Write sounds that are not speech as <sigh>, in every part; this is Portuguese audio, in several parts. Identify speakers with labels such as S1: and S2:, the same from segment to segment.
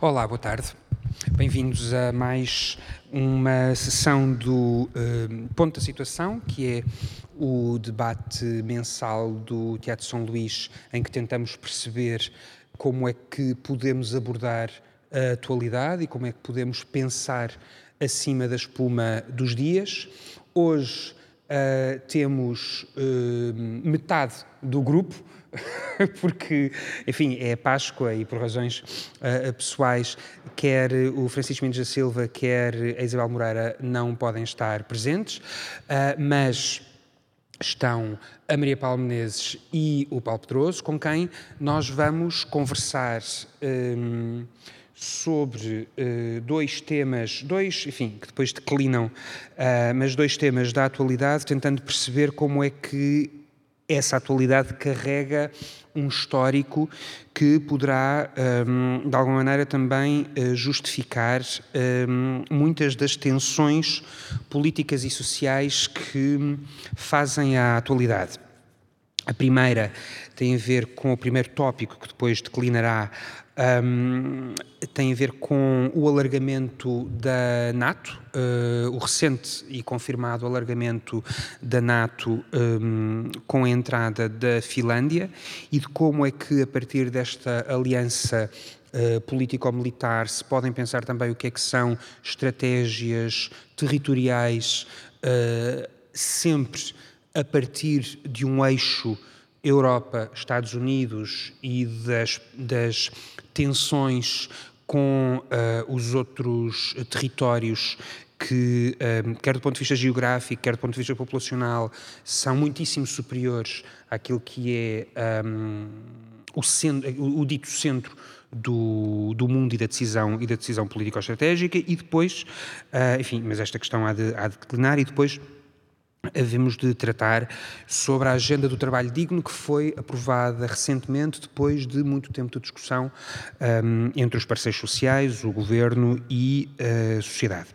S1: Olá, boa tarde. Bem-vindos a mais uma sessão do uh, Ponto da Situação, que é o debate mensal do Teatro São Luís, em que tentamos perceber como é que podemos abordar a atualidade e como é que podemos pensar acima da espuma dos dias. Hoje uh, temos uh, metade do grupo, <laughs> porque, enfim, é Páscoa e por razões uh, pessoais, quer o Francisco Mendes da Silva, quer a Isabel Moreira não podem estar presentes, mas estão a Maria Paulo Menezes e o Paulo Pedroso, com quem nós vamos conversar sobre uh, dois temas, dois, enfim, que depois declinam, uh, mas dois temas da atualidade, tentando perceber como é que essa atualidade carrega um histórico que poderá, um, de alguma maneira, também uh, justificar um, muitas das tensões políticas e sociais que fazem a atualidade. A primeira tem a ver com o primeiro tópico, que depois declinará um, tem a ver com o alargamento da NATO, uh, o recente e confirmado alargamento da NATO um, com a entrada da Finlândia e de como é que, a partir desta aliança uh, político-militar, se podem pensar também o que é que são estratégias territoriais, uh, sempre a partir de um eixo Europa, Estados Unidos e das, das tensões com uh, os outros territórios que, um, eh, quer do ponto de vista geográfico, quer do ponto de vista populacional, são muitíssimo superiores àquilo que é um, o, centro, o, o, dito centro do, do mundo e da decisão e da decisão político-estratégica e depois, uh, enfim, mas esta questão há de, há de declinar e depois havemos de tratar sobre a agenda do trabalho digno que foi aprovada recentemente depois de muito tempo de discussão um, entre os parceiros sociais, o governo e a sociedade.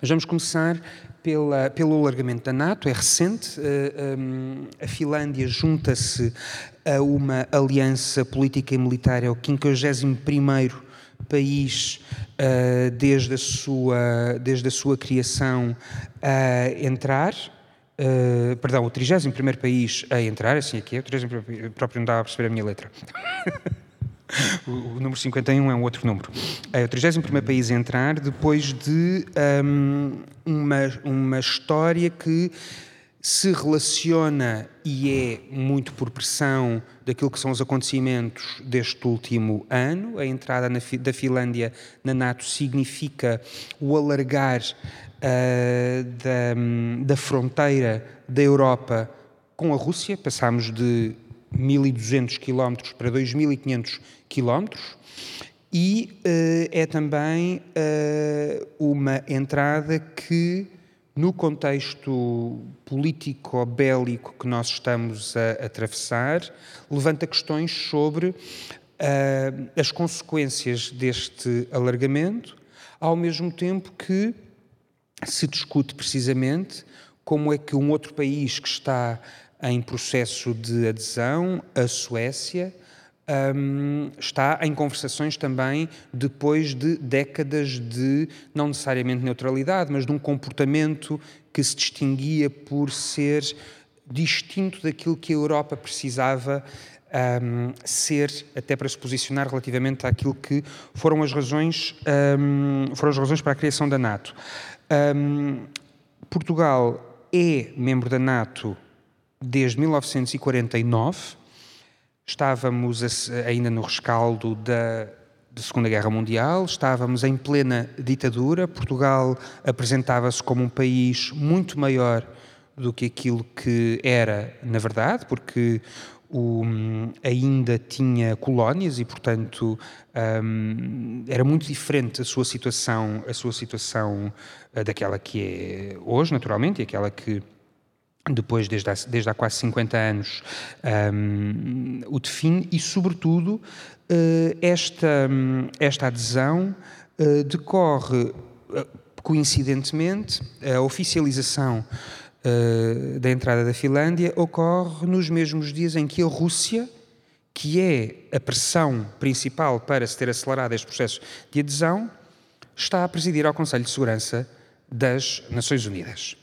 S1: Mas vamos começar pela, pelo alargamento da NATO, é recente. Uh, um, a Finlândia junta-se a uma aliança política e militar, é o 51º país uh, desde, a sua, desde a sua criação a entrar, uh, perdão, o 31 país a entrar, assim aqui é, o 31 próprio não dava a perceber a minha letra. <laughs> o, o, número 51 é um outro número. É o 31 país a entrar depois de um, uma, uma história que se relaciona e é muito por pressão daquilo que são os acontecimentos deste último ano. A entrada na, da Finlândia na NATO significa o alargar uh, da, da fronteira da Europa com a Rússia. Passámos de 1.200 km para 2.500 km. E uh, é também uh, uma entrada que no contexto político-bélico que nós estamos a, atravessar, levanta questões sobre uh, as consequências deste alargamento, ao mesmo tempo que se discute precisamente como é que um outro país que está em processo de adesão, a Suécia, um, está em conversações também depois de décadas de, não necessariamente neutralidade, mas de um comportamento que se distinguia por ser distinto daquilo que a Europa precisava um, ser, até para se posicionar relativamente àquilo que foram as razões, um, foram as razões para a criação da NATO. Portugal é membro da NATO desde 1949 Estávamos ainda no rescaldo da, da Segunda Guerra Mundial, estávamos em plena ditadura. Portugal apresentava-se como um país muito maior do que aquilo que era, na verdade, porque o, ainda tinha colónias e, portanto, um, era muito diferente a sua situação, a sua situação uh, daquela que é hoje, naturalmente, e aquela que depois, desde há, desde há quase 50 anos, um, o define e, sobretudo, uh, esta, esta adesão uh, decorre, uh, coincidentemente, a oficialização da entrada da Finlândia ocorre nos mesmos dias em que a Rússia que é a pressão principal para se ter acelerado este processo de adesão, está a presidir ao Conselho de Segurança das Nações Unidas.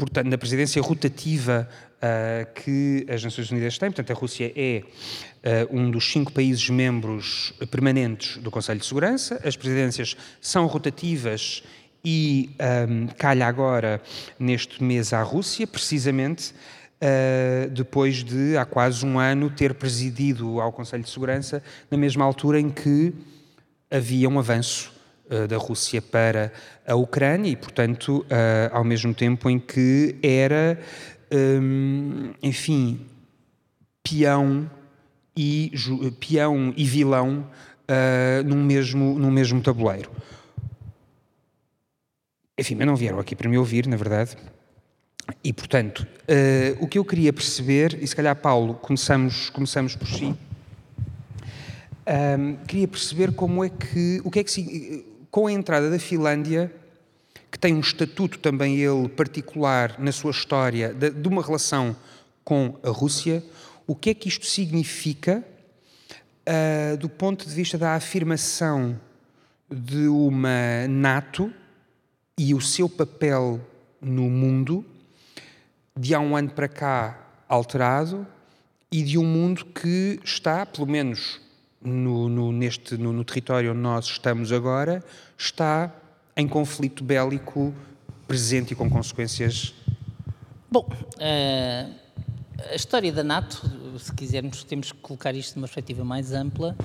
S1: Portanto, na presidência rotativa uh, que as Nações Unidas têm, portanto, a Rússia é uh, um dos cinco países membros permanentes do Conselho de Segurança, as presidências são rotativas e um, calha agora, neste mês, à Rússia, precisamente uh, depois de, há quase um ano, ter presidido ao Conselho de Segurança, na mesma altura em que havia um avanço da Rússia para a Ucrânia e, portanto, uh, ao mesmo tempo em que era, um, enfim, peão e, peão e vilão num, mesmo, num mesmo tabuleiro. Enfim, mas não vieram aqui para me ouvir, na verdade. E, portanto, uh, o que eu queria perceber, e se calhar, Paulo, começamos, começamos por si, um, ehm, queria perceber como é que, o que é que, com a entrada da Finlândia, que tem um estatuto também ele particular na sua história, de, de uma relação com a Rússia, o que é que isto significa uh, do ponto de vista da afirmação de uma NATO e o seu papel no mundo de há um ano para cá alterado e de um mundo que está, pelo menos no, no neste, no, no, território onde nós estamos agora, está em conflito bélico presente e com consequências.
S2: Bom, uh, a história da NATO, se quisermos, temos que colocar isto numa perspectiva mais ampla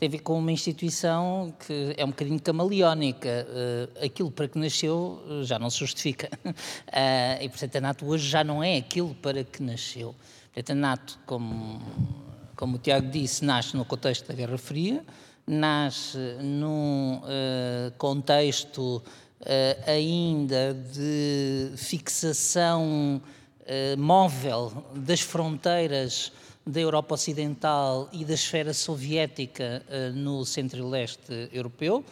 S2: tem a ver com uma instituição que é um bocadinho camaleónica. Uh, aquilo para que nasceu já não se justifica. Uh, <laughs> e, portanto, a NATO hoje já não é aquilo para que nasceu. Portanto, a NATO, como, como o Tiago disse, nasce no contexto da Guerra Fria, nasce num uh, contexto ainda de fixação móvel das fronteiras da Europa Ocidental e da esfera soviética uh, no centro e leste europeu, uh,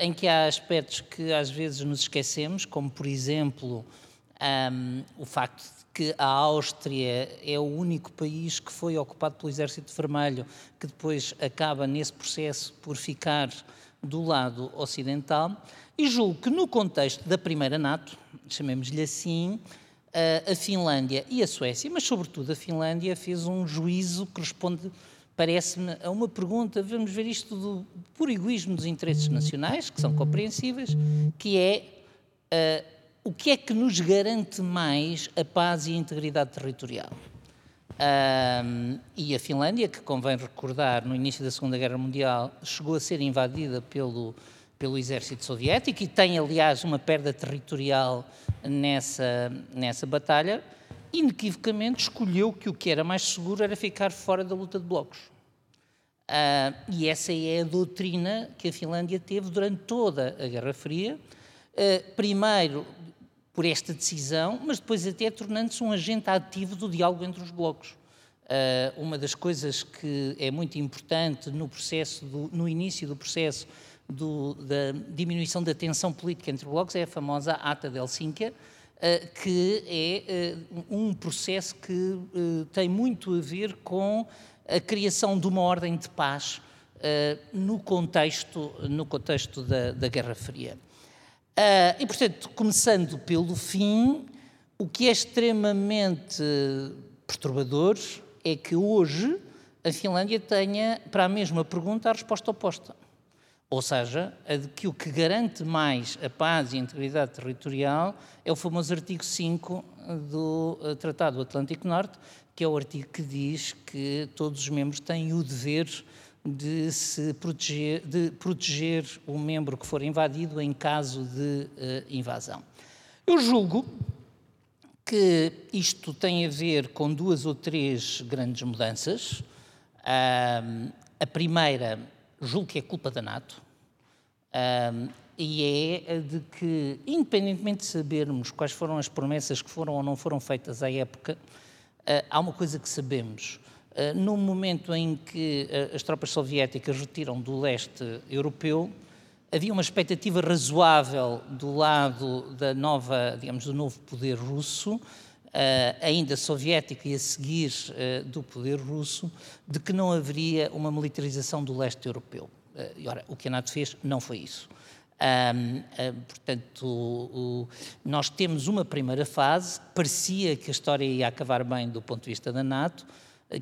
S2: em que há aspectos que às vezes nos esquecemos, como por exemplo um, o facto que a Áustria é o único país que foi ocupado pelo Exército Vermelho, que depois acaba nesse processo por ficar do lado ocidental. E julgo que no contexto da primeira NATO, chamemos-lhe assim, a Finlândia e a Suécia, mas sobretudo a Finlândia, fez um juízo que responde, parece-me, a uma pergunta, vamos ver isto do puro egoísmo dos interesses nacionais, que são compreensíveis, que é uh, o que é que nos garante mais a paz e a integridade territorial? Um, e a Finlândia, que convém recordar, no início da Segunda Guerra Mundial, chegou a ser invadida pelo, pelo exército soviético e tem, aliás, uma perda territorial nessa, nessa batalha, inequivocamente escolheu que o que era mais seguro era ficar fora da luta de blocos. Uh, e essa é a doutrina que a Finlândia teve durante toda a Guerra Fria, uh, primeiro por esta decisão, mas depois até tornando-se um agente ativo do diálogo entre os blocos. Uh, uma das coisas que é muito importante no processo, do, no início do processo do, da diminuição da tensão política entre blocos é a famosa Ata de Helsínquia, uh, que é uh, um processo que uh, tem muito a ver com a criação de uma ordem de paz no contexto, no contexto da, da Guerra Fria. E, portanto, começando pelo fim, o que é extremamente perturbador é que hoje a Finlândia tenha, para a mesma pergunta, a resposta oposta. Ou seja, a de que o que garante mais a paz e a integridade territorial é o famoso artigo 5 do eh, Tratado do Atlântico Norte, que é o artigo que diz que todos os membros têm o dever de se proteger, de proteger o membro que for invadido em caso de uh, invasão. Eu julgo que isto tem a ver com duas ou três grandes mudanças. Uh, a primeira julgo que é culpa da NATO, um, e é de que, independentemente de sabermos quais foram as promessas que foram ou não foram feitas à época, uh, há uma coisa que sabemos. Uh, no momento em que uh, as tropas soviéticas retiram do leste europeu, havia uma expectativa razoável do lado da nova, digamos, do novo poder russo ainda soviético e a seguir do poder russo, de que não haveria uma militarização do leste europeu. e ora, o que a NATO fez não foi isso. Um, portanto, o, o, nós temos uma primeira fase, parecia que a história ia acabar bem do ponto de vista da NATO,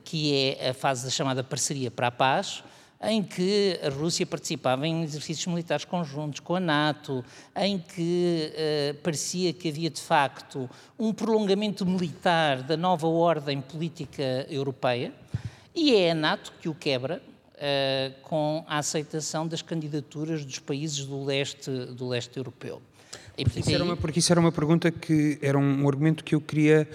S2: que é a fase da chamada parceria para a paz, em que a Rússia participava em exercícios militares conjuntos com a NATO, em que uh, parecia que havia de facto um prolongamento militar da nova ordem política europeia, e é a NATO que o quebra uh, com a aceitação das candidaturas dos países do leste, do leste europeu.
S1: E, porque, isso uma, porque, isso era uma, pergunta que era um argumento que eu queria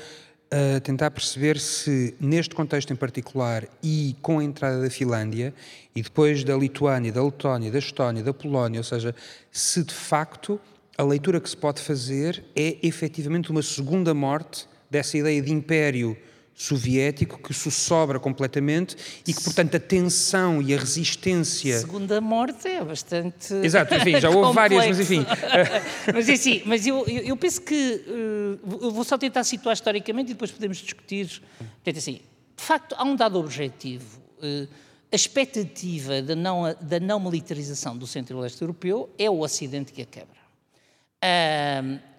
S1: uh, tentar perceber se, neste contexto em particular e com a entrada da Finlândia e depois da Lituânia, da Letónia, da Estónia, da Polónia, ou seja, se de facto a leitura que se pode fazer é efetivamente uma segunda morte dessa ideia de império soviético que sobra completamente e que, portanto, a tensão e a resistência.
S2: Segunda morte é bastante.
S1: Exato, enfim, já houve várias, mas enfim. <laughs>
S2: mas é assim, mas eu, eu penso que. Uh, eu vou só tentar situar historicamente e depois podemos discutir. Portanto, assim, de facto, há um dado objetivo. Uh, a expectativa da não, da não militarização do centro-leste europeu é o Ocidente que a quebra.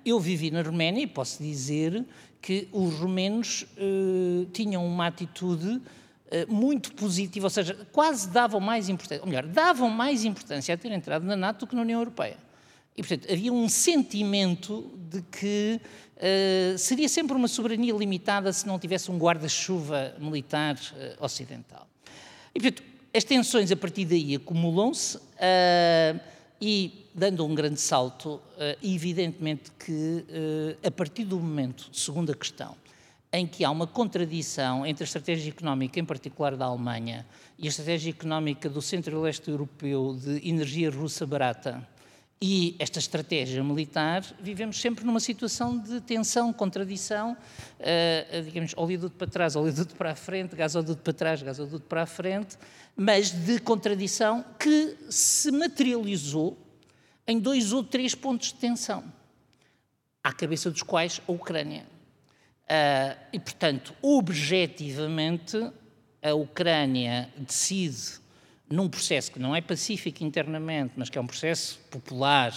S2: Eu vivi na Roménia e posso dizer que os romenos eh, tinham uma atitude eh, muito positiva, ou seja, quase davam mais importância, ou melhor, davam mais importância a ter entrado na NATO do que na União Europeia. E, portanto, havia um sentimento de que uh, seria sempre uma soberania limitada se não tivesse um guarda-chuva militar ocidental. E, portanto, as tensões a partir daí acumulam-se uh, e dando um grande salto, eh, evidentemente que eh, a partir do momento, segunda questão, em que há uma contradição entre a estratégia económica, em particular da Alemanha, e a estratégia económica do centro e leste europeu de energia russa barata, e esta estratégia militar, vivemos sempre numa situação de tensão, contradição, uh, digamos, oleoduto para trás, oleoduto para a frente, gasoduto para trás, gasoduto para a frente, mas de contradição que se materializou em dois ou três pontos de tensão, à cabeça dos quais a Ucrânia. Uh, e, portanto, objetivamente, a Ucrânia decide, num processo que não é pacífico internamente, mas que é um processo popular,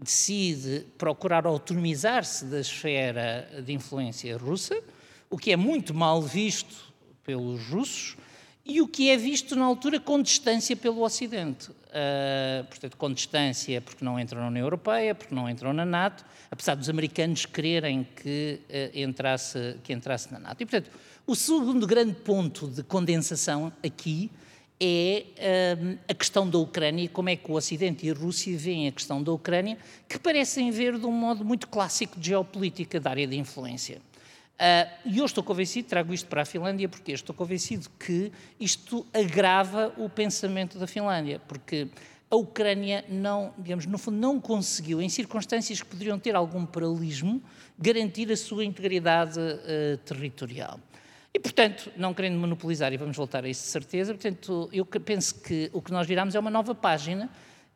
S2: decide procurar autonomizar-se da esfera de influência russa, o que é muito mal visto pelos russos, e o que é visto na altura com distância pelo Ocidente. Uh, portanto, com distância porque não entram na União Europeia, porque não entram na NATO, apesar dos americanos quererem que, uh, entrasse, que entrasse na NATO. E, portanto, o segundo grande ponto de condensação aqui é uh, a questão da Ucrânia e como é que o Ocidente e a Rússia veem a questão da Ucrânia, que parecem ver de um modo muito clássico de geopolítica da área de influência. Uh, e eu estou convencido, trago isto para a Finlândia, porque estou convencido que isto agrava o pensamento da Finlândia, porque a Ucrânia não, digamos, no fundo, não conseguiu, em circunstâncias que poderiam ter algum paralelismo, garantir a sua integridade uh, territorial. E, portanto, não querendo monopolizar, e vamos voltar a isso de certeza, portanto, eu penso que o que nós viramos é uma nova página,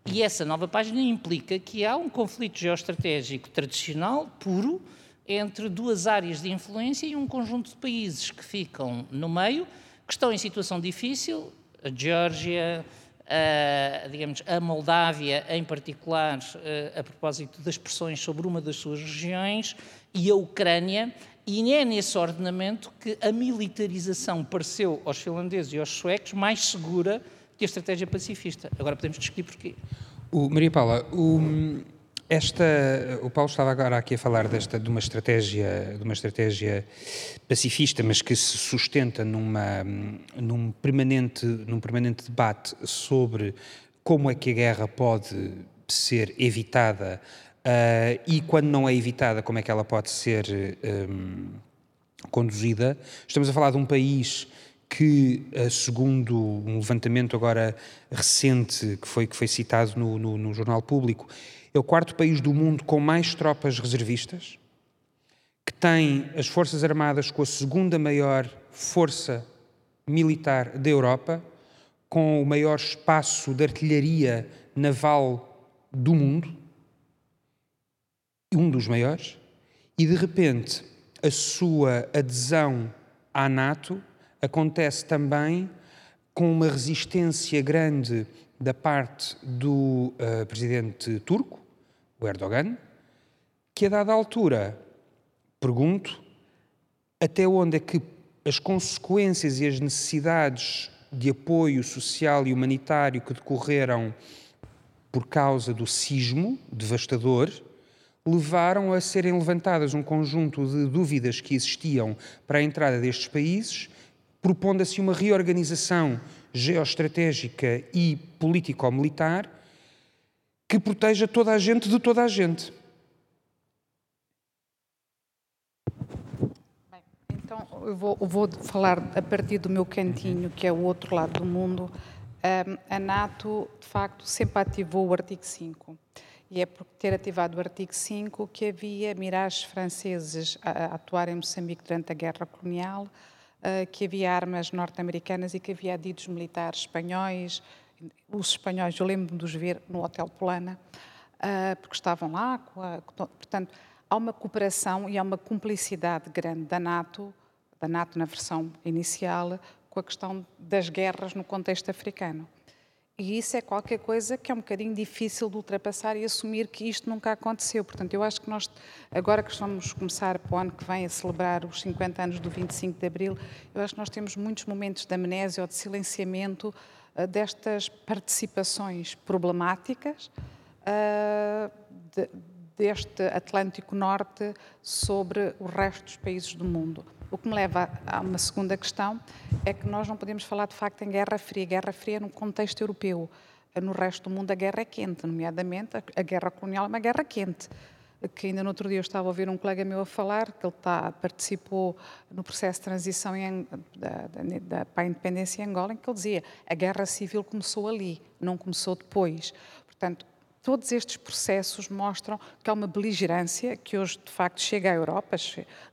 S2: e essa nova página implica que há um conflito geoestratégico tradicional, puro, entre duas áreas de influência e um conjunto de países que ficam no meio, que estão em situação difícil, a Geórgia, a, digamos, a Moldávia em particular, a, a propósito das pressões sobre uma das suas regiões, e a Ucrânia, e é nesse ordenamento que a militarização pareceu aos finlandeses e aos suecos mais segura que a estratégia pacifista. Agora podemos discutir porquê.
S1: O, Maria Paula, o, esta, o Paulo estava agora aqui a falar desta, de uma estratégia, de uma estratégia pacifista, mas que se sustenta numa, num permanente, num permanente debate sobre como é que a guerra pode ser evitada uh, e quando não é evitada, como é que ela pode ser um, conduzida. Estamos a falar de um país que, uh, segundo um levantamento agora recente que foi, que foi citado no, no, no Jornal Público, é o quarto país do mundo com mais tropas reservistas, que tem as Forças Armadas com a segunda maior força militar da Europa, com o maior espaço de artilharia naval do mundo, um dos maiores, e de repente a sua adesão à NATO acontece também com uma resistência grande da parte do uh, presidente turco, o Erdogan, que a dada altura, pergunto, até onde é que as consequências e as necessidades de apoio social e humanitário que decorreram por causa do sismo devastador levaram a serem levantadas um conjunto de dúvidas que existiam para a entrada destes países, propondo assim uma reorganização geoestratégica e político-militar que proteja toda a gente de toda a gente.
S3: Então, eu vou, eu vou, falar a partir do meu cantinho, que é o outro lado do mundo. Um, a NATO, de facto, sempre ativou o artigo 5. E é por ter ativado o artigo 5 que havia miragens franceses a, a atuar em Moçambique durante a guerra colonial, uh, que havia armas norte-americanas e que havia adidos militares espanhóis. Os espanhóis, eu lembro-me de os ver no Hotel Polana, uh, porque estavam lá. A, portanto, há uma cooperação e há uma cumplicidade grande da NATO, da NATO na versão inicial, com a questão das guerras no contexto africano. E isso é qualquer coisa que é um bocadinho difícil de ultrapassar e assumir que isto nunca aconteceu. Portanto, eu acho que nós, agora que vamos começar para o ano que vem a celebrar os 50 anos do 25 de Abril, eu acho que nós temos muitos momentos de amnésia ou de silenciamento uh, destas participações problemáticas de, deste Atlântico Norte sobre o resto dos países do mundo. O que me leva a uma segunda questão é que nós não podemos falar de facto em Guerra Fria. Guerra Fria é num contexto europeu. No resto do mundo a guerra é quente, nomeadamente a guerra colonial é uma guerra quente. Que ainda no outro dia eu estava a ouvir um colega meu a falar que ele está, participou no processo de transição em, da, da, para a independência em Angola, em que ele dizia a guerra civil começou ali, não começou depois. Portanto, Todos estes processos mostram que há uma beligerância que hoje, de facto, chega à Europa,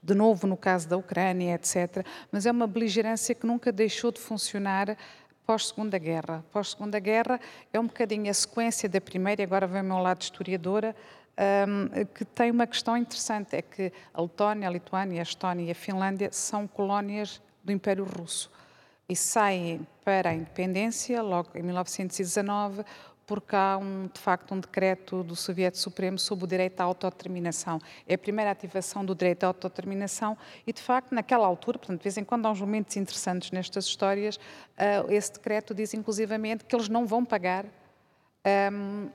S3: de novo no caso da Ucrânia, etc., mas é uma beligerância que nunca deixou de funcionar pós-Segunda Guerra. Pós-Segunda Guerra é um bocadinho a sequência da primeira, e agora vem o meu lado historiadora, um, que tem uma questão interessante, é que a Letónia, a Lituânia, a Estónia e a Finlândia são colónias do Império Russo e saem para a independência logo em 1919 porque há, um, de facto, um decreto do Soviético Supremo sobre o direito à autodeterminação. É a primeira ativação do direito à autodeterminação e, de facto, naquela altura, portanto, de vez em quando há uns momentos interessantes nestas histórias, uh, esse decreto diz, inclusivamente, que eles não vão pagar um,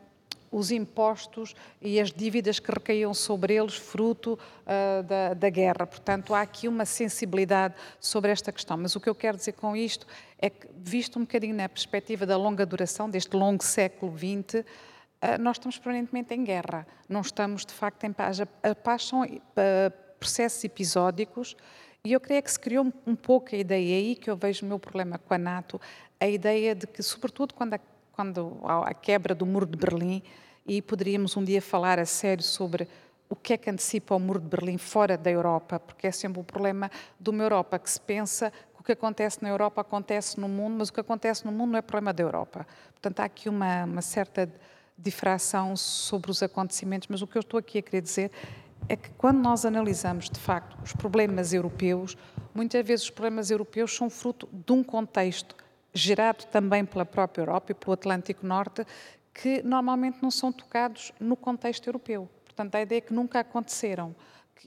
S3: os impostos e as dívidas que recaíam sobre eles, fruto uh, da, da, guerra. Portanto, há aqui uma sensibilidade sobre esta questão. Mas o que eu quero dizer com isto é que, visto um bocadinho na perspectiva da longa duração, deste longo século XX, uh, nós estamos permanentemente em guerra. Não estamos, de facto, em paz. A, paz são uh, processos episódicos e eu creio que se criou um pouco a ideia aí, que eu vejo o meu problema com a NATO, a ideia de que, sobretudo quando a, quando a quebra do muro de Berlim, e poderíamos um dia falar a sério sobre o que é que antecipa o muro de Berlim fora da Europa, porque é sempre o problema de uma Europa que se pensa que acontece na Europa acontece no mundo, mas o que acontece no mundo não é problema da Europa. Portanto, há aqui uma, uma certa difração sobre os acontecimentos, mas o que eu estou aqui a querer dizer é que quando nós analisamos, de facto, os problemas europeus, muitas vezes os problemas europeus são fruto de um contexto gerado também pela própria Europa e pelo Atlântico Norte, que normalmente não são tocados no contexto europeu. Portanto, a ideia é que nunca aconteceram.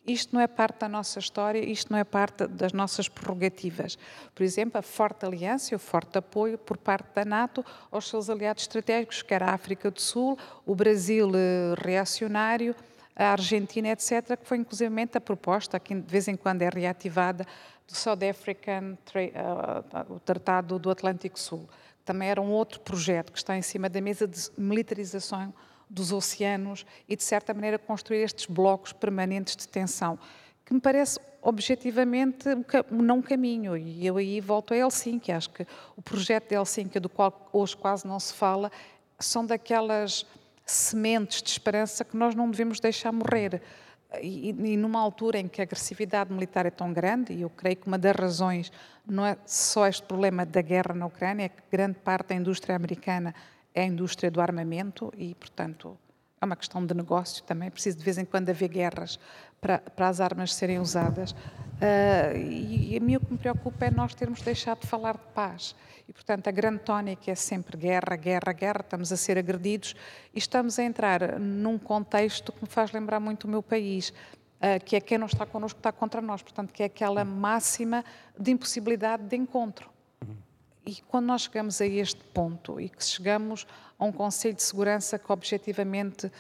S3: Isto não é parte da nossa história, isto não é parte das nossas prerrogativas. Por exemplo, a forte aliança, o forte apoio por parte da NATO aos seus aliados estratégicos, quer a África do Sul, o Brasil eh, reacionário, a Argentina, etc., que foi inclusivamente a proposta, que de vez em quando é reativada, do South African, uh, o Tratado do Atlântico Sul também era um outro projeto que está em cima da mesa de militarização dos oceanos e, de certa maneira, construir estes blocos permanentes de tensão, que me parece objetivamente um não caminho. E eu aí volto a Helsinki. Acho que o projeto de Helsinki, do qual hoje quase não se fala, são daquelas sementes de esperança que nós não devemos deixar morrer. E, e, numa altura em que a agressividade militar é tão grande, e eu creio que uma das razões não é só este problema da guerra na Ucrânia, é que grande parte da indústria americana é a indústria do armamento e, portanto, é uma questão de negócio também, é preciso de vez em quando haver guerras para, para as armas serem usadas. Uh, e, a mim o que me preocupa é nós termos deixado de falar de paz. E, portanto, a grande tónica é sempre guerra, guerra, guerra, estamos a ser agredidos e estamos a entrar num contexto que me faz lembrar muito o meu país, uh, que é quem não está connosco está contra nós, portanto, que é aquela máxima de impossibilidade de encontro. E quando nós chegamos a este ponto e que chegamos a um Conselho de Segurança que objetivamente uh,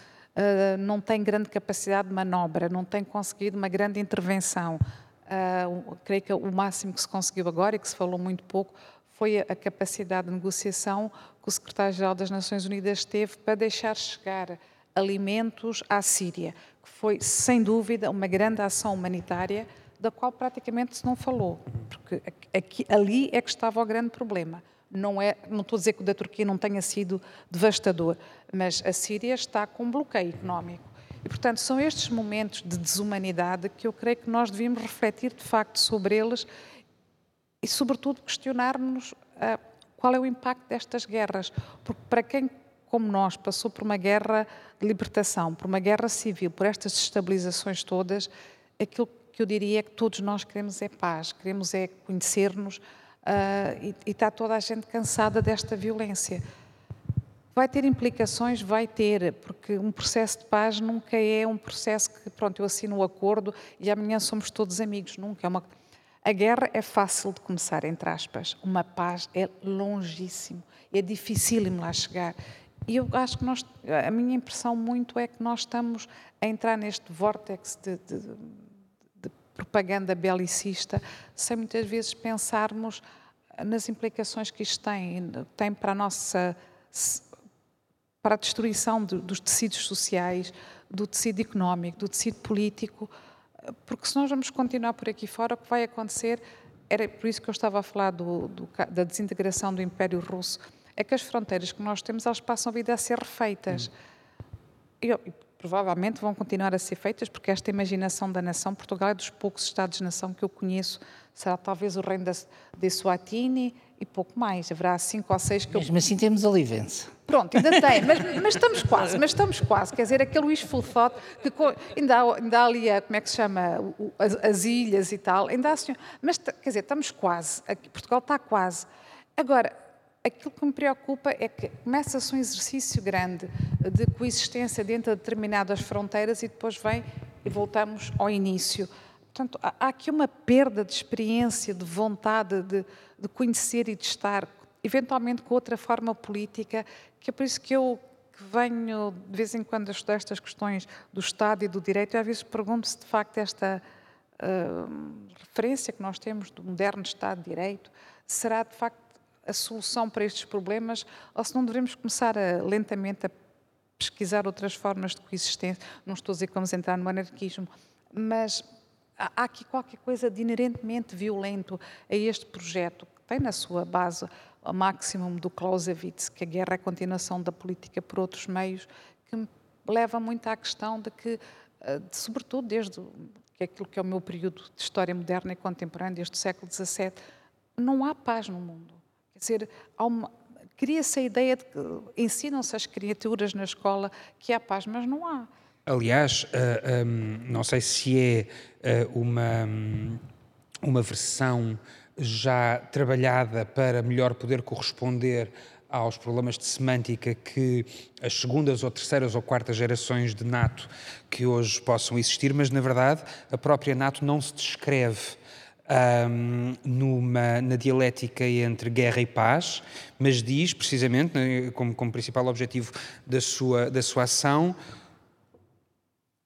S3: não tem grande capacidade de manobra, não tem conseguido uma grande intervenção, uh, creio que o máximo que se conseguiu agora e que se falou muito pouco foi a capacidade de negociação que o secretário-geral das Nações Unidas teve para deixar chegar alimentos à Síria, que foi, sem dúvida, uma grande ação humanitária da qual praticamente se não falou, porque aqui, ali é que estava o grande problema. Não, é, não estou a dizer que o da Turquia não tenha sido devastador, mas a Síria está com um bloqueio económico. E, portanto, são estes momentos de desumanidade que eu creio que nós devíamos refletir de facto sobre eles e, sobretudo, questionarmos uh, qual é o impacto destas guerras. Porque, para quem, como nós, passou por uma guerra de libertação, por uma guerra civil, por estas destabilizações todas, aquilo que eu diria que todos nós queremos é paz, queremos é conhecer-nos uh, e, e está toda a gente cansada desta violência. Vai ter implicações? Vai ter, porque um processo de paz nunca é um processo que, pronto, eu assino o um acordo e amanhã somos todos amigos, nunca. É uma a guerra é fácil de começar, entre aspas. Uma paz é longíssimo, é dificílimo lá chegar. E eu acho que nós, a minha impressão muito é que nós estamos a entrar neste vórtex de, de, propaganda belicista, sem muitas vezes pensarmos nas implicações que isto tem, tem para a nossa para a destruição dos tecidos sociais, do tecido económico, do tecido político porque se nós vamos continuar por aqui fora, o que vai acontecer, era por isso que eu estava a falar do, do, da desintegração do Império Russo, é que as fronteiras que nós temos, elas passam a vida a ser refeitas. Hum. Provavelmente vão continuar a ser feitas, porque esta imaginação da nação, Portugal é dos poucos Estados-nação que eu conheço, será talvez o reino de Suatini e pouco mais, haverá cinco ou seis que
S2: Mesmo eu... assim temos Olivença.
S3: Pronto, ainda tem, <laughs> mas, mas, estamos quase, mas estamos quase. Quer dizer, aquele Luís Fulfot, que ainda há, ainda há ali, a, como é que se chama, o, as, as, ilhas e tal, ainda há, mas quer dizer, estamos quase, aqui, Portugal está quase. Agora, aquilo que me preocupa é que começa-se um exercício grande de coexistência dentro de determinadas fronteiras e depois vem e voltamos ao início. Portanto, há aqui uma perda de experiência, de vontade de, de conhecer e de estar eventualmente com outra forma política, que é por isso que eu que venho de vez em quando a estudar estas questões do Estado e do direito, eu às vezes pergunto se de facto esta uh, referência que nós temos do moderno Estado de Direito será de facto a solução para estes problemas ou se não devemos começar a, lentamente a pesquisar outras formas de coexistência. Não estou a dizer que vamos entrar no anarquismo, mas há aqui qualquer coisa de inerentemente violento a este projeto, que tem na sua base o máximo do Clausewitz, que a guerra é a continuação da política por outros meios, que me leva muito à questão de que, eh, de, sobretudo desde que aquilo que é o meu período de história moderna e contemporânea, desde o século XVII, não há paz no mundo. Quer dizer, cria-se a ideia de que ensinam-se as criaturas na escola que há paz, mas não há.
S1: Aliás, uh, eh, um, não sei se é uh, uma, uma versão já trabalhada para melhor poder corresponder aos problemas de semântica que as segundas ou terceiras ou quartas gerações de NATO que hoje possam existir, mas na verdade a própria NATO não se descreve um, numa, na dialética entre guerra e paz, mas diz precisamente, né, como, como principal objetivo da sua, da sua ação,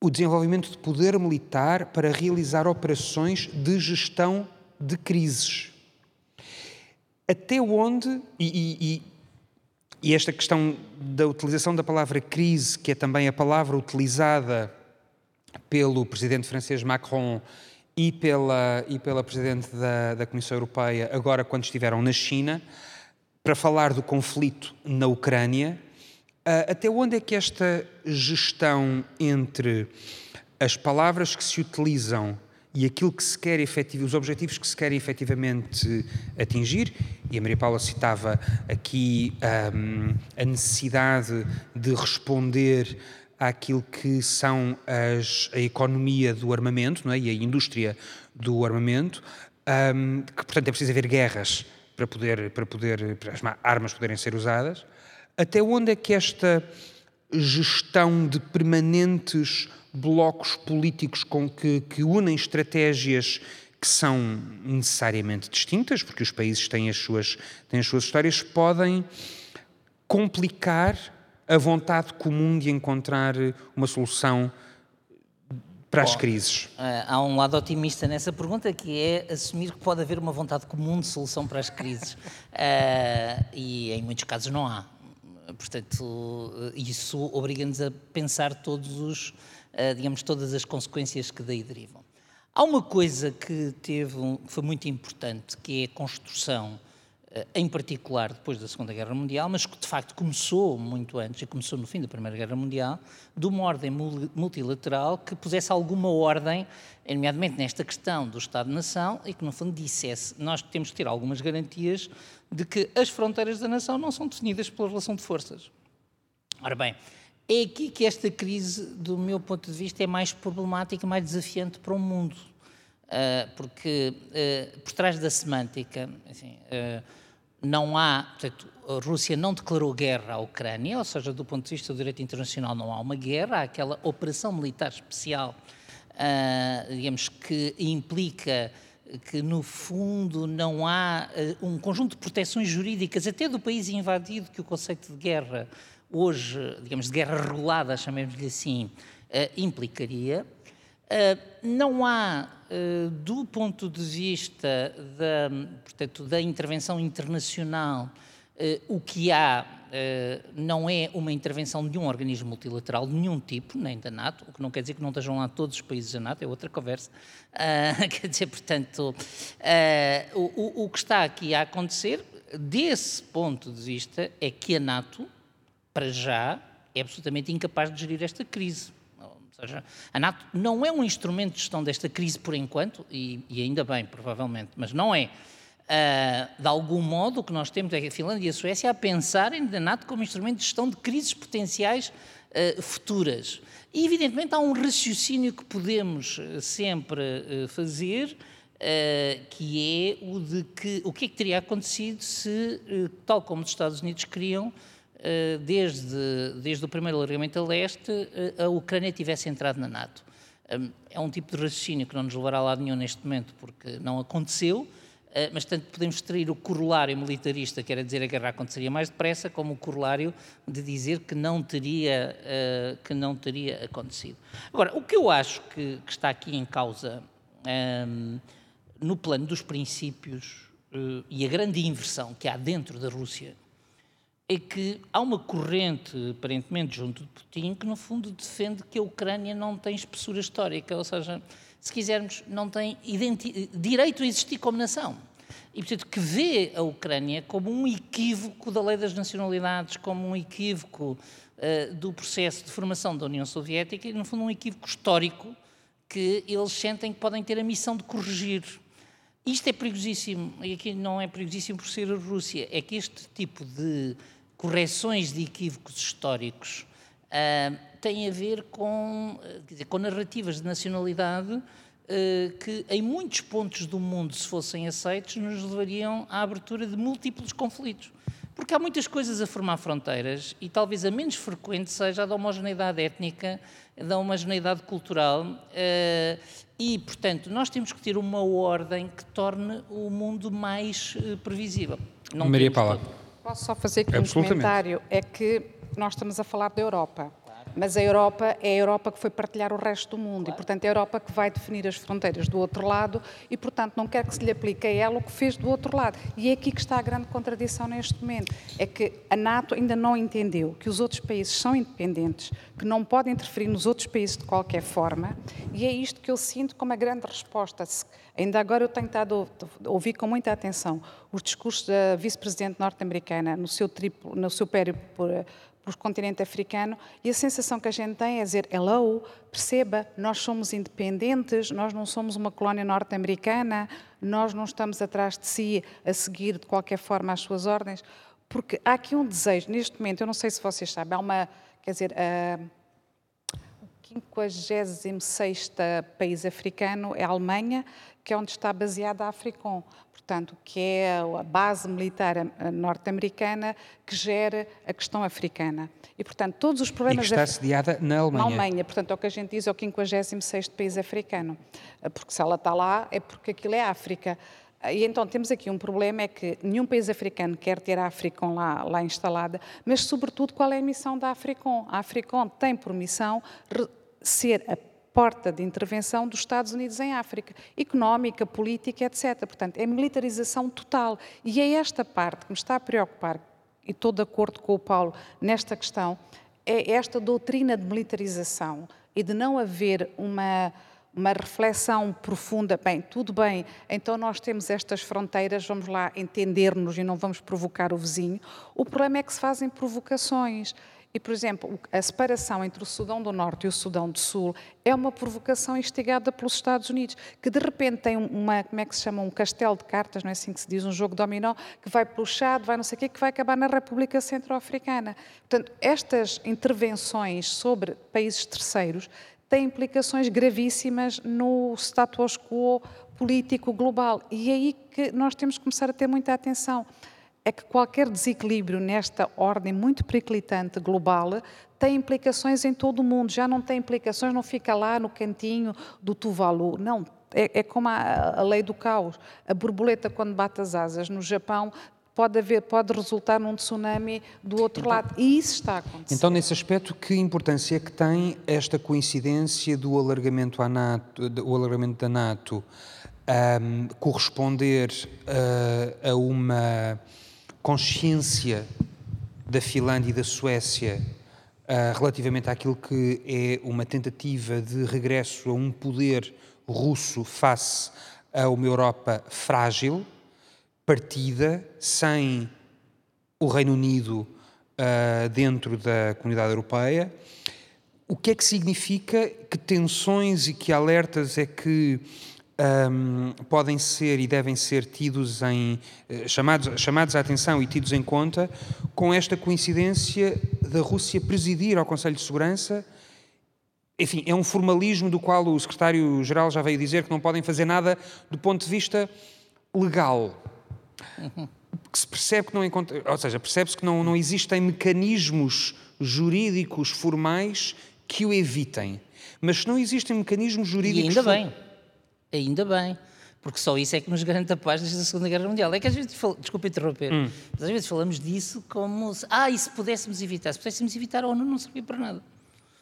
S1: o desenvolvimento de poder militar para realizar operações de gestão de crises. Até onde, e, e, e, esta questão da utilização da palavra crise, que é também a palavra utilizada pelo presidente francês Macron e pela, e pela presidente da, da Comissão Europeia, agora quando estiveram na China, para falar do conflito na Ucrânia, até onde é que esta gestão entre as palavras que se utilizam e aquilo que se quer efetivamente, os objetivos que se querem efetivamente atingir, e a Maria Paula citava aqui um, a necessidade de responder àquilo que são as, a economia do armamento é? e a indústria do armamento, um, que portanto é preciso haver guerras para poder para poder para as armas poderem ser usadas. Até onde é que esta gestão de permanentes blocos políticos com que, que unem estratégias que são necessariamente distintas, porque os países têm as suas, têm as suas histórias, podem complicar a vontade comum de encontrar uma solução para Bom, as crises?
S2: Eh, há um lado otimista nessa pergunta que é assumir que pode haver uma vontade comum de solução para as crises. uh, <laughs> e em muitos casos não há. Portanto, isso obriga-nos a pensar todos os, uh, digamos, todas as consequências que daí derivam. Há uma coisa que teve, que foi muito importante, que é a construção, eh, em particular depois da Segunda Guerra Mundial, mas que de facto começou muito antes, e começou no fim da Primeira Guerra Mundial, de uma ordem multilateral que pusesse alguma ordem, nomeadamente nesta questão do Estado-nação, e que no fundo dissesse, nós temos que ter algumas garantias de que as fronteiras da nação não são definidas pela relação de forças. Ora bem, é aqui que esta crise, do meu ponto de vista, é mais problemática, mais desafiante para o mundo. Uh, porque uh, por trás da semântica, uh, não há, portanto, a Rússia não declarou guerra à Ucrânia, ou seja, do ponto de vista do direito internacional não há uma guerra, há aquela operação militar especial, digamos, que implica que no fundo não há um conjunto de proteções jurídicas, até do país invadido, que o conceito de guerra hoje, digamos, de guerra regulada, chamemos-lhe assim, uh, implicaria. Uh, não há, uh, do ponto de vista da, portanto, da intervenção internacional, o que há não é uma intervenção de um organismo multilateral de nenhum tipo, nem da NATO, o que não quer dizer que não estejam lá todos os países da NATO, é outra conversa. <laughs> quer dizer, portanto, o, o que está aqui a acontecer, desse ponto de vista, é que a NATO para já, é absolutamente incapaz de gerir esta crise. Seja, a NATO não é um instrumento de gestão desta crise por enquanto, e, e ainda bem, provavelmente, mas não é. Uh, de algum modo, o que nós temos é a Finlândia e a Suécia a pensarem na NATO como instrumento de gestão de crises potenciais uh, futuras. E, evidentemente, há um raciocínio que podemos uh, sempre fazer, que é o de que o que é que teria acontecido se, tal como os Estados Unidos queriam, desde, desde o primeiro alargamento a leste, eh, a Ucrânia tivesse entrado na NATO. É um tipo de raciocínio que não nos levará a lado nenhum neste momento, porque não aconteceu, eh, mas tanto podemos extrair o corolário militarista, que era dizer que a guerra aconteceria mais depressa, como o corolário de dizer que não teria, que não teria acontecido. Agora, o que eu acho que, que está aqui em causa um, no plano dos princípios e a grande inversão que há dentro da Rússia é que há uma corrente, aparentemente, junto de Putin, que no fundo defende que a Ucrânia não tem espessura histórica, ou seja, se quisermos, não tem direito a existir como nação. E, portanto, que vê a Ucrânia como um equívoco da lei das nacionalidades, como um equívoco uh, do processo de formação da União Soviética e, no fundo, um equívoco histórico que eles sentem que podem ter a missão de corrigir. Isto é perigosíssimo, e aqui não é perigosíssimo por ser a Rússia, é que este tipo de correções de equívocos históricos uh, têm a ver com, dizer, com narrativas de nacionalidade uh, que, em muitos pontos do mundo, se fossem aceitos, nos levariam à abertura de múltiplos conflitos. Porque há muitas coisas a formar fronteiras e talvez a menos frequente seja a da homogeneidade étnica, da homogeneidade cultural. Uh, e, portanto, nós temos que ter uma ordem que torne o mundo mais uh, previsível.
S1: Não Maria Paula.
S3: Posso só fazer aqui um comentário? É que nós estamos a falar da Europa. Mas a Europa é a Europa que foi partilhar o resto do mundo claro. e, portanto, é a Europa que vai definir as fronteiras do outro lado e, portanto, não quer que se lhe aplique a ela o que fez do outro lado. E é aqui que está a grande contradição neste momento. É que a NATO ainda não entendeu que os outros países são independentes, que não podem interferir nos outros países de qualquer forma e é isto que eu sinto como a grande resposta. Ainda agora eu tenho estado a ouvir com muita atenção os discursos da vice-presidente norte-americana no seu, triplo, no seu périplo por, para o continente africano e a sensação que a gente tem é dizer: hello, perceba, nós somos independentes, nós não somos uma colónia norte-americana, nós não estamos atrás de si a seguir de qualquer forma as suas ordens. Porque há aqui um desejo, neste momento, eu não sei se vocês sabem, há uma, quer dizer, uh, 56 país africano é a Alemanha, que é onde está baseada a Africom, portanto, que é a base militar norte-americana que gera a questão africana. E, portanto, todos os problemas...
S1: E que está sediada na Alemanha.
S3: Na Alemanha, portanto, é o que a gente diz, é o 56 país africano. Porque se ela está lá, é porque aquilo é África. E então temos aqui um problema, é que nenhum país africano quer ter a Africom lá, lá instalada, mas sobretudo qual é a missão da Africom? A Africom tem por missão ser a porta de intervenção dos Estados Unidos em África, económica, política, etc. Portanto, é militarização total. E é esta parte que me está a preocupar, e estou de acordo com o Paulo nesta questão, é esta doutrina de militarização e de não haver uma uma reflexão profunda. Bem, tudo bem, então nós temos estas fronteiras, vamos lá entender-nos e não vamos provocar o vizinho. O problema é que se fazem provocações. E, por exemplo, a separação entre o Sudão do Norte e o Sudão do Sul é uma provocação instigada pelos Estados Unidos, que de repente tem uma, como é que se chama, um castelo de cartas, não é assim que se diz, um jogo dominó, que vai Chad, vai não sei o quê, que vai acabar na República Centro-Africana. Portanto, estas intervenções sobre países terceiros tem implicações gravíssimas no status quo político global. E é aí que nós temos que começar a ter muita atenção. É que qualquer desequilíbrio nesta ordem muito periclitante global tem implicações em todo o mundo. Já não tem implicações, não fica lá no cantinho do Tuvalu. Não, é, é, como a, a, lei do caos. A borboleta, quando bate as asas no Japão, pode haver, pode resultar num tsunami do outro então, lado. E isso está a acontecer.
S1: Então, nesse aspecto, que importância é que tem esta coincidência do alargamento, à NATO, do alargamento da NATO um, corresponder uh, a uma consciência da Finlândia e da Suécia uh, relativamente àquilo que é uma tentativa de regresso a um poder russo face a uma Europa frágil, partida sem o Reino Unido uh, dentro da comunidade europeia. O que é que significa? Que tensões e que alertas é que um, podem ser e devem ser tidos em uh, chamados, chamados à atenção e tidos em conta com esta coincidência da Rússia presidir ao Conselho de Segurança? Enfim, é um formalismo do qual o secretário-geral já veio dizer que não podem fazer nada do ponto de vista legal que se percebe que não encontra, ou seja, percebe-se que não, não existem mecanismos jurídicos formais que o evitem. Mas se não existem mecanismos jurídicos...
S2: E ainda bem, ainda bem, porque só isso é que nos garante a paz desde a Segunda Guerra Mundial. É que às vezes, desculpa interromper, hum. mas às vezes falamos disso como se, ah, e se pudéssemos evitar? Se pudéssemos evitar, a ONU não servia para nada.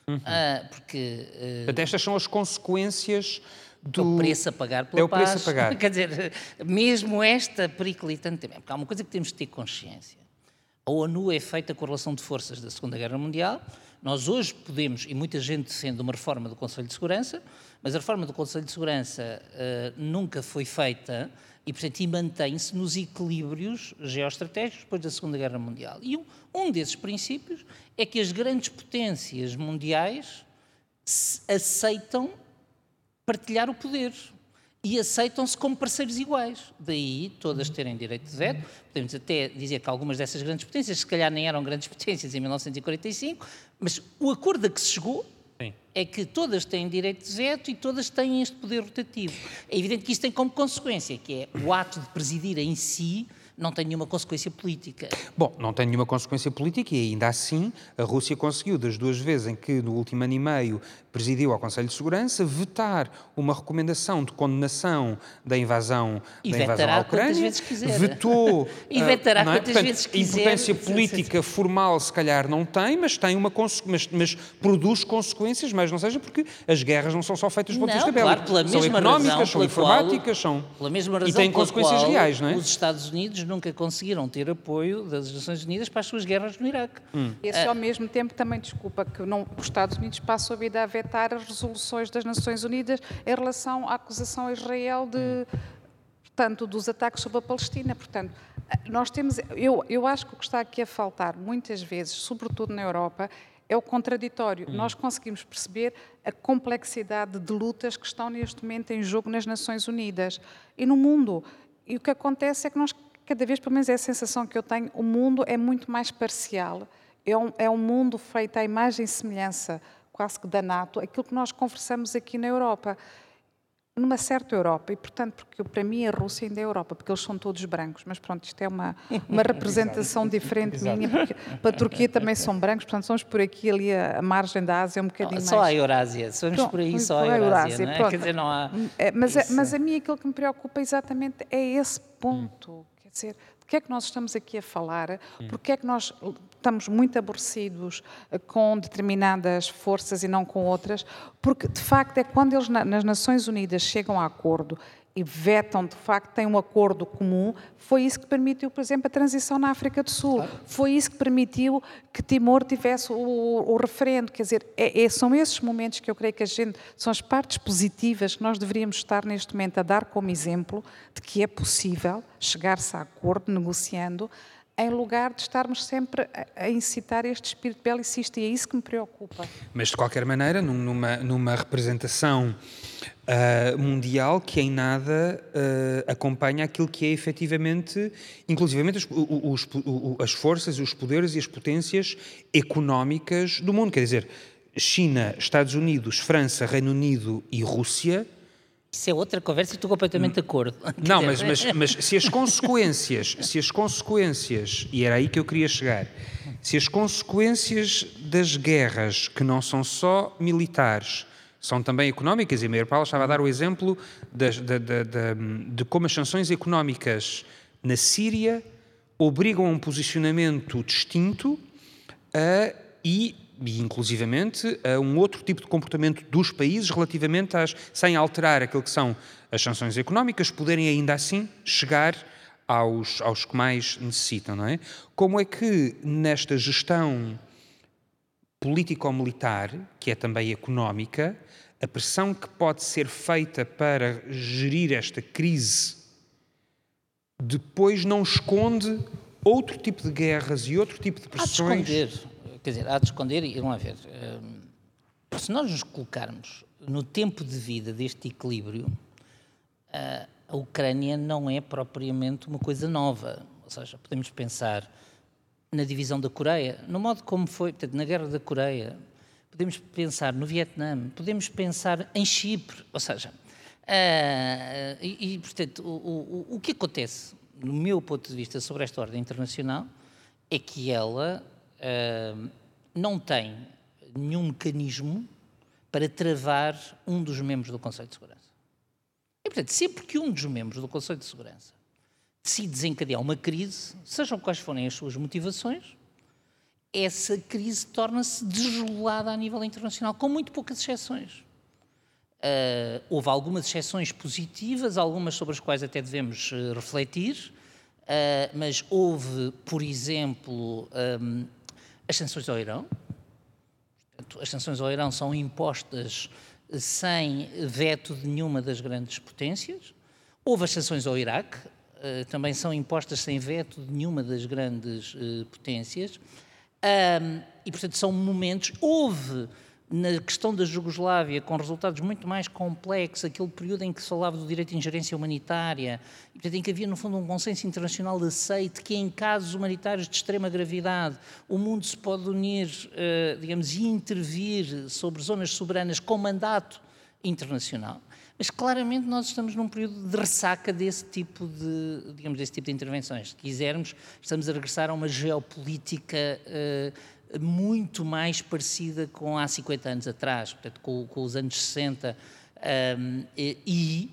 S2: Uhum. Ah, porque...
S1: Uh... Portanto, estas são as consequências do...
S2: O preço a pagar pela
S1: é o preço paz. a pagar. <laughs>
S2: Quer dizer, mesmo esta periclitante também, porque há uma coisa que temos de ter consciência. A ONU é feita com a relação de forças da Segunda Guerra Mundial. Nós hoje podemos, e muita gente defende uma reforma do Conselho de Segurança, mas a reforma do Conselho de Segurança uh, nunca foi feita e, portanto, mantém-se nos equilíbrios geoestratégicos depois da Segunda Guerra Mundial. E um, um desses princípios é que as grandes potências mundiais aceitam partilhar o poder e aceitam-se como parceiros iguais. Daí todas terem direito de veto. Podemos até dizer que algumas dessas grandes potências, se calhar nem eram grandes <laughs> potências em 1945, mas o acordo a que se chegou Sim. é que todas têm direito de veto e todas têm este poder rotativo. É evidente que isso tem como consequência, que é o ato de presidir em si não tem nenhuma consequência política.
S1: Bom, não tem nenhuma consequência política e ainda assim a Rússia conseguiu, das duas vezes em que no último ano e meio presidiu ao Conselho de Segurança, vetar uma recomendação de condenação da invasão,
S2: e
S1: da invasão à Ucrânia.
S2: Vezes quiser.
S1: Vetou. <laughs>
S2: e vetará
S1: uh, é?
S2: quantas vezes quiser.
S1: Importância política formal, se calhar, não tem, mas tem uma mas, mas produz consequências, mas não seja porque as guerras não são só feitas do ponto de vista
S2: bélico. Claro,
S1: são económicas, são informáticas, são.
S2: Pela mesma razão
S1: e têm consequências reais, não é?
S2: Os Estados Unidos nunca conseguiram ter apoio das Nações Unidas para as suas guerras no Iraque.
S3: Hum. Esse, ao mesmo tempo, também desculpa que não, os Estados Unidos passam a vida a vetar as resoluções das Nações Unidas em relação à acusação a Israel de, portanto, dos ataques sobre a Palestina. Portanto, nós temos, eu, eu acho que o que está aqui a faltar muitas vezes, sobretudo na Europa, é o contraditório. Hum. Nós conseguimos perceber a complexidade de lutas que estão neste momento em jogo nas Nações Unidas e no mundo. E o que acontece é que nós, cada vez, pelo menos é a sensação que eu tenho, o mundo é muito mais parcial. É um, é um mundo feito à imagem e semelhança quase que da NATO, aquilo que nós conversamos aqui na Europa numa certa Europa, e portanto, porque para mim a Rússia ainda é Europa, porque eles são todos brancos, mas pronto, isto é uma, uma <laughs> representação diferente minha, porque para a Turquia também são brancos, portanto, somos por aqui ali a, a margem da Ásia um bocadinho
S2: só
S3: mais...
S2: Só a Eurásia, somos pronto, por aí só a Eurásia, é? Quer dizer, não há...
S3: É, mas, a, mas a mim aquilo que me preocupa exatamente é esse ponto, hum. Dizer, de que é que nós estamos aqui a falar, hum. porque é que nós estamos muito aborrecidos eh, com determinadas forças e não com outras, porque de facto é quando eles nas Nações Unidas chegam a acordo e vetam, de facto, têm um acordo comum, foi isso que permitiu, por exemplo, a transição na África do Sul. Claro. Foi isso que permitiu que Timor tivesse o, o referendo. Quer dizer, é, é, são esses momentos que eu creio que a gente, são as partes positivas que nós deveríamos estar neste momento a dar como exemplo de que é possível chegar-se a acordo negociando em lugar de estarmos sempre a, incitar este espírito belicista, e é isso que me preocupa.
S1: Mas, de qualquer maneira, numa, numa representação uh, mundial que em nada uh, acompanha aquilo que é efetivamente, inclusivamente os, os, os, as forças, os poderes e as potências económicas do mundo. Quer dizer, China, Estados Unidos, França, Reino Unido e Rússia
S2: isso é outra conversa e estou completamente de acordo.
S1: Não, mas, mas, mas se as <laughs> consequências, se as consequências, e era aí que eu queria chegar, se as consequências das guerras, que não são só militares, são também económicas, e a Meir Paulo estava a dar o exemplo de, de, de, de, como as sanções económicas na Síria obrigam a um posicionamento distinto uh, e e inclusivamente a um outro tipo de comportamento dos países relativamente às, sem alterar aquilo que são as sanções económicas, poderem ainda assim chegar aos, aos que mais necessitam, não é? Como é que nesta gestão político-militar, que é também económica, a pressão que pode ser feita para gerir esta crise depois não esconde outro tipo de guerras e outro tipo de pressões?
S2: Há de esconder quer dizer, há de esconder, e vamos ver, hum, se nós nos colocarmos no tempo de vida deste equilíbrio, a Ucrânia não é propriamente uma coisa nova. Ou seja, podemos pensar na divisão da Coreia, no modo como foi, portanto, na Guerra da Coreia, podemos pensar no Vietnã, podemos pensar em Chipre, ou seja, uh, e, e, portanto, o, o, o que acontece, no meu ponto de vista, sobre esta ordem internacional, é que ela uh, não tem nenhum mecanismo para travar um dos membros do Conselho de Segurança. E, portanto, sempre que um dos membros do Conselho de Segurança decide desencadear uma crise, sejam quais forem as suas motivações, essa crise torna-se desregulada a nível internacional, com muito poucas exceções. Uh, houve algumas exceções positivas, algumas sobre as quais até devemos uh, refletir, uh, mas houve, por exemplo, um, as sanções ao Irão. As sanções ao Irão são impostas sem veto de nenhuma das grandes potências. Houve as sanções ao Iraque, eh, também são impostas sem veto de nenhuma das grandes eh, potências. e, portanto, são momentos. Houve na questão da Jugoslávia, com resultados muito mais complexos, aquele período em que se falava do direito de ingerência humanitária, e, portanto, em que havia, no fundo, um consenso internacional de aceite que, em casos humanitários de extrema gravidade, o mundo se pode unir, uh, digamos, e intervir sobre zonas soberanas com mandato internacional. Mas claramente nós estamos num período de ressaca desse tipo de, digamos, desse tipo de intervenções. Se quisermos, estamos a regressar a uma geopolítica uh, muito mais parecida com há 50 anos atrás, portanto, com, com os anos 60, um, e, e,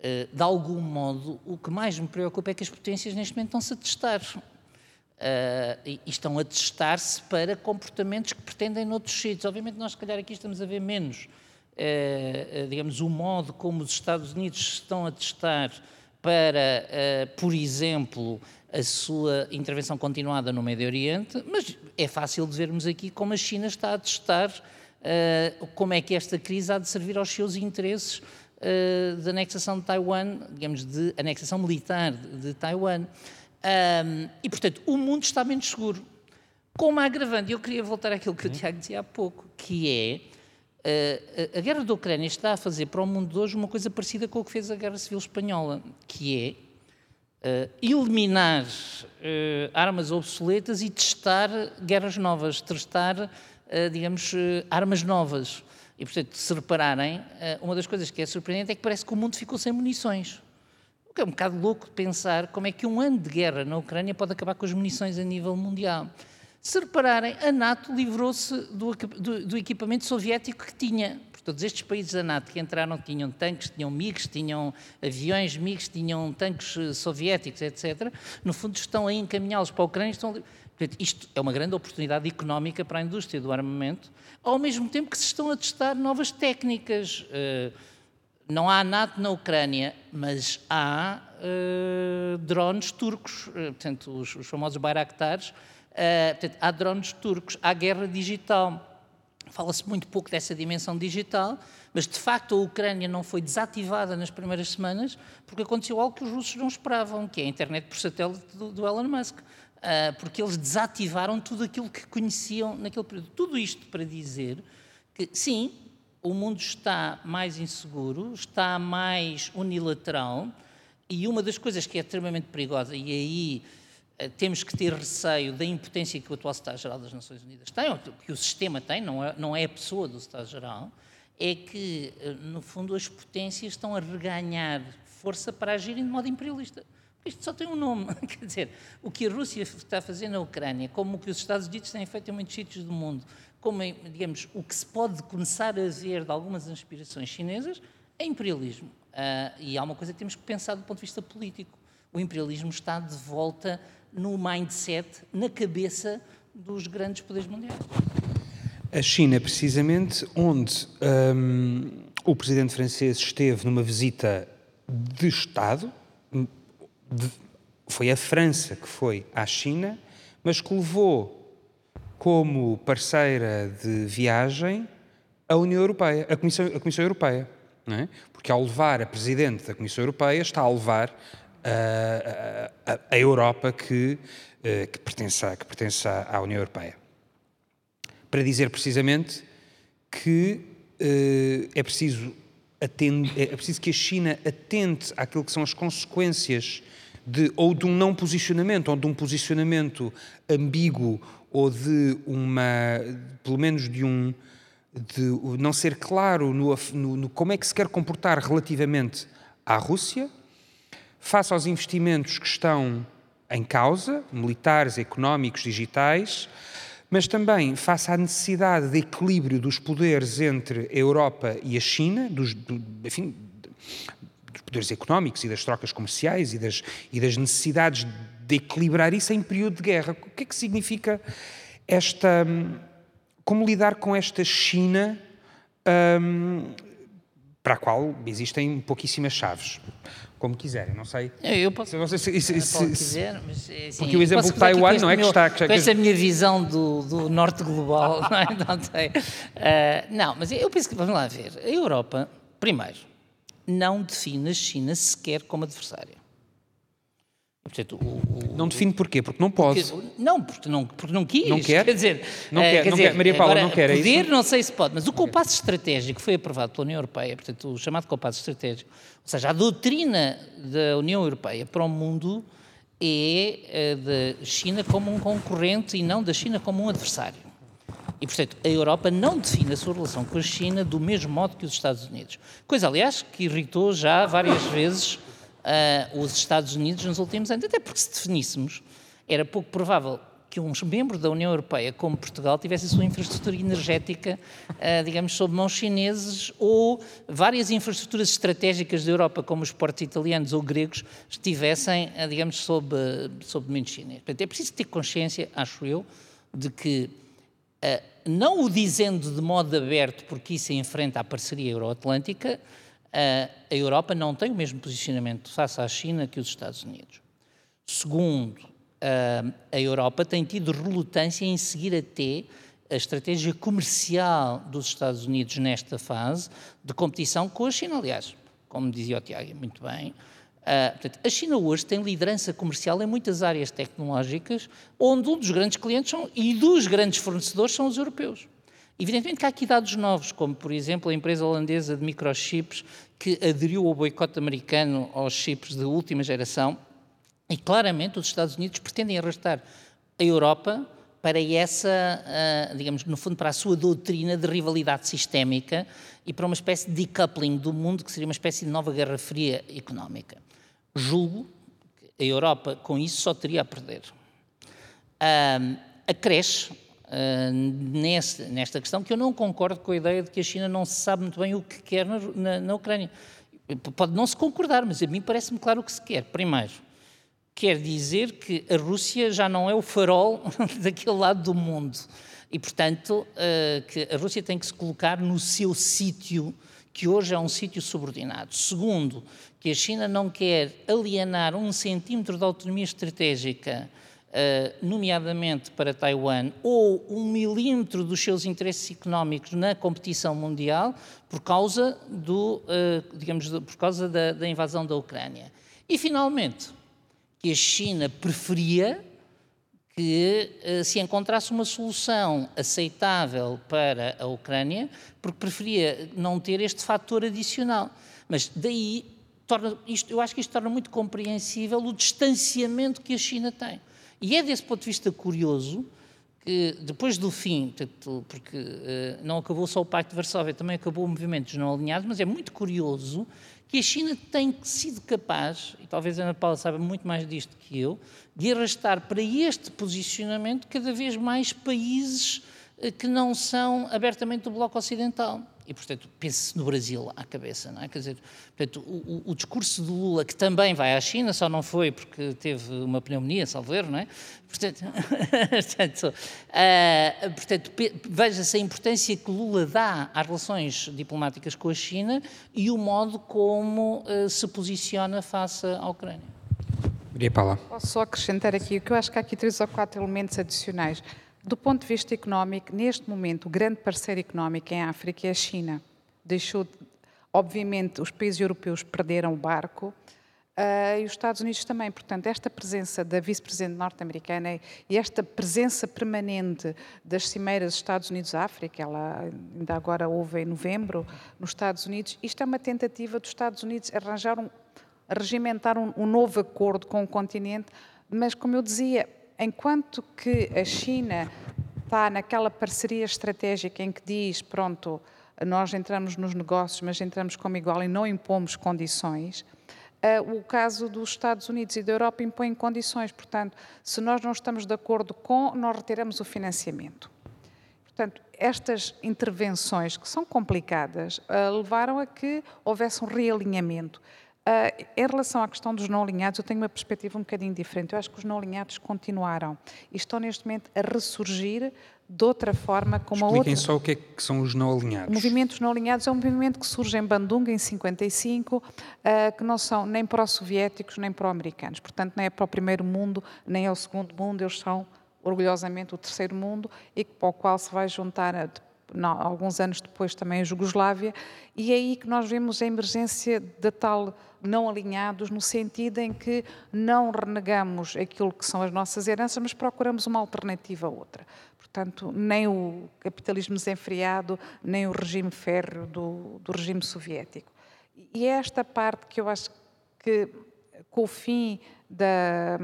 S2: eh, de algum modo, o que mais me preocupa é que as potências neste momento estão-se a testar. Uh, e, e estão a testar-se para comportamentos que pretendem noutros sítios. Obviamente, nós, se calhar, aqui estamos a ver menos, uh, digamos, o modo como os Estados Unidos estão a testar para, por exemplo, a sua intervenção continuada no Médio Oriente, mas é fácil de vermos aqui como a China está a testar como é que esta crise há de servir aos seus interesses de anexação de Taiwan, digamos, de anexação militar de, Taiwan. E, portanto, o mundo está menos seguro. Com uma agravante, eu queria voltar àquilo que o Tiago dizia há pouco, que é a guerra da Ucrânia está a fazer para o mundo de hoje uma coisa parecida com o que fez a Guerra Civil Espanhola, que é uh, eliminar uh, armas obsoletas e testar guerras novas, testar uh, digamos, armas novas. E, portanto, se repararem, uma das coisas que é surpreendente é que parece que o mundo ficou sem munições. O que é um bocado louco pensar como é que um ano de guerra na Ucrânia pode acabar com as munições a nível mundial. Se repararem, a NATO livrou-se do, do, do, equipamento soviético que tinha. Todos estes países da NATO que entraram tinham tanques, tinham MiGs, tinham aviões MiGs, tinham tanques eh, soviéticos, etc. No fundo, estão a encaminhá-los para a Ucrânia. Estão... Isto é uma grande oportunidade económica para a indústria do armamento, ao mesmo tempo que se estão a testar novas técnicas. Uh, não há NATO na Ucrânia, mas há uh, drones turcos, portanto, os famosos Bayraktars, Uh, portanto, há drones turcos, há guerra digital. Fala-se muito pouco dessa dimensão digital, mas de facto a Ucrânia não foi desativada nas primeiras semanas porque aconteceu algo que os russos não esperavam, que é a internet por satélite do, do Elon Musk. Uh, porque eles desativaram tudo aquilo que conheciam naquele período. Tudo isto para dizer que, sim, o mundo está mais inseguro, está mais unilateral, e uma das coisas que é extremamente perigosa, e aí temos que ter receio da impotência que o atual Estado-Geral das Nações Unidas tem, ou que o sistema tem, não é, não é a pessoa do Estado-Geral, é que, eh, no fundo, as potências estão a reganhar força para agirem de modo imperialista. Isto só tem um nome. <laughs> Quer dizer, o que a Rússia está a fazer na Ucrânia, como o que os Estados Unidos têm feito em muitos sítios do mundo, como, digamos, o que se pode começar a ver de algumas inspirações chinesas, é imperialismo. Uh, e há uma coisa que temos que pensar do ponto de vista político. O imperialismo está de volta no mindset, na cabeça dos grandes poderes mundiais.
S1: A China, precisamente, onde um, o presidente francês esteve numa visita de Estado, de, foi a França que foi à China, mas que levou como parceira de viagem a União Europeia, a Comissão, a Comissão Europeia. É? Porque ao levar a presidente da Comissão Europeia, está a levar a, a, Europa que, eh, que, pertence a, que pertence à União Europeia. Para dizer precisamente que eh, é preciso, atende, é preciso que a China atente àquilo que são as consequências de, ou de um não posicionamento, ou de um posicionamento ambíguo, ou de uma, pelo menos de um, de não ser claro no, no, no como é que se quer comportar relativamente à Rússia, face aos investimentos que estão em causa, militares, económicos, digitais, mas também face à necessidade de equilíbrio dos poderes entre a Europa e a China, dos, do, enfim, dos poderes económicos e das trocas comerciais e das, e das necessidades de equilibrar isso em período de guerra. O que é que significa esta. Como lidar com esta China um, para a qual existem pouquíssimas chaves? Como quiserem, não sei.
S2: Eu posso,
S1: sei se, se, se,
S2: quiser, mas, é assim,
S1: porque o exemplo de Taiwan não é que
S2: meu,
S1: está... Que,
S2: com esta minha visão do, do norte global, <laughs> não, é? não sei. Uh, não, mas eu penso que, vamos lá ver, a Europa, primeiro, não define a China sequer como adversária.
S1: Portanto, o, o, não define porquê? Porque não pode.
S2: Porque, não, porque não, porque não quis.
S1: Não quer?
S2: Quer dizer,
S1: não quer, quer, não dizer, quer. Maria Paula
S2: agora,
S1: não quer,
S2: é poder,
S1: isso?
S2: não sei se pode, mas o compasso estratégico foi aprovado pela União Europeia, portanto, o chamado compasso estratégico, ou seja, a doutrina da União Europeia para o mundo é eh, da China como um concorrente e não da China como um adversário. E, portanto, a Europa não define a sua relação com a China do mesmo modo que os Estados Unidos. Coisa, aliás, que irritou já várias vezes uh, os Estados Unidos nos últimos anos, até porque se definíssemos, era pouco provável que um membro da União Europeia, como Portugal, tivesse sua infraestrutura energética, uh, digamos, sob mãos chineses, ou várias infraestruturas estratégicas da Europa, como os portos italianos ou gregos, estivessem, uh, digamos, sob, sob domínio chinês. Portanto, é preciso ter consciência, acho eu, de que, uh, não o dizendo de modo aberto, porque isso enfrenta a parceria euroatlântica, a Europa não tem o mesmo posicionamento face à China que os Estados Unidos. Segundo, a Europa tem tido relutância em seguir até a estratégia comercial dos Estados Unidos nesta fase de competição com a China. Aliás, como dizia o Tiago muito bem, a China hoje tem liderança comercial em muitas áreas tecnológicas, onde um dos grandes clientes são, e dos grandes fornecedores são os europeus. Evidentemente que há aqui dados novos, como por exemplo a empresa holandesa de microchips que aderiu ao boicote americano aos chips de última geração e claramente os Estados Unidos pretendem arrastar a Europa para essa, uh, digamos, no fundo, para a sua doutrina de rivalidade sistémica e para uma espécie de decoupling do mundo, que seria uma espécie de nova Guerra Fria económica. Julgo que a Europa, com isso, só teria a perder. Uh, acresce nesse, nesta questão que eu não concordo com a ideia de que a China não se sabe muito bem o que quer na, na, na Ucrânia. Pode não se concordar, mas a mim parece-me claro o que se quer. Primeiro, quer dizer que a Rússia já não é o farol <laughs> daquele lado do mundo. E, portanto, uh, que a Rússia tem que se colocar no seu sítio, que hoje é um sítio subordinado. Segundo, que a China não quer alienar um centímetro de autonomia estratégica nomeadamente para Taiwan, ou um milímetro dos seus interesses económicos na competição mundial, por causa, do, uh, digamos, por causa da, da, invasão da Ucrânia. E, finalmente, que a China preferia que uh, se encontrasse uma solução aceitável para a Ucrânia, porque preferia não ter este fator adicional. Mas daí, torna, isto, eu acho que isto torna muito compreensível o distanciamento que a China tem. E é desse ponto de vista curioso que, depois do fim, porque uh, não acabou só o Pacto de Varsóvia, também acabou o movimento não alinhados, mas é muito curioso que a China tem sido capaz, e talvez a Ana Paula saiba muito mais disto que eu, de arrastar para este posicionamento cada vez mais países uh, que não são abertamente do Bloco Ocidental. E, portanto, pense-se no Brasil à cabeça, não é? Quer dizer, portanto, o, o, discurso de Lula, que também vai à China, só não foi porque teve uma pneumonia, salvo não é? Portanto, <laughs> portanto, uh, portanto veja-se a importância que Lula dá às relações diplomáticas com a China e o modo como uh, se posiciona face à Ucrânia.
S1: Maria Paula.
S3: Posso só acrescentar aqui, que eu acho que há aqui três ou quatro elementos adicionais. Do ponto de vista económico, neste momento, o grande parceiro económico em África é a China. Deixou, obviamente, os países europeus perderam o barco uh, e os Estados Unidos também. Portanto, esta presença da vice-presidente norte-americana e esta presença permanente das cimeiras Estados Unidos-África, ela ainda agora houve em novembro nos Estados Unidos, isto é uma tentativa dos Estados Unidos arranjar um, regimentar um, um novo acordo com o continente, mas, como eu dizia, enquanto que a China está naquela parceria estratégica em que diz, pronto, nós entramos nos negócios, mas entramos como igual e não impomos condições, Uh, o caso dos Estados Unidos e da Europa impõe condições. Portanto, se nós não estamos de acordo com, nós retiramos o financiamento. Portanto, estas intervenções, que são complicadas, uh, levaram a que houvesse um realinhamento. Uh, em relação à questão dos não alinhados, eu tenho uma perspectiva um bocadinho diferente. Eu acho que os não alinhados continuaram e estão neste momento a ressurgir de outra forma, com uma
S1: Expliquem
S3: outra...
S1: só o que é que são os não alinhados.
S3: O movimento dos não alinhados é um movimento que surge em Bandung em 55, uh, ah, que não são nem pró-soviéticos nem pró-americanos. Portanto, nem é para o primeiro mundo, nem é o segundo mundo, eles são orgulhosamente o terceiro mundo e para o qual se vai juntar a, alguns anos depois também a Jugoslávia, e é aí que nós vemos a emergência da tal não alinhados, no sentido em que não renegamos aquilo que são as nossas heranças, mas procuramos uma alternativa a outra. Portanto, nem o capitalismo desenfreado, nem o regime férreo do, do regime soviético. E é esta parte que eu acho que, com o fim da,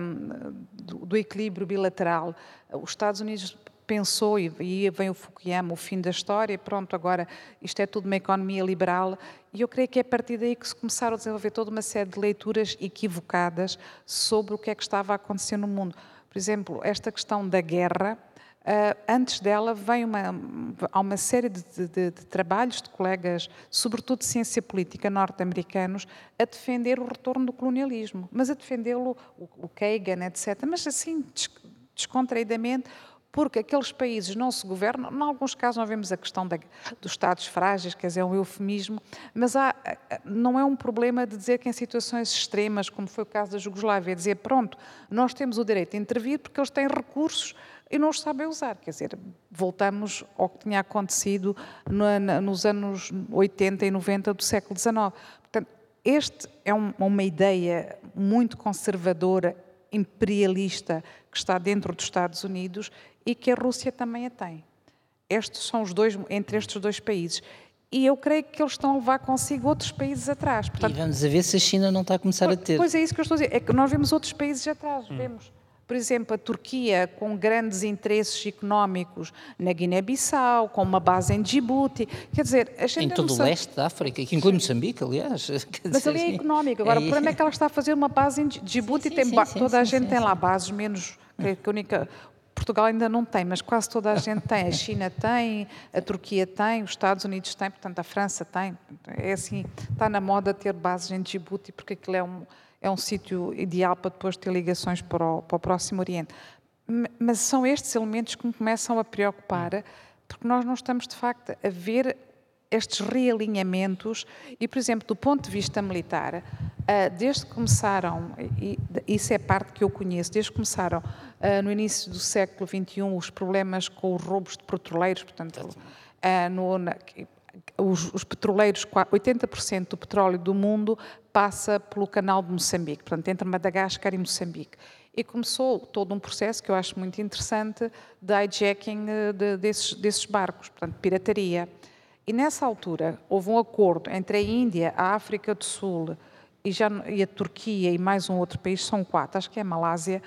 S3: do, do equilíbrio bilateral, os Estados Unidos pensou, e aí vem o Fukuyama, o fim da história, pronto, agora isto é tudo uma economia liberal, e eu creio que é a partir daí que se começaram a desenvolver toda uma série de leituras equivocadas sobre o que é que estava a acontecer no mundo. Por exemplo, esta questão da guerra, Uh, antes dela vem uma, há uma série de, de, de, trabalhos de colegas, sobretudo de ciência política norte-americanos, a defender o retorno do colonialismo, mas a defendê-lo, o, o Kagan, etc., mas assim, descontraídamente, porque aqueles países não se governam, em alguns casos nós vemos a questão da, dos Estados frágeis, quer dizer, é um eufemismo, mas há, não é um problema de dizer que em situações extremas, como foi o caso da Jugoslávia, dizer, pronto, nós temos o direito de intervir porque eles têm recursos e não os sabem usar. Quer dizer, voltamos ao que tinha acontecido no, nos anos 80 e 90 do século XIX. Portanto, este é um, uma ideia muito conservadora, imperialista, que está dentro dos Estados Unidos e que a Rússia também a tem. Estes são os dois, entre estes dois países. E eu creio que eles estão a levar consigo outros países atrás.
S2: Portanto, e vamos a ver se a China não está a começar a ter.
S3: Pois é isso que eu estou a dizer. É que nós vemos outros países atrás, hum. vemos. por exemplo, a Turquia com grandes interesses económicos na Guiné-Bissau, com uma base em Djibouti. Quer dizer,
S2: a gente Em todo o sabe... leste da África, que inclui Moçambique, aliás. <laughs>
S3: Mas ali é económico. Agora, é... o problema é que ela está a fazer uma base em Djibouti, sim, sim, tem sim, toda a gente tem lá bases, menos que a única Portugal ainda não tem, mas quase toda a gente tem. A China tem, a Turquia tem, os Estados Unidos têm, portanto a França tem. É assim, está na moda ter bases em Djibouti porque aquilo é um, é um sítio ideal para depois ter ligações para o, para o Próximo Oriente. Mas são estes elementos que me começam a preocupar, porque nós não estamos de facto a ver estes realinhamentos e, por exemplo, do ponto de vista militar, ah, desde que começaram, e isso é parte que eu conheço, desde que começaram ah, no início do século XXI os problemas com os roubos de petroleiros, portanto, ah, no, os, os, petroleiros, 80% do petróleo do mundo passa pelo canal de Moçambique, portanto, entre Madagascar e Moçambique. E começou todo um processo que eu acho muito interessante de hijacking de, desses, desses barcos, portanto, pirataria. E nessa altura houve um acordo entre a Índia, a África do Sul e, já, e a Turquia e mais um outro país, são quatro, acho que é a Malásia,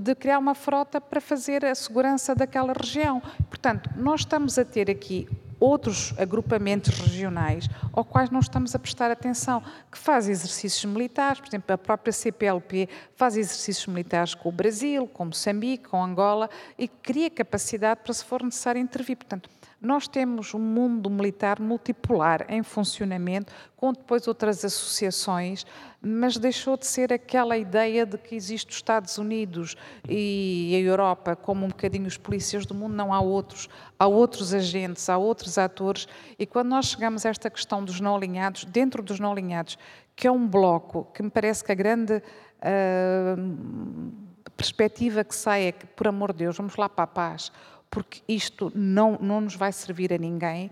S3: de criar uma frota para fazer a segurança daquela região. Portanto, nós estamos a ter aqui outros agrupamentos regionais aos quais não estamos a prestar atenção, que fazem exercícios militares, por exemplo, a própria CPLP faz exercícios militares com o Brasil, com Moçambique, com Angola, e cria capacidade para, se for necessário, intervir. Portanto, nós temos um mundo militar multipolar em funcionamento, com depois outras associações, mas deixou de ser aquela ideia de que existe os Estados Unidos e a Europa como um bocadinho os polícias do mundo. Não há outros, há outros agentes, há outros atores. E quando nós chegamos a esta questão dos não alinhados, dentro dos não alinhados, que é um bloco que me parece que a grande. Uh, perspectiva que sai é que, por amor de Deus, vamos lá para a paz porque isto não, não nos vai servir a ninguém,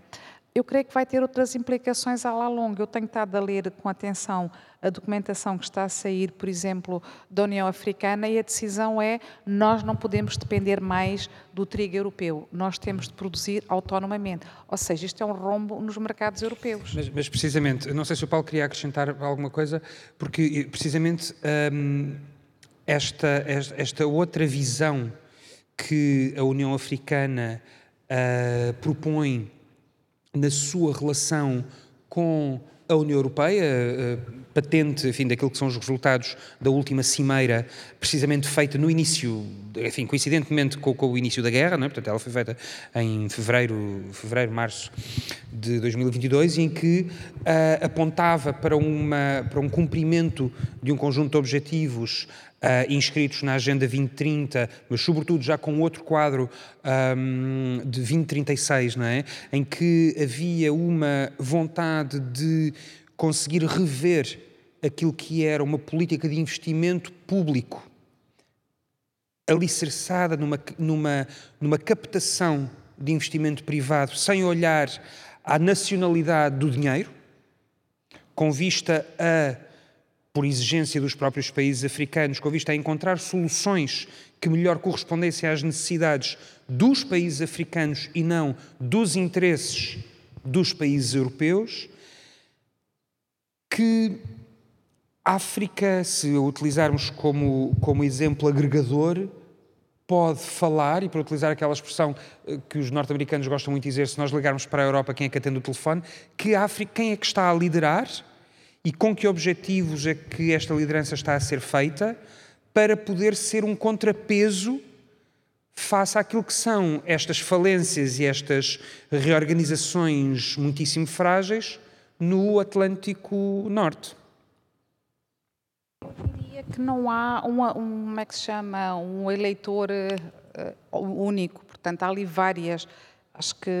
S3: eu creio que vai ter outras implicações à la longa. Eu tenho estado a ler com atenção a documentação que está a sair, por exemplo, da União Africana, e a decisão é nós não podemos depender mais do trigo europeu, nós temos de produzir autonomamente. Ou seja, isto é um rombo nos mercados europeus.
S1: Mas, mas precisamente, não sei se o Paulo queria acrescentar alguma coisa, porque precisamente hum, esta, esta outra visão que a União Africana uh, propõe na sua relação com a União Europeia, uh, patente, enfim, daquilo que são os resultados da última cimeira, precisamente feita no início, enfim, coincidentemente com, com o início da guerra, não é? portanto ela foi feita em fevereiro, fevereiro, março de 2022, em que uh, apontava para, uma, para um cumprimento de um conjunto de objetivos uh, inscritos na Agenda 2030, mas sobretudo já com outro quadro um, de 2036, não é? em que havia uma vontade de conseguir rever aquilo que era uma política de investimento público alicerçada numa, numa, numa captação de investimento privado sem olhar à nacionalidade do dinheiro, com vista a por exigência dos próprios países africanos, com vista a encontrar soluções que melhor correspondessem às necessidades dos países africanos e não dos interesses dos países europeus, que África, se a utilizarmos como, como exemplo agregador, pode falar, e para utilizar aquela expressão eh, que os norte-americanos gostam muito de dizer, se nós ligarmos para a Europa, quem é que atende o telefone, que África, quem é que está a liderar e com que objetivos é que esta liderança está a ser feita para poder ser um contrapeso face àquilo que são estas falências e estas reorganizações muitíssimo frágeis no Atlântico Norte.
S3: Eu diria que não há uma, um, como é que se chama, um eleitor uh, único, portanto há ali várias. Acho que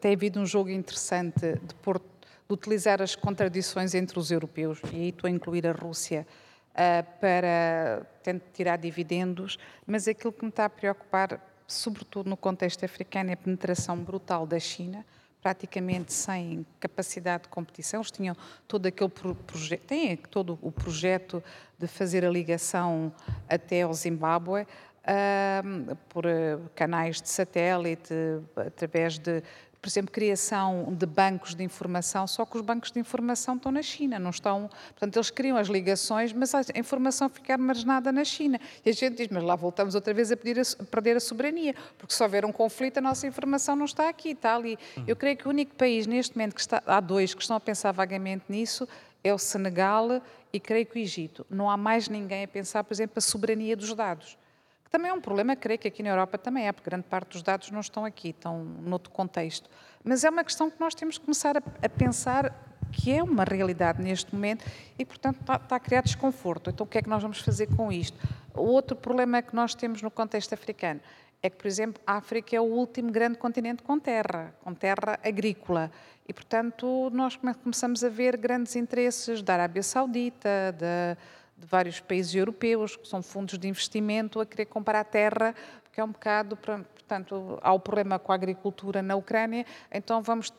S3: tem havido um jogo interessante de pôr de utilizar as contradições entre os europeus, e aí estou a incluir a Rússia, uh, para tentar tirar dividendos, mas aquilo que me está a preocupar, sobretudo no contexto africano, é a penetração brutal da China, praticamente sem capacidade de competição. Eles tinham todo aquele projeto, têm todo o projeto de fazer a ligação até ao Zimbábue, uh, por uh, canais de satélite, através de por exemplo, criação de bancos de informação, só que os bancos de informação estão na China, não estão. Portanto, eles criam as ligações, mas a informação fica armazenada na China. E a gente diz, mas lá voltamos outra vez a, a, perder a soberania, porque se houver um conflito, a nossa informação não está aqui, está ali. Eu creio que o único país neste momento que está, há dois que estão a pensar vagamente nisso, é o Senegal e creio que o Egito. Não há mais ninguém a pensar, por exemplo, a soberania dos dados que também é um problema, creio que aqui na Europa também é, porque grande parte dos dados não estão aqui, estão noutro contexto. Mas é uma questão que nós temos que começar a, a pensar que é uma realidade neste momento e, portanto, está, está, a criar desconforto. Então, o que é que nós vamos fazer com isto? O outro problema que nós temos no contexto africano é que, por exemplo, a África é o último grande continente com terra, com terra agrícola. E, portanto, nós começamos a ver grandes interesses da Arábia Saudita, da de vários países europeus, que são fundos de investimento, a querer comprar terra, porque é um bocado, portanto, há o problema com a agricultura na Ucrânia, então vamos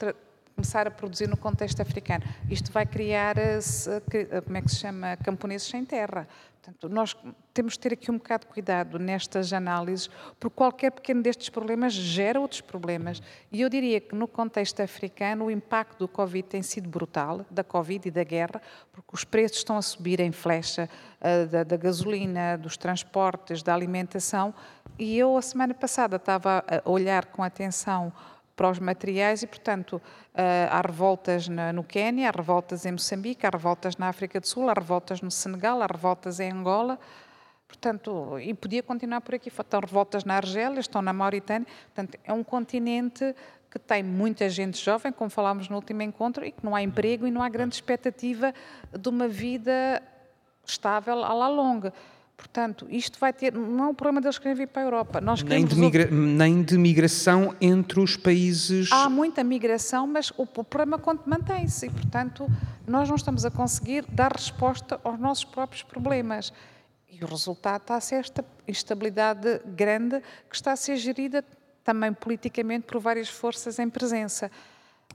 S3: começar a produzir no contexto africano. Isto vai criar, eh, eh, como é que se chama, camponeses sem terra. Portanto, nós temos de ter aqui um bocado de cuidado nestas análises, porque qualquer pequeno destes problemas gera outros problemas. E eu diria que no contexto africano o impacto do Covid tem sido brutal, da Covid e da guerra, porque os preços estão a subir em flecha uh, da, da, gasolina, dos transportes, da alimentação. E eu, a semana passada, estava a olhar com atenção para os materiais e, portanto, eh, há revoltas no Quênia, há revoltas em Moçambique, há revoltas na África do Sul, há revoltas no Senegal, há revoltas em Angola. Portanto, e podia continuar por aqui. Estão revoltas na Argélia, estão na Mauritânia. Portanto, é um continente que tem muita gente jovem, como falámos no último encontro, e que não há emprego e não há grande expectativa de uma vida estável à la longa. Portanto, isto vai ter. Não é um problema deles querem vir para a Europa.
S1: Nós nem, de migra, nem de migração entre os países.
S3: Há muita migração, mas o, o problema mantém-se. E, portanto, nós não estamos a conseguir dar resposta aos nossos próprios problemas. E o resultado está a ser esta instabilidade grande que está a ser gerida também politicamente por várias forças em presença.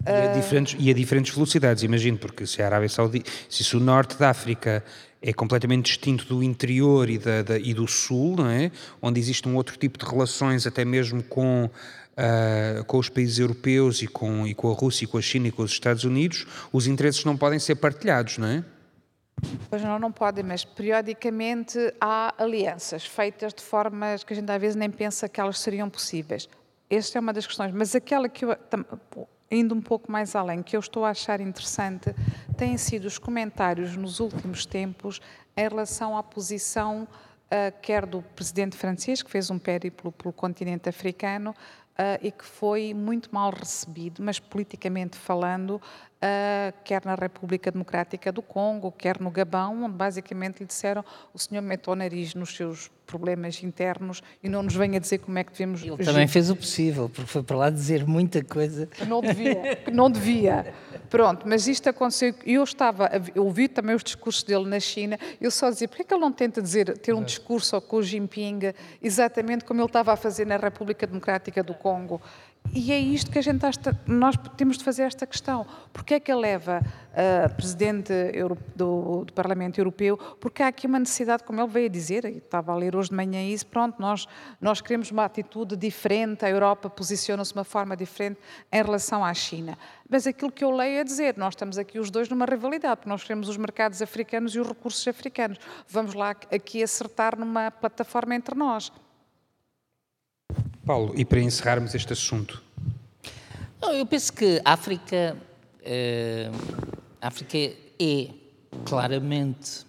S1: E a, diferentes, e a diferentes velocidades, imagino, porque se a Arábia Saudita, se o norte da África é completamente distinto do interior e, da, da, e do sul, não é? onde existe um outro tipo de relações, até mesmo com, uh, com os países europeus e com, e com a Rússia, e com a China e com os Estados Unidos, os interesses não podem ser partilhados, não é?
S3: Pois não, não podem, mas periodicamente há alianças feitas de formas que a gente às vezes nem pensa que elas seriam possíveis. Esta é uma das questões, mas aquela que eu indo um pouco mais além, que eu estou a achar interessante, têm sido os comentários nos últimos tempos em relação à posição, uh, quer do presidente francês, que fez um périplo pelo continente africano, uh, e que foi muito mal recebido, mas politicamente falando, uh, quer na República Democrática do Congo, quer no Gabão, onde basicamente lhe disseram o senhor mete o nariz nos seus problemas internos e não nos venha dizer como é que devemos...
S2: Ele também fez o possível, porque foi para lá dizer muita coisa.
S3: Que não devia, não devia. Pronto, mas isto aconteceu, eu estava, eu ouvi também os discursos dele na China, eu só dizia, porquê é que ele não tenta dizer, ter um discurso com o Jinping exatamente como ele estava a fazer na República Democrática do Congo? E é isto que a gente está, nós temos de fazer esta questão. Porquê é que ele leva a uh, presidente do, do, Parlamento Europeu? Porque há aqui uma necessidade, como ele veio a dizer, e estava a ler hoje de manhã isso, pronto, nós, nós queremos uma atitude diferente, a Europa posiciona-se de uma forma diferente em relação à China. Mas aquilo que eu leio é dizer, nós estamos aqui os dois numa rivalidade, porque nós queremos os mercados africanos e os recursos africanos. Vamos lá aqui acertar numa plataforma entre nós.
S1: Paulo, e para encerrarmos este assunto?
S2: Eu penso que a África, eh, África é claramente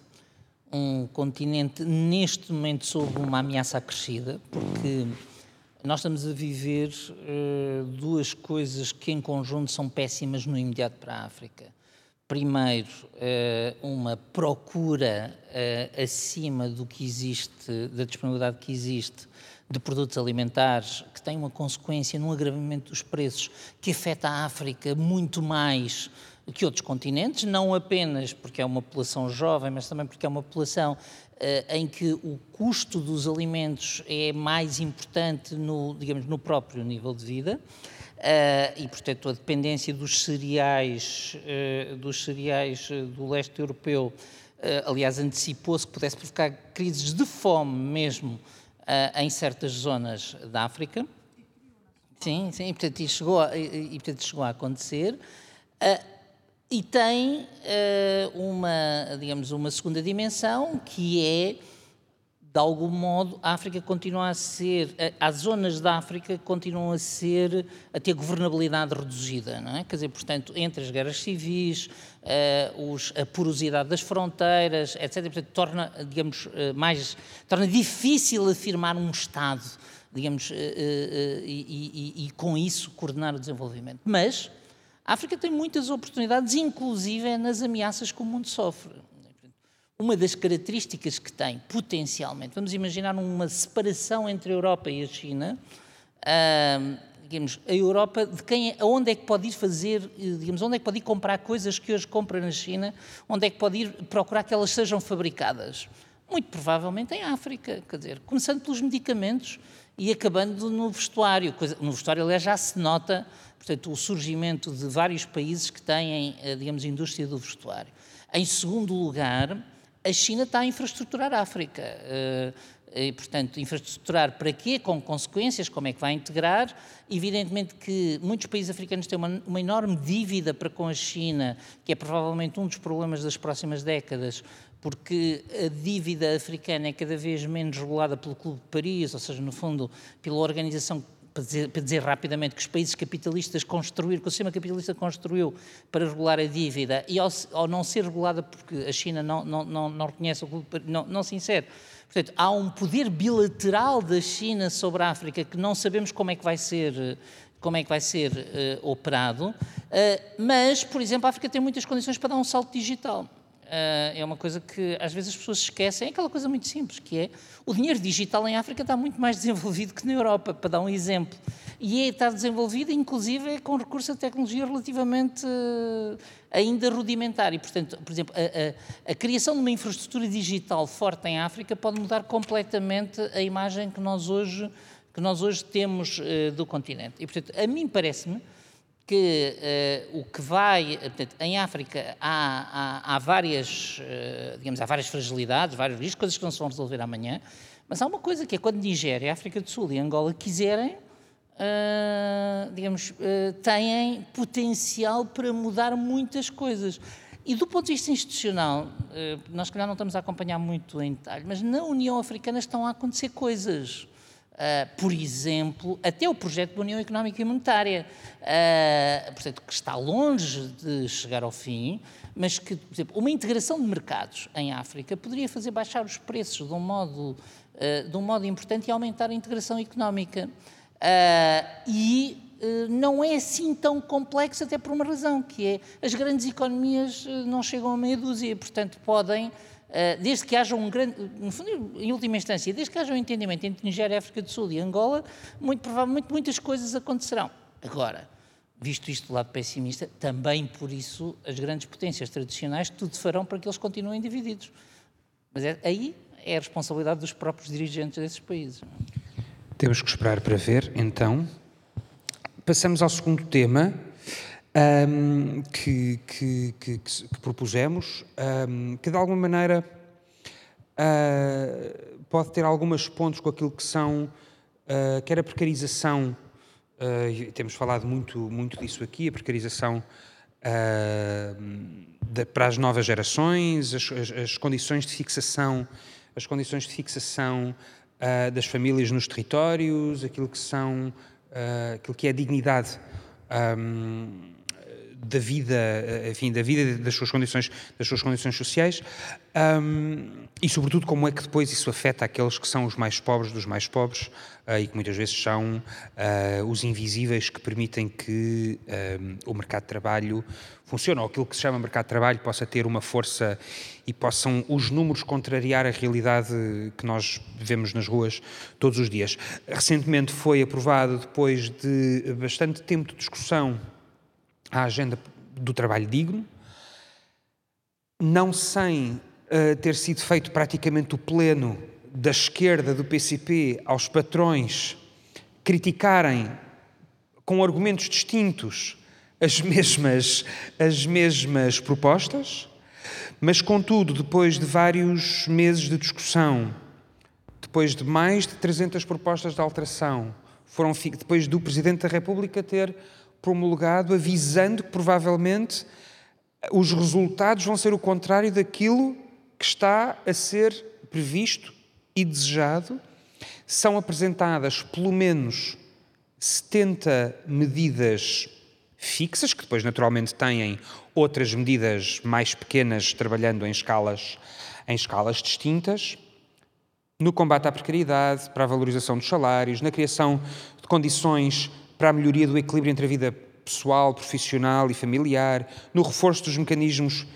S2: um continente neste momento sob uma ameaça acrescida, porque nós estamos a viver uh, duas coisas que em conjunto são péssimas no imediato para a África. Primeiro, uh, uma procura acima do que existe, da disponibilidade que existe de produtos alimentares, que tem uma consequência no agravamento dos preços, que afeta a África muito mais que outros continentes, não apenas porque é uma população jovem, mas também porque é uma população uh, em que o custo dos alimentos é mais importante no, digamos, no próprio nível de vida. Uh, e, portanto, a dependência dos cereais, uh, dos cereais do leste europeu, aliás, antecipou-se que pudesse provocar crises de fome mesmo uh, em certas zonas da África. Sim, sim, e portanto, e chegou, a, e, e, portanto, chegou a acontecer. Uh, e tem uh, uma, digamos, uma segunda dimensão que é de algum modo, a África continua a ser, as zonas da África continuam a ser, a ter governabilidade reduzida, não é? Quer dizer, portanto, entre as guerras civis, os, a porosidade das fronteiras, etc., portanto, torna, digamos, uh, mais, torna difícil afirmar um Estado, digamos, e, e, e com isso coordenar o desenvolvimento. Mas a África tem muitas oportunidades, inclusive nas ameaças que o mundo sofre uma das características que tem, potencialmente, vamos imaginar uma separação entre a Europa e a China, digamos, a Europa, de quem, é, aonde é que pode ir fazer, digamos, onde é que pode ir comprar coisas que hoje compra na China, onde é que pode ir procurar que elas sejam fabricadas? Muito provavelmente em África, quer dizer, começando pelos medicamentos e acabando no vestuário. No vestuário, aliás, já se nota, portanto, o surgimento de vários países que têm, eh, digamos, indústria do vestuário. Em segundo lugar, a China está a infraestruturar a África. Eh, e, portanto, infraestruturar para quê? Com consequências, como é que vai integrar? Evidentemente que muitos países africanos têm uma, uma, enorme dívida para com a China, que é provavelmente um dos problemas das próximas décadas, porque a dívida africana é cada vez menos regulada pelo Clube de Paris, ou seja, no fundo, pela organização para dizer, para dizer, rapidamente que os países capitalistas construíram, que o sistema capitalista construiu para regular a dívida e ao, ao não ser regulada porque a China não, não, não, não reconhece, não, não se insere. Portanto, há um poder bilateral da China sobre a África que não sabemos como é que vai ser como é que vai ser uh, operado, uh, mas, por exemplo, a África tem muitas condições para dar um salto digital. Uh, é uma coisa que às vezes as pessoas esquecem, é aquela coisa muito simples, que é o dinheiro digital em África está muito mais <laughs> desenvolvido que na Europa, para dar um exemplo. E é, está desenvolvido, inclusive, com recurso a tecnologia relativamente uh, ainda rudimentar. E, portanto, por exemplo, a, a, a, criação de uma infraestrutura digital forte em África pode mudar completamente a imagem que nós hoje, que nós hoje temos uh, do continente. E, portanto, a mim parece-me que uh, o que vai, portanto, em África há, há, há várias, uh, digamos, há várias fragilidades, vários riscos, coisas que não se vão resolver amanhã, mas há uma coisa que é quando Nigéria, África do Sul e Angola quiserem, uh, digamos, têm potencial para mudar muitas coisas. E do ponto de vista institucional, nós, calhar, não estamos a acompanhar muito em detalhe, mas na União Africana estão a acontecer coisas. Uh, por exemplo, até o projeto da União Económica e Monetária, uh, portanto, que está longe de chegar ao fim, mas que, por exemplo, uma integração de mercados em África poderia fazer baixar os preços de um modo, uh, de um modo importante e aumentar a integração económica. e não é assim tão complexo, até por uma razão, que é as grandes economias não chegam a meia dúzia, portanto, podem desde que haja um grande, no fundo, em última instância, desde que haja um entendimento entre Nigéria, África do Sul e Angola, muito provavelmente muitas coisas acontecerão. Agora, visto isto do lado pessimista, também por isso as grandes potências tradicionais tudo farão para que eles continuem divididos. Mas é, aí é a responsabilidade dos próprios dirigentes desses países.
S1: Temos que esperar para ver, então. Passamos ao segundo tema, um, que, que, que, que, propusemos, um, que de alguma maneira uh, pode ter algumas pontos com aquilo que são, uh, quer a precarização, uh, temos falado muito, muito disso aqui, a precarização de, para as novas gerações, as, as, as, condições de fixação, as condições de fixação das famílias nos territórios, aquilo que são, aquilo que é a dignidade um, da vida, eh, enfim, da vida das suas condições, das suas condições sociais um, e, sobretudo, como é que depois isso afeta aqueles que são os mais pobres dos mais pobres uh, e que muitas vezes são uh, os invisíveis que permitem que um, o mercado de trabalho funcione, ou aquilo que se chama mercado de trabalho possa ter uma força e possam os números contrariar a realidade que nós vemos nas ruas todos os dias. Recentemente foi aprovado, depois de bastante tempo de discussão, a agenda do trabalho digno, não sem uh, ter sido feito praticamente o pleno da esquerda do PCP aos patrões criticarem com argumentos distintos as <laughs> mesmas, as mesmas propostas, mas contudo, depois de vários meses de discussão, depois de mais de 300 propostas de alteração, foram depois do Presidente da República ter promulgado, avisando que provavelmente os resultados vão ser o contrário daquilo que está a ser previsto e desejado. São apresentadas pelo menos 70 medidas fixas, que depois naturalmente têm outras medidas mais pequenas trabalhando em escalas, em escalas distintas, no combate à precariedade, para a valorização dos salários, na criação de condições para a melhoria do equilíbrio entre a vida pessoal, profissional e familiar, no reforço dos mecanismos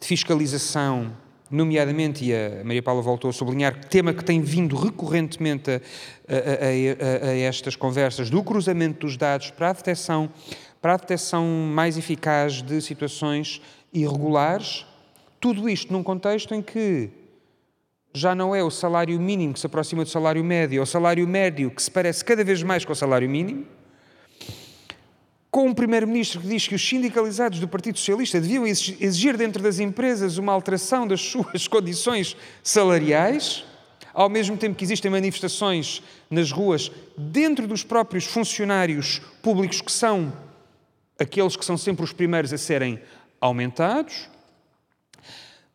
S1: de fiscalização, nomeadamente, e a Maria Paula voltou a sublinhar, tema que tem vindo recorrentemente a, a, a, a estas conversas, do cruzamento dos dados para a detecção para a detecção mais eficaz de situações irregulares, tudo isto num contexto em que já não é o salário mínimo que se aproxima do salário médio, é o salário médio que se parece cada vez mais com o salário mínimo, com um primeiro-ministro que diz que os sindicalizados do Partido Socialista deviam exigir dentro das empresas uma alteração das suas <laughs> condições salariais, ao mesmo tempo que existem manifestações nas ruas dentro dos próprios funcionários públicos que são aqueles que são sempre os primeiros a serem aumentados,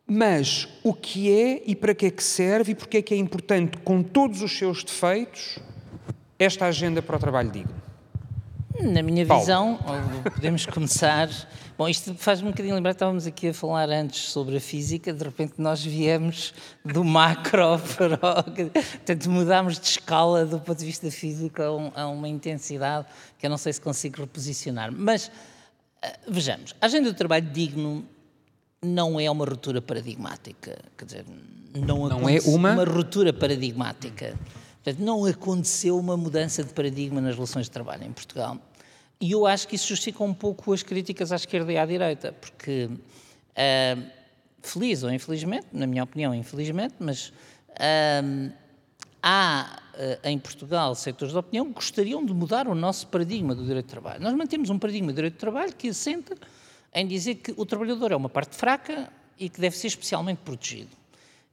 S1: mas o que é e para que é que serve e porque é que é importante, com todos os seus defeitos, esta agenda para o trabalho digno?
S2: Na minha Paulo. visão, podemos começar. Bom, isto faz-me um bocadinho lembrar, estávamos aqui a falar antes sobre a física, de repente nós viemos do macro <laughs> para o. Portanto, mudámos de escala do ponto de vista físico a, um, uma intensidade que eu não sei se consigo reposicionar. Mas, eh, vejamos, a agenda do trabalho digno não é uma ruptura paradigmática. Quer dizer, não,
S1: não é uma...
S2: uma ruptura paradigmática. Portanto, não aconteceu uma mudança de paradigma nas relações de trabalho em Portugal. E eu acho que isso justifica um pouco as críticas à esquerda e à direita, porque, uh, feliz ou infelizmente, na minha opinião, infelizmente, mas uh, há uh, em Portugal setores de opinião que gostariam de mudar o nosso paradigma do direito de trabalho. Nós mantemos um paradigma do direito de trabalho que assenta em dizer que o trabalhador é uma parte fraca e que deve ser especialmente protegido.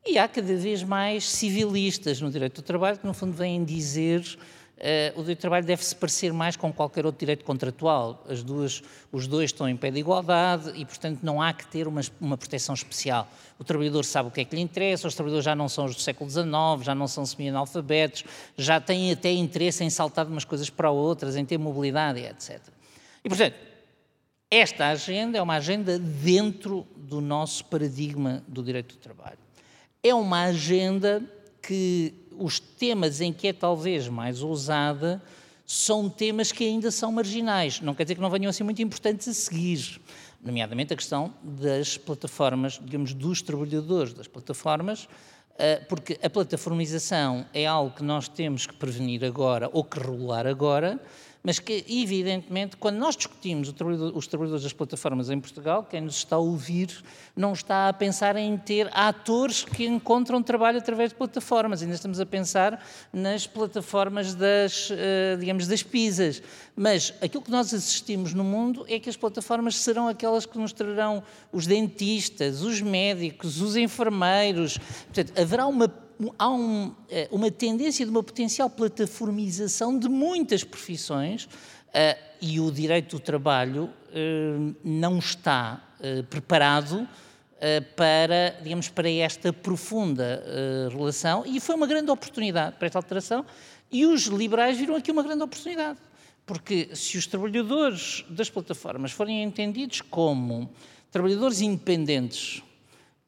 S2: E há cada vez mais civilistas no direito do trabalho que, no fundo, vêm dizer Uh, o direito do trabalho deve se parecer mais com qualquer outro direito contratual. As duas, os dois estão em pé de igualdade e, portanto, não há que ter uma, uma proteção especial. O trabalhador sabe o que é que lhe interessa, os trabalhadores já não são os do século XIX, já não são semi-analfabetos, já têm até interesse em saltar de umas coisas para outras, em ter mobilidade, etc. E, portanto, esta agenda é uma agenda dentro do nosso paradigma do direito do trabalho. É uma agenda que os temas em que é talvez mais ousada são temas que ainda são marginais. Não quer dizer que não venham a ser muito importantes a seguir, nomeadamente a questão das plataformas, digamos, dos trabalhadores das plataformas, eh, porque a plataformização é algo que nós temos que prevenir agora ou que regular agora, mas que, evidentemente, quando nós discutimos os trabalhadores das plataformas em Portugal, quem nos está a ouvir não está a pensar em ter atores que encontram trabalho através de plataformas, ainda estamos a pensar nas plataformas das, eh, digamos, das pizzas. Mas aquilo que nós assistimos no mundo é que as plataformas serão aquelas que nos trarão os dentistas, os médicos, os enfermeiros. Portanto, haverá uma há um, eh, uma tendência de uma potencial plataformização de muitas profissões uh, e o direito do trabalho uh, não está uh, preparado para, digamos, para esta profunda relação e foi uma grande oportunidade para esta alteração e os liberais viram aqui uma grande oportunidade. Porque se os trabalhadores das plataformas forem entendidos como trabalhadores independentes,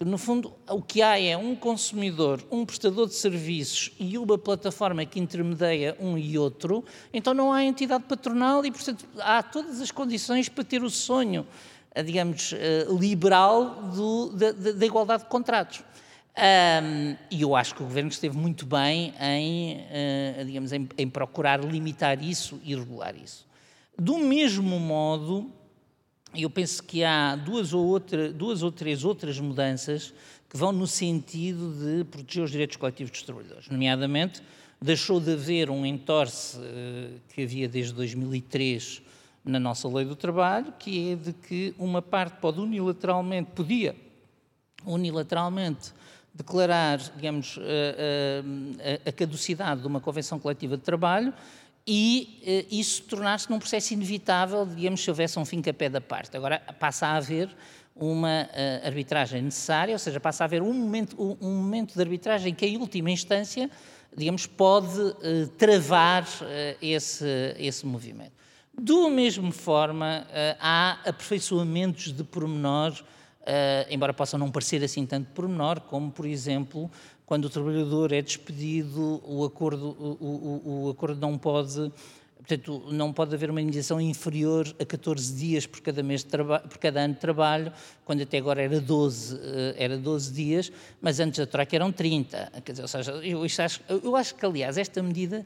S2: no fundo, o que há é um consumidor, um prestador de serviços e uma plataforma que intermedia um e outro, então não há entidade patronal e, portanto, há todas as condições para ter o sonho, eh, digamos, eh, liberal do, da, da, igualdade de contratos. Um, e eu acho que o governo esteve muito bem em, uh, digamos, em, em procurar limitar isso e regular isso. Do mesmo modo, eu penso que há duas ou, outra, duas ou três outras mudanças que vão no sentido de proteger os direitos coletivos dos trabalhadores. Nomeadamente, deixou de haver um entorce uh, que havia desde 2003 na nossa lei do trabalho, que é de que uma parte pode unilateralmente, podia unilateralmente declarar, digamos, a, a, a caducidade de uma convenção coletiva de trabalho e uh, isso tornar-se num processo inevitável, digamos, se houvesse um fim capé da parte. Agora passa a haver uma uh, arbitragem necessária, ou seja, passa a haver um momento, um, um momento de arbitragem que, em última instância, digamos, pode uh, travar esse, esse movimento. Do mesmo forma, há aperfeiçoamentos de pormenor, embora possam não parecer assim tanto pormenor, como, por exemplo, quando o trabalhador é despedido, o acordo, o, o, o acordo não pode Portanto, não pode haver uma indenização inferior a 14 dias por cada, mês por cada ano de trabalho, quando até agora era 12, eh, era 12 dias, mas antes da troca eram 30. Quer dizer, ou seja, eu acho, eu acho que, aliás, esta medida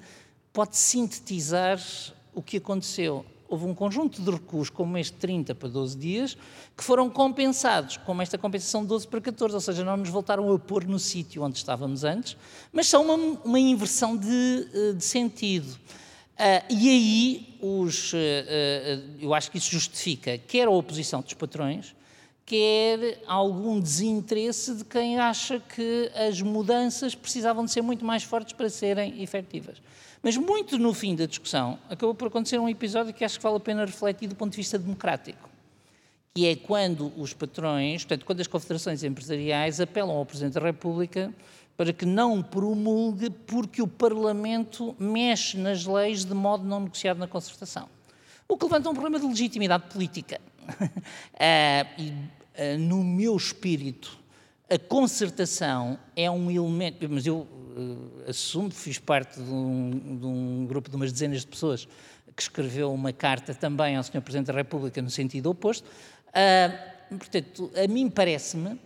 S2: pode sintetizar o que aconteceu houve um conjunto de recuos, como este 30 para 12 dias, que foram compensados, como esta compensação de 12 para 14, ou seja, não nos voltaram a pôr no sítio onde estávamos antes, mas são uma, uma inversão de, eh, de sentido. Uh, e aí, os, uh, uh, eu acho que isso justifica quer a oposição dos patrões, quer algum desinteresse de quem acha que as mudanças precisavam de ser muito mais fortes para serem efetivas. Mas muito no fim da discussão, acabou por acontecer um episódio que acho que vale a pena refletir do ponto de vista democrático, que é quando os patrões, portanto, quando as confederações empresariais apelam ao Presidente da República para que não promulgue porque o Parlamento mexe nas leis de modo não negociado na concertação. O que levanta um problema de legitimidade política. uh, <laughs> e, uh, no meu espírito, a concertação é um elemento, mas eu assumo, fiz parte de um, de um, grupo de umas dezenas de pessoas que escreveu uma carta também ao Sr. Presidente da República no sentido oposto. Uh, portanto, a mim parece-me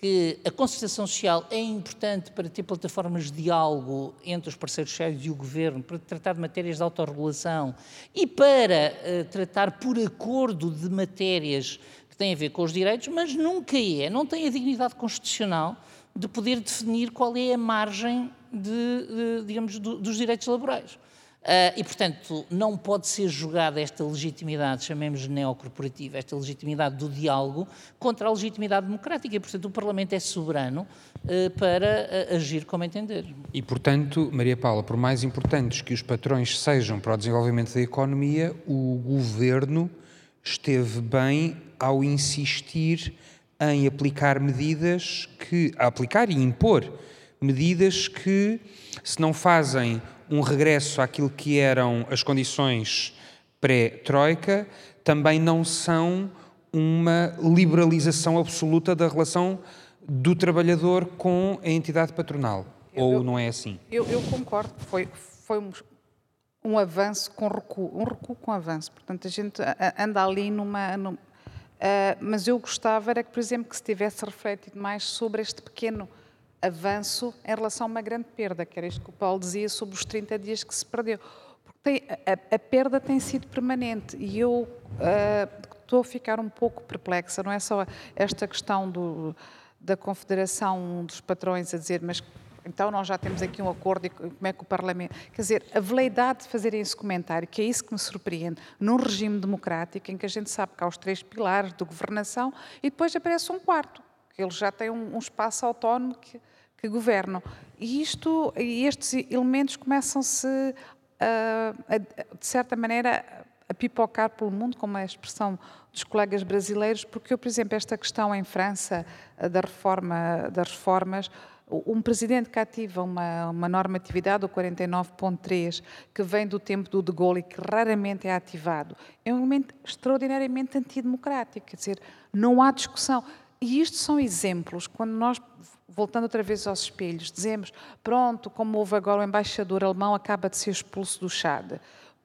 S2: que a concertação social é importante para ter plataformas de diálogo entre os parceiros sociais e o governo, para tratar de matérias de autorregulação e para uh, tratar por acordo de matérias tem a ver com os direitos, mas nunca é, não tem a dignidade constitucional de poder definir qual é a margem de, de digamos, do, dos direitos laborais. Uh, e, portanto, não pode ser jogada esta legitimidade, chamemos neocorporativa, esta legitimidade do diálogo, contra a legitimidade democrática. E, portanto, o Parlamento é soberano uh, para uh, agir como entender.
S1: E, portanto, Maria Paula, por mais importantes que os patrões sejam para o desenvolvimento da economia, o governo esteve bem ao insistir em aplicar medidas que. a aplicar e impor medidas que, se não fazem um regresso àquilo que eram as condições pré-Troika, também não são uma liberalização absoluta da relação do trabalhador com a entidade patronal. Eu, Ou não é assim?
S3: Eu, eu concordo. Foi, foi um, um avanço com recuo, um recuo com avanço. Portanto, a gente anda ali numa. numa mas eu gostava era que, por exemplo, que se tivesse refletido mais sobre este pequeno avanço em relação a uma grande perda, que era isto que o Paulo dizia sobre os 30 dias que se perdeu. Porque tem, a, a, perda tem sido permanente e eu uh, estou a ficar um pouco perplexa, não é só esta questão do, da Confederação dos Patrões a dizer, mas então nós já temos aqui um acordo e como é que o Parlamento. Quer dizer, a veleidade de fazerem esse comentário, que é isso que me surpreende, num regime democrático em que a gente sabe que há os três pilares de governação e depois aparece um quarto, que eles já têm um, um espaço autónomo que, que governam. E isto, estes elementos começam-se, de certa maneira, a pipocar pelo mundo, como é a expressão dos colegas brasileiros, porque eu, por exemplo, esta questão em França da reforma das reformas, um presidente que ativa uma, uma normatividade, o 49.3, que vem do tempo do De Gaulle e que raramente é ativado, é um elemento extraordinariamente antidemocrático, quer dizer, não há discussão. E isto são exemplos, quando nós, voltando outra vez aos espelhos, dizemos, pronto, como houve agora o embaixador alemão acaba de ser expulso do Chad,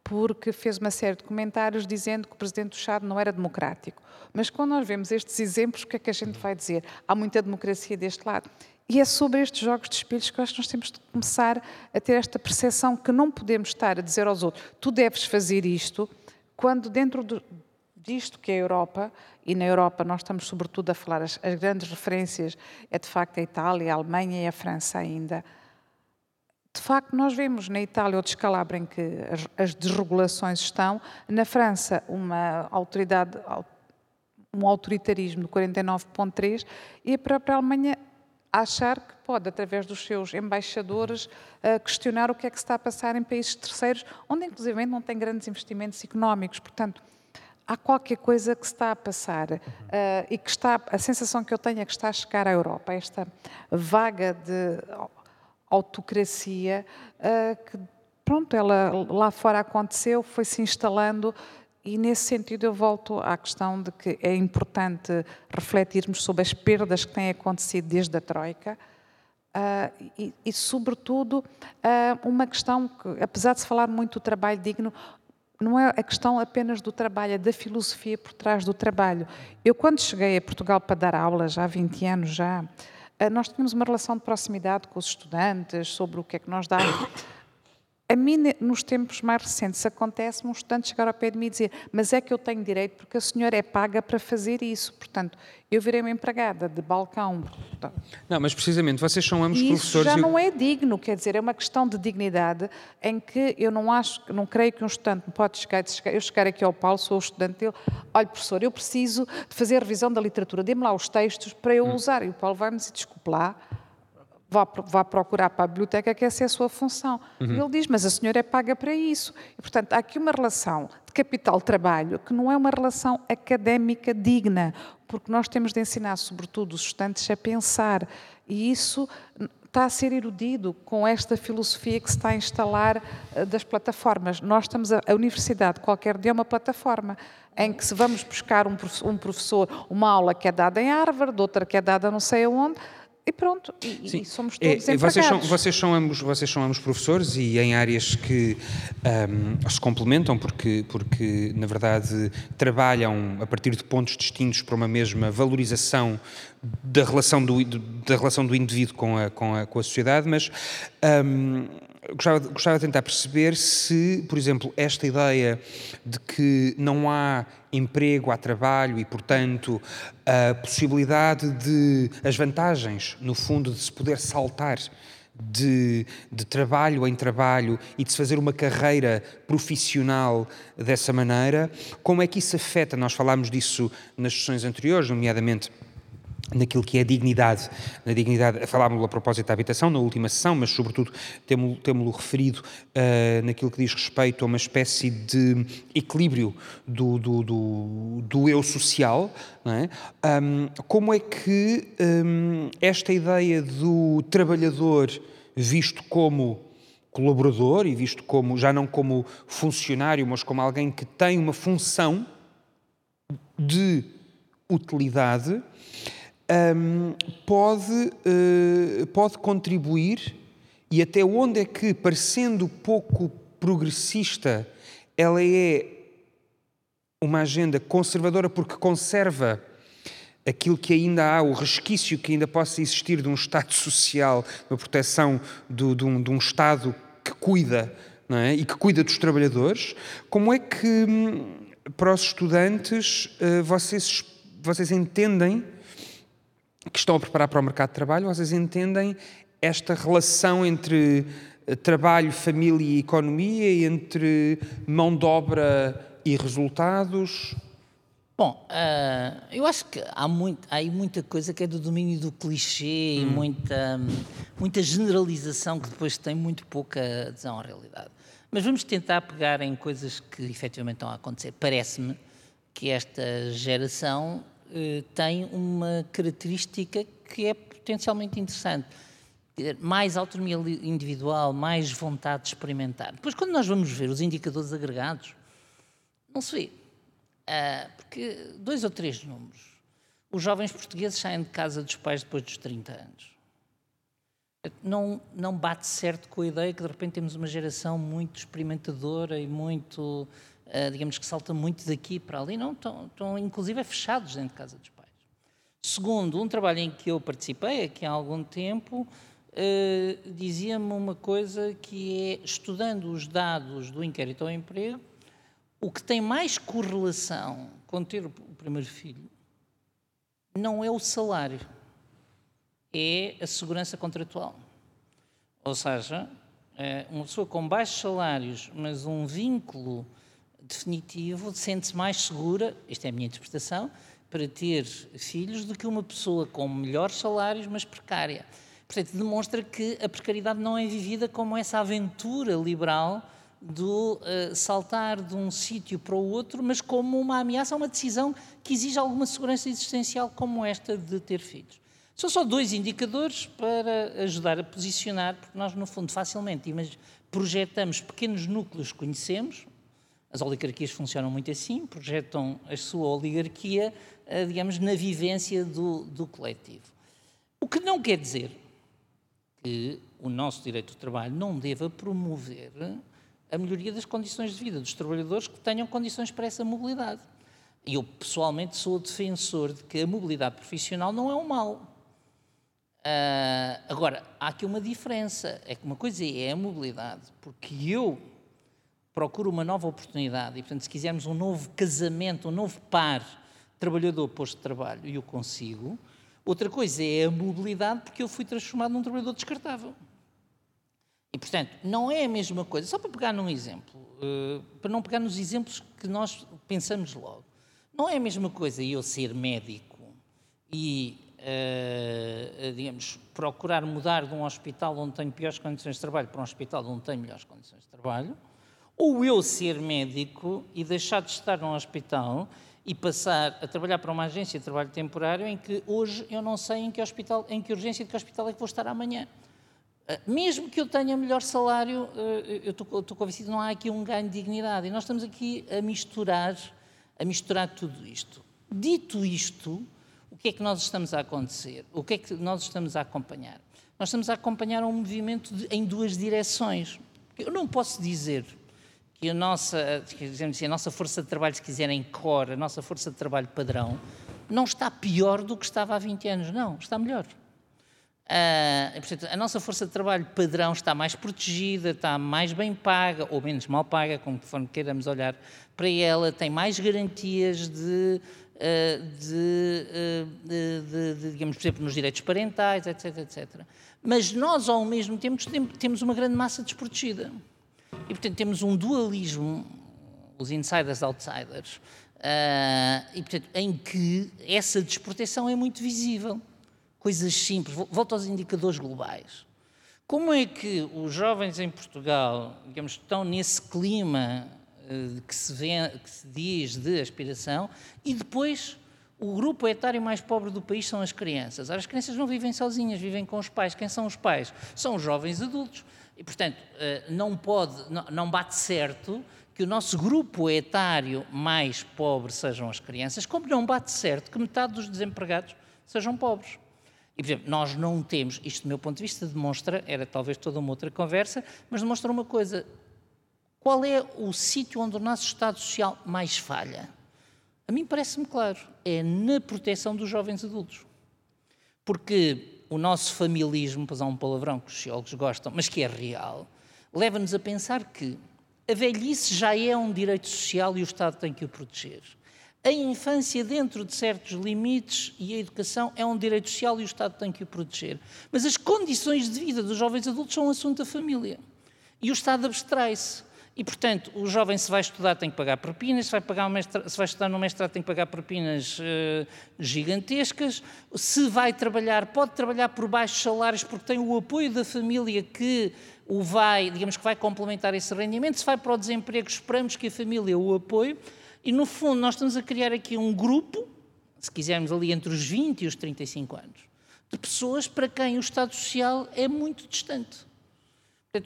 S3: porque fez uma série de comentários dizendo que o presidente do Chad não era democrático. Mas quando nós vemos estes exemplos, o que é que a gente vai dizer? Há muita democracia deste lado. E é sobre estes jogos de espelhos que eu acho que nós temos de começar a ter esta percepção que não podemos estar a dizer aos outros, tu deves fazer isto, quando dentro do, disto que é a Europa, e na Europa nós estamos sobretudo a falar, as, as, grandes referências é de facto a Itália, a Alemanha e a França ainda. De facto, nós vemos na Itália o descalabro em que as, as desregulações estão, na França uma autoridade, um autoritarismo do 49.3 e a própria Alemanha achar que pode, através dos seus embaixadores, uh, questionar o que é que se está a passar em países terceiros, onde inclusive não tem grandes investimentos económicos. Portanto, há qualquer coisa que se está a passar uh, e que está, a sensação que eu tenho é que está a chegar à Europa, esta vaga de autocracia uh, que, pronto, ela lá fora aconteceu, foi se instalando e nesse sentido eu volto à questão de que é importante refletirmos sobre as perdas que têm acontecido desde a Troika uh, e, e, sobretudo, uh, uma questão que, apesar de se falar muito do trabalho digno, não é a questão apenas do trabalho, é da filosofia por trás do trabalho. Eu, quando cheguei a Portugal para dar aulas, já há 20 anos já, uh, nós tínhamos uma relação de proximidade com os estudantes sobre o que é que nós dávamos. A mim, nos tempos mais recentes, acontece um estudante chegar ao pé de mim e dizer mas é que eu tenho direito porque a senhora é paga para fazer isso. Portanto, eu virei uma empregada de balcão.
S1: Não, mas precisamente, vocês são ambos
S3: e
S1: professores...
S3: isso já não é digno, quer dizer, é uma questão de dignidade em que eu não acho, não creio que um estudante pode chegar, eu chegar aqui ao Paulo, sou o estudante dele, olha professor, eu preciso de fazer a revisão da literatura, dê-me lá os textos para eu hum. usar. E o Paulo vai-me desculpe lá, vá, vá procurar para a biblioteca, que essa é a sua função. Uhum. Ele diz, mas a senhora é paga para isso. E, portanto, há aqui uma relação de capital-trabalho que não é uma relação académica digna, porque nós temos de ensinar, sobretudo, os estudantes a pensar. E isso está a ser erudido com esta filosofia que se está a instalar eh, das plataformas. Nós estamos, a, a universidade, qualquer dia, é uma plataforma em que se vamos buscar um professor, um professor, uma aula que é dada em Harvard, outra que é dada não sei aonde, e pronto, e, e somos é, todos é,
S1: vocês são, vocês são, ambos, vocês são ambos professores e em áreas que um, se complementam porque, porque, na verdade, trabalham a partir de pontos distintos para uma mesma valorização da relação do, da relação do indivíduo com a, com a, com a sociedade, mas um, gostava, gostava de tentar perceber se, por exemplo, esta ideia de que não há emprego, há trabalho e, portanto, a possibilidade de. as vantagens, no fundo, de se poder saltar. De, de, trabalho em trabalho e de se fazer uma carreira profissional dessa maneira, como é que isso afeta? Nós falámos disso nas sessões anteriores, nomeadamente naquilo que é dignidade, na dignidade, falámos a propósito da habitação na última sessão, mas sobretudo temos-lo referido uh, naquilo que diz respeito a uma espécie de equilíbrio do, do, do, do eu social, é? um, como é que um, esta ideia do trabalhador visto como colaborador e visto como, já não como funcionário, mas como alguém que tem uma função de utilidade, um, pode, uh, pode contribuir e até onde é que, parecendo pouco progressista, ela é uma agenda conservadora porque conserva aquilo que ainda há, o resquício que ainda possa existir de um Estado social, uma proteção do, de, um, de, um, Estado que cuida é? e que cuida dos trabalhadores, como é que hum, para os estudantes uh, vocês, vocês entendem que estão a preparar para o mercado de trabalho, vocês entendem esta relação entre eh, trabalho, família e economia, entre mão de obra e resultados?
S2: Bom, uh, eu acho que há, muito, há aí muita coisa que é do domínio do clichê hum. e muita, muita generalização que depois tem muito pouca adesão à realidade. Mas vamos tentar pegar em coisas que efetivamente estão a acontecer. Parece-me que esta geração tem uma característica que é potencialmente interessante. Mais autonomia individual, mais vontade de experimentar. Depois, quando nós vamos ver os indicadores agregados, não se vê. Uh, porque dois ou três números. Os jovens portugueses saem de casa dos pais depois dos 30 anos. Não, não bate certo com a ideia que de repente temos uma geração muito experimentadora e muito uh, digamos que salta muito daqui para ali, não, estão, estão inclusive fechados dentro de casa dos pais. Segundo, um trabalho em que eu participei aqui há algum tempo, uh, dizia-me uma coisa que é, estudando os dados do inquérito ao emprego, o que tem mais correlação com ter o primeiro filho não é o salário, é a segurança contratual. Ou seja, eh, uma pessoa com baixos salários, mas um vínculo definitivo, sente-se mais segura, isto é a minha interpretação, para ter filhos do que uma pessoa com melhores salários, mas precária. Portanto, demonstra que a precariedade não é vivida como essa aventura liberal do uh, saltar de um sítio para o outro, mas como uma ameaça, uma decisão que exige alguma segurança existencial, como esta de ter filhos. São só dois indicadores para ajudar a posicionar, porque nós, no fundo, facilmente projetamos pequenos núcleos que conhecemos, as oligarquias funcionam muito assim, projetam a sua oligarquia, uh, digamos, na vivência do, do coletivo. O que não quer dizer que o nosso direito do trabalho não deva promover a melhoria das condições de vida dos trabalhadores que tenham condições para essa mobilidade. Eu, pessoalmente, sou defensor de que a mobilidade profissional não é um mal. Uh, agora, há aqui uma diferença. É que uma coisa é a mobilidade, porque eu procuro uma nova oportunidade e, portanto, se quisermos um novo casamento, um novo par trabalhador posto de trabalho, e eu consigo, Outra coisa é a mobilidade, porque eu fui transformado num trabalhador descartável. E, portanto, não é a mesma coisa. Só para pegar num exemplo, uh, para não pegar nos exemplos que nós pensamos logo. Não é a mesma coisa eu ser médico e, uh, digamos, procurar mudar de um hospital onde tenho piores condições de trabalho para um hospital onde tenho melhores condições de trabalho, ou eu ser médico e deixar de estar num hospital e passar a trabalhar para uma agência de trabalho temporário em que hoje eu não sei em que hospital, em que urgência de que hospital é que vou estar amanhã. Ah, mesmo que eu tenha melhor salário, ah, eu estou, convencido que não há aqui um ganho de dignidade. E nós estamos aqui a misturar, a misturar tudo isto. Dito isto, o que é que nós estamos a acontecer? O que é que nós estamos a acompanhar? Nós estamos a acompanhar um movimento de, em duas direções. Eu não posso dizer que a nossa, assim, a nossa força de trabalho, se quiserem core, a nossa força de trabalho padrão, não está pior do que estava há 20 anos, não, está melhor. Uh, portanto, a nossa força de trabalho padrão está mais protegida, está mais bem paga, ou menos mal paga, conforme queiramos olhar para ela, tem mais garantias de, uh, de, uh, de, de, digamos, por exemplo, nos direitos parentais, etc, etc. Mas nós, ao mesmo tempo, temos uma grande massa desprotegida. E, portanto, temos um dualismo, os insiders-outsiders, uh, e, portanto, em que essa desproteção é muito visível. Coisas simples. Volto aos indicadores globais. Como é que os jovens em Portugal, digamos, estão nesse clima uh, que, se vê, que se diz de aspiração e depois o grupo etário mais pobre do país são as crianças. As crianças não vivem sozinhas, vivem com os pais. Quem são os pais? São os jovens adultos. E, portanto, eh, não pode, não bate certo que o nosso grupo etário mais pobre sejam as crianças, como não bate certo que metade dos desempregados sejam pobres. E, por exemplo, nós não temos, isto do meu ponto de vista demonstra, era talvez toda uma outra conversa, mas demonstra uma coisa. Qual é o sítio onde o nosso Estado Social mais falha? A mim parece-me claro, é na proteção dos jovens adultos. Porque o nosso familismo, pois há um palavrão que os sociólogos gostam, mas que é real, leva-nos a pensar que a velhice já é um direito social e o Estado tem que o proteger. A infância, dentro de certos limites, e a educação é um direito social e o Estado tem que o proteger. Mas as condições de vida dos jovens adultos são um assunto da família. E o Estado abstrai-se. E, portanto, o jovem, se vai estudar, tem que pagar propinas, se vai, pagar mestrado, se vai estudar no mestrado, tem que pagar propinas uh, gigantescas. Se vai trabalhar, pode trabalhar por baixos salários, porque tem o apoio da família que o vai, digamos que vai complementar esse rendimento. Se vai para o desemprego, esperamos que a família o apoie. E, no fundo, nós estamos a criar aqui um grupo, se quisermos ali entre os 20 e os 35 anos, de pessoas para quem o Estado Social é muito distante.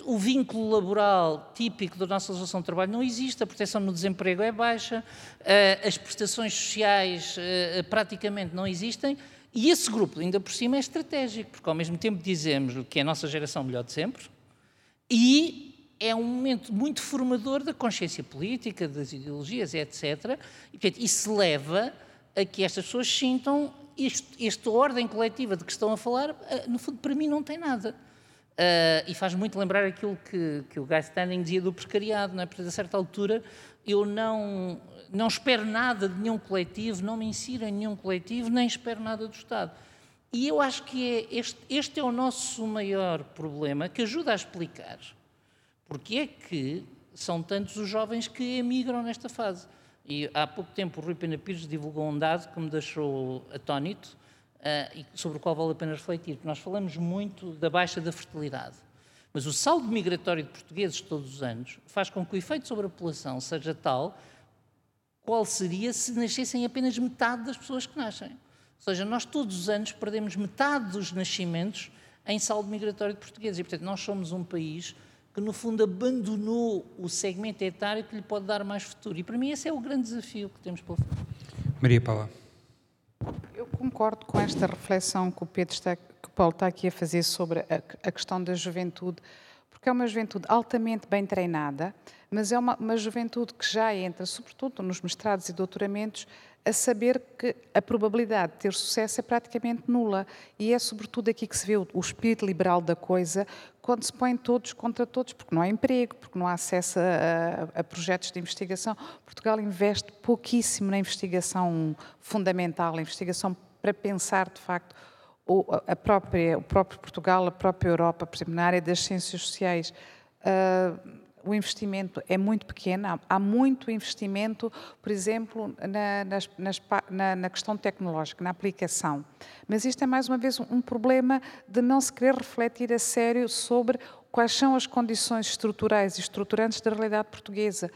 S2: O vínculo laboral típico da nossa legislação de trabalho não existe, a proteção no desemprego é baixa, eh, as prestações sociais eh, praticamente não existem, e esse grupo, ainda por cima, é estratégico, porque ao mesmo tempo dizemos que é a nossa geração melhor de sempre, e é um momento muito formador da consciência política, das ideologias, etc. E, portanto, isso leva a que estas pessoas sintam esta ordem coletiva de que estão a falar, eh, no fundo, para mim, não tem nada. Uh, e faz muito lembrar aquilo que, que o Guy Standing dizia do precariado, não é? Porque a certa altura eu não, não espero nada de nenhum coletivo, não me insiro em nenhum coletivo, nem espero nada do Estado. E eu acho que é este, este é o nosso maior problema, que ajuda a explicar porque é que são tantos os jovens que emigram nesta fase. E há pouco tempo o Rui Pena Pires divulgou um dado que me deixou atónito e sobre o qual vale a pena refletir. Nós falamos muito da baixa da fertilidade, mas o saldo migratório de portugueses todos os anos faz com que o efeito sobre a população seja tal qual seria se nascessem apenas metade das pessoas que nascem. Ou seja, nós todos os anos perdemos metade dos nascimentos em saldo migratório de portugueses. E, portanto, nós somos um país que, no fundo, abandonou o segmento etário que lhe pode dar mais futuro. E, para mim, esse é o grande desafio que temos pela frente.
S1: Maria Paula.
S3: Concordo com esta reflexão que o, Pedro está, que o Paulo está aqui a fazer sobre a, a questão da juventude, porque é uma juventude altamente bem treinada, mas é uma, uma juventude que já entra, sobretudo nos mestrados e doutoramentos, a saber que a probabilidade de ter sucesso é praticamente nula. E é sobretudo aqui que se vê o, espírito liberal da coisa, quando se põe todos contra todos, porque não há emprego, porque não há acesso a, a, a projetos de investigação. Portugal investe pouquíssimo na investigação fundamental, na investigação para pensar, de facto, o, a própria, o próprio Portugal, a própria Europa, por exemplo, na área das ciências sociais. Uh, o investimento é muito pequeno, há, muito investimento, por exemplo, na, nas, nas, na, na, questão tecnológica, na aplicação. Mas isto é mais uma vez um, problema de não se querer refletir a sério sobre quais são as condições estruturais e estruturantes da realidade portuguesa.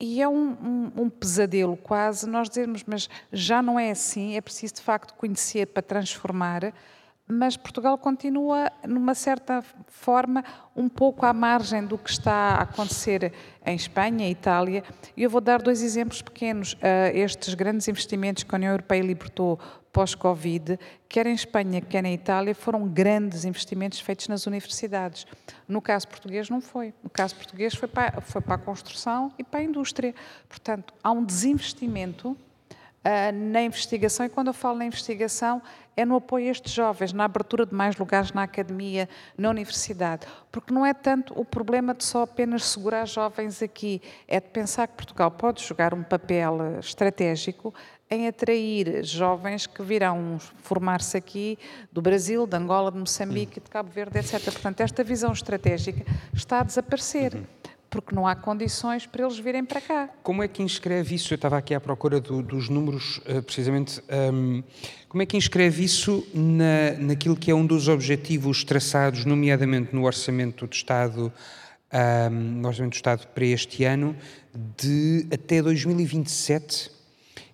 S3: E é um, um, um, pesadelo quase nós dizermos, mas já não é assim, é preciso de facto conhecer para transformar mas Portugal continua, numa certa forma, um pouco à margem do que está a acontecer em Espanha e Itália. E eu vou dar dois exemplos pequenos. Uh, estes grandes investimentos que a União Europeia libertou pós-Covid, quer em Espanha, quer em Itália, foram grandes investimentos feitos nas universidades. No caso português, não foi. No caso português, foi para, foi para a construção e para a indústria. Portanto, há um desinvestimento na investigação, e quando eu falo na investigação, é no apoio a estes jovens, na abertura de mais lugares na academia, na universidade. Porque não é tanto o problema de só apenas segurar jovens aqui, é de pensar que Portugal pode jogar um papel eh, estratégico em atrair jovens que virão formar-se aqui do Brasil, de Angola, de Moçambique, de Cabo Verde, etc. Portanto, esta visão estratégica está a desaparecer. Uhum porque não há condições para eles virem para cá.
S1: Como é que inscreve isso? Eu estava aqui à procura do, dos números, uh, precisamente. Um, como é que inscreve isso na, naquilo que é um dos objetivos traçados, nomeadamente no Orçamento do Estado, um, no Orçamento do Estado para este ano, de até 2027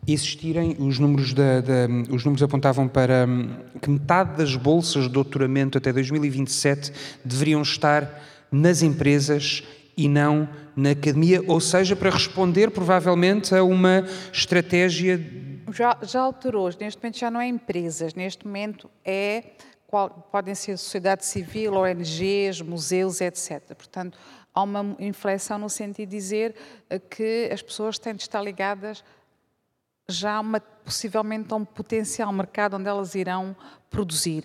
S1: existirem, os números, da, da, os números apontavam para hum, que metade das bolsas de doutoramento até 2027 deveriam estar nas empresas e não na academia, ou seja, para responder provavelmente a uma estratégia.
S3: Já, já alterou, neste momento já não é empresas, neste momento é podem ser sociedade civil, ONGs, museus, etc. Portanto, há uma inflexão no sentido de dizer eh, que as pessoas têm de estar ligadas já uma, possivelmente a um potencial mercado onde elas irão produzir.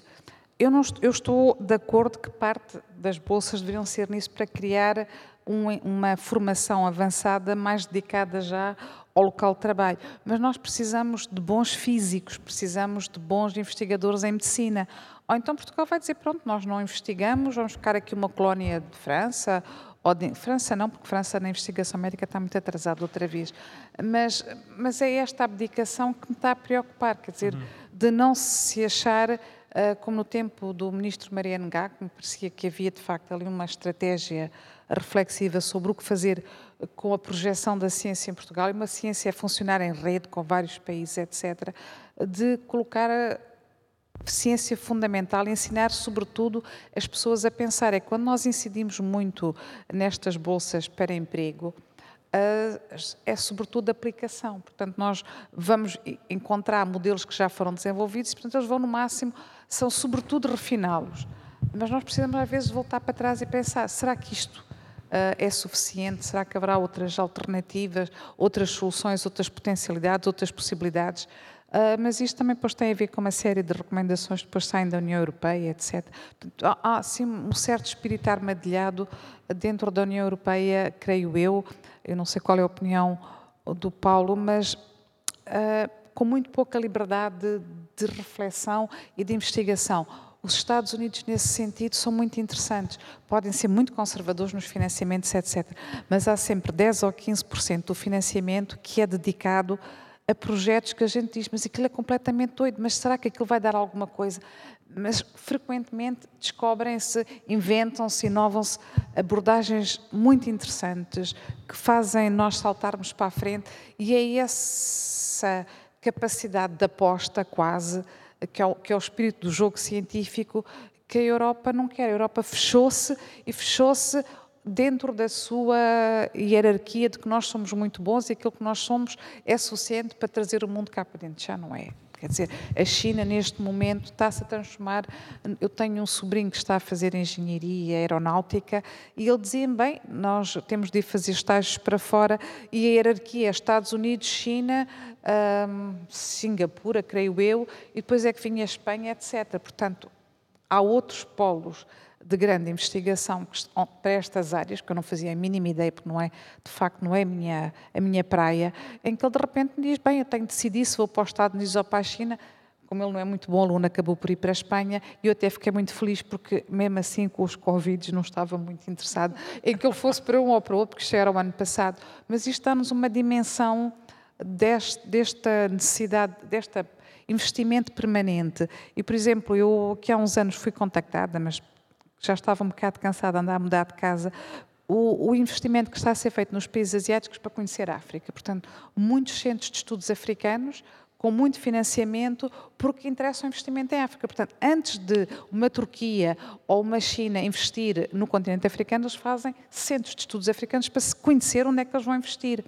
S3: Eu, não, eu estou de acordo que parte das bolsas deveriam ser nisso para criar um, uma formação avançada mais dedicada já ao local de trabalho. Mas nós precisamos de bons físicos, precisamos de bons investigadores em medicina. Ou então Portugal vai dizer: pronto, nós não investigamos, vamos ficar aqui uma colónia de França. Ou de, França não, porque França na investigação médica está muito atrasada outra vez. Mas, mas é esta abdicação que me está a preocupar, quer dizer, uhum. de não se achar como no tempo do ministro Mariano Gá, que me parecia que havia de facto ali uma estratégia reflexiva sobre o que fazer com a projeção da ciência em Portugal, e uma ciência a funcionar em rede com vários países, etc., de colocar a ciência fundamental ensinar, sobretudo, as pessoas a pensar. É quando nós incidimos muito nestas bolsas para emprego, é sobretudo aplicação. Portanto, nós vamos encontrar modelos que já foram desenvolvidos portanto, eles vão no máximo, são sobretudo refiná-los. Mas nós precisamos, às vezes, voltar para trás e pensar: será que isto uh, é suficiente? Será que haverá outras alternativas, outras soluções, outras potencialidades, outras possibilidades? Uh, mas isto também depois tem a ver com uma série de recomendações que depois saem da União Europeia, etc. Portanto, há, sim, um certo espírito armadilhado dentro da União Europeia, creio eu, eu não sei qual é a opinião do Paulo, mas uh, com muito pouca liberdade de, de reflexão e de investigação. Os Estados Unidos, nesse sentido, são muito interessantes. Podem ser muito conservadores nos financiamentos, etc. Mas há sempre 10 ou 15% do financiamento que é dedicado a projetos que a gente diz, mas aquilo é completamente doido, mas será que aquilo vai dar alguma coisa? Mas frequentemente descobrem-se, inventam-se, inovam-se abordagens muito interessantes que fazem nós saltarmos para a frente e é essa capacidade de aposta quase, que é o, que é o espírito do jogo científico, que a Europa não quer. A Europa fechou-se e fechou-se dentro da sua hierarquia de que nós somos muito bons e aquilo que nós somos é suficiente para trazer o mundo cá para dentro. Já não é. Quer dizer, a China neste momento está-se a transformar. Eu tenho um sobrinho que está a fazer engenharia aeronáutica e ele dizia-me: bem, nós temos de ir fazer estágios para fora e a hierarquia é Estados Unidos, China, hum, Singapura, creio eu, e depois é que vinha a Espanha, etc. Portanto, há outros polos de grande investigação para estas áreas, que eu não fazia a mínima ideia, porque não é, de facto não é a minha, a minha praia, em que ele de repente me diz, bem, eu tenho de decidir se vou para os Estados Unidos ou para a China, como ele não é muito bom aluno, acabou por ir para a Espanha, e eu até fiquei muito feliz, porque mesmo assim com os Covid não estava muito interessado em que ele fosse para um ou para outro, porque já era o ano passado, mas isto dá-nos uma dimensão deste, desta necessidade, desta investimento permanente. E, por exemplo, eu que há uns anos fui contactada, mas já estava um bocado cansada de andar a mudar de casa, o, o, investimento que está a ser feito nos países asiáticos para conhecer a África. Portanto, muitos centros de estudos africanos com muito financiamento, porque interessa o investimento em África. Portanto, antes de uma Turquia ou uma China investir no continente africano, eles fazem centros de estudos africanos para se conhecer onde é que eles vão investir.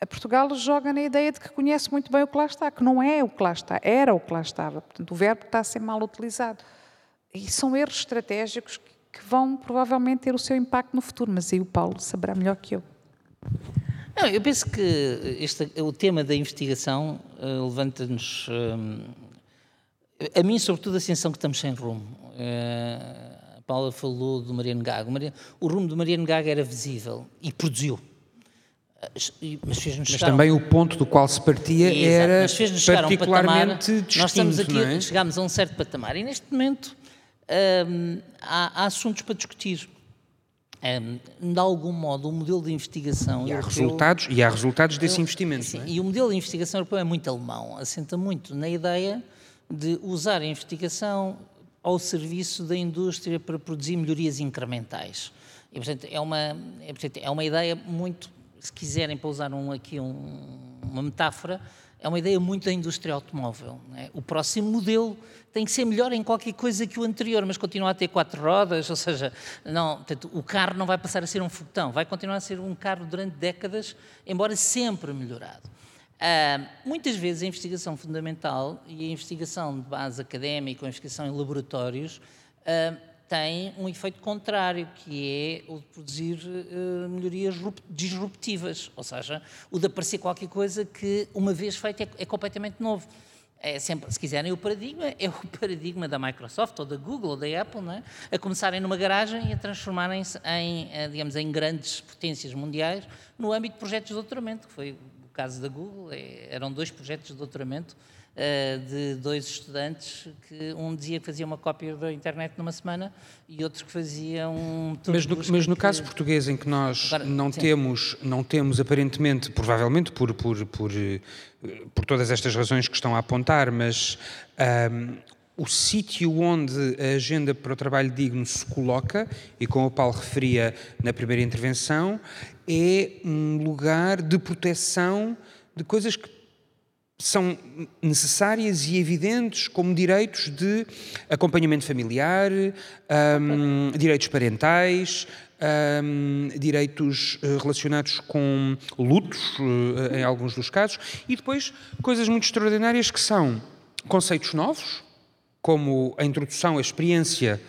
S3: A Portugal joga na ideia de que conhece muito bem o que lá está, que não é o que lá está, era o que lá estava. Portanto, o verbo está a ser mal utilizado. E são erros estratégicos que vão provavelmente ter o seu impacto no futuro, mas aí o Paulo saberá melhor que eu.
S2: Não, eu penso que este, o tema da investigação uh, levanta-nos. Uh, a mim, sobretudo, a sensação que estamos sem rumo. Uh, a Paula falou do Mariano Gago. O rumo do Mariano Gago era visível e produziu.
S1: Mas, mas também o ponto do qual se partia era particularmente um patamar, distinto,
S2: Nós estamos aqui,
S1: é?
S2: chegámos a um certo patamar e neste momento hum, há, há, assuntos para discutir. Um, de algum modo, o modelo de investigação
S1: e há resultados e há resultados desse eu, investimento.
S2: Sim,
S1: é?
S2: E o modelo de investigação europeu é muito alemão, assenta muito na ideia de usar a investigação ao serviço da indústria para produzir melhorias incrementais. E, portanto, é uma, é, portanto, é uma ideia muito, se quiserem, para usar um, aqui um, uma metáfora, é uma ideia muito da indústria automóvel. É? O próximo modelo tem que ser melhor em qualquer coisa que o anterior, mas continua a ter quatro rodas, <laughs> ou seja, não, portanto, o carro não vai passar a ser um foguetão, vai continuar a ser um carro durante décadas, embora sempre melhorado. Uh, muitas vezes a investigação fundamental e a investigação de base académica, a investigação em laboratórios, uh, tem um efeito contrário, que é o de produzir uh, melhorias disruptivas, ou seja, o de aparecer qualquer coisa que, uma vez feito, é, é, completamente novo. É sempre, se quiserem, o paradigma <laughs> é o paradigma da Microsoft, ou da Google, ou da Apple, não é? a começarem numa garagem e a transformarem-se em, eh, digamos, em grandes potências mundiais no âmbito de projetos de doutoramento, que foi o caso da Google, é, eram dois projetos de doutoramento de dois estudantes que um dizia que fazia uma cópia da internet numa semana e outro que fazia um
S1: mas no, mas no que... caso português em que nós Agora, não temos não temos aparentemente provavelmente por por, por por todas estas razões que estão a apontar mas um, o sítio onde a agenda para o trabalho digno se coloca, e como o Paulo referia na primeira intervenção, é um lugar de proteção de coisas que são necessárias e evidentes como direitos de acompanhamento familiar, um, direitos parentais, um, direitos uh, relacionados com lutos, uh, em alguns dos casos, e depois coisas muito extraordinárias que são conceitos novos, como a introdução, a experiência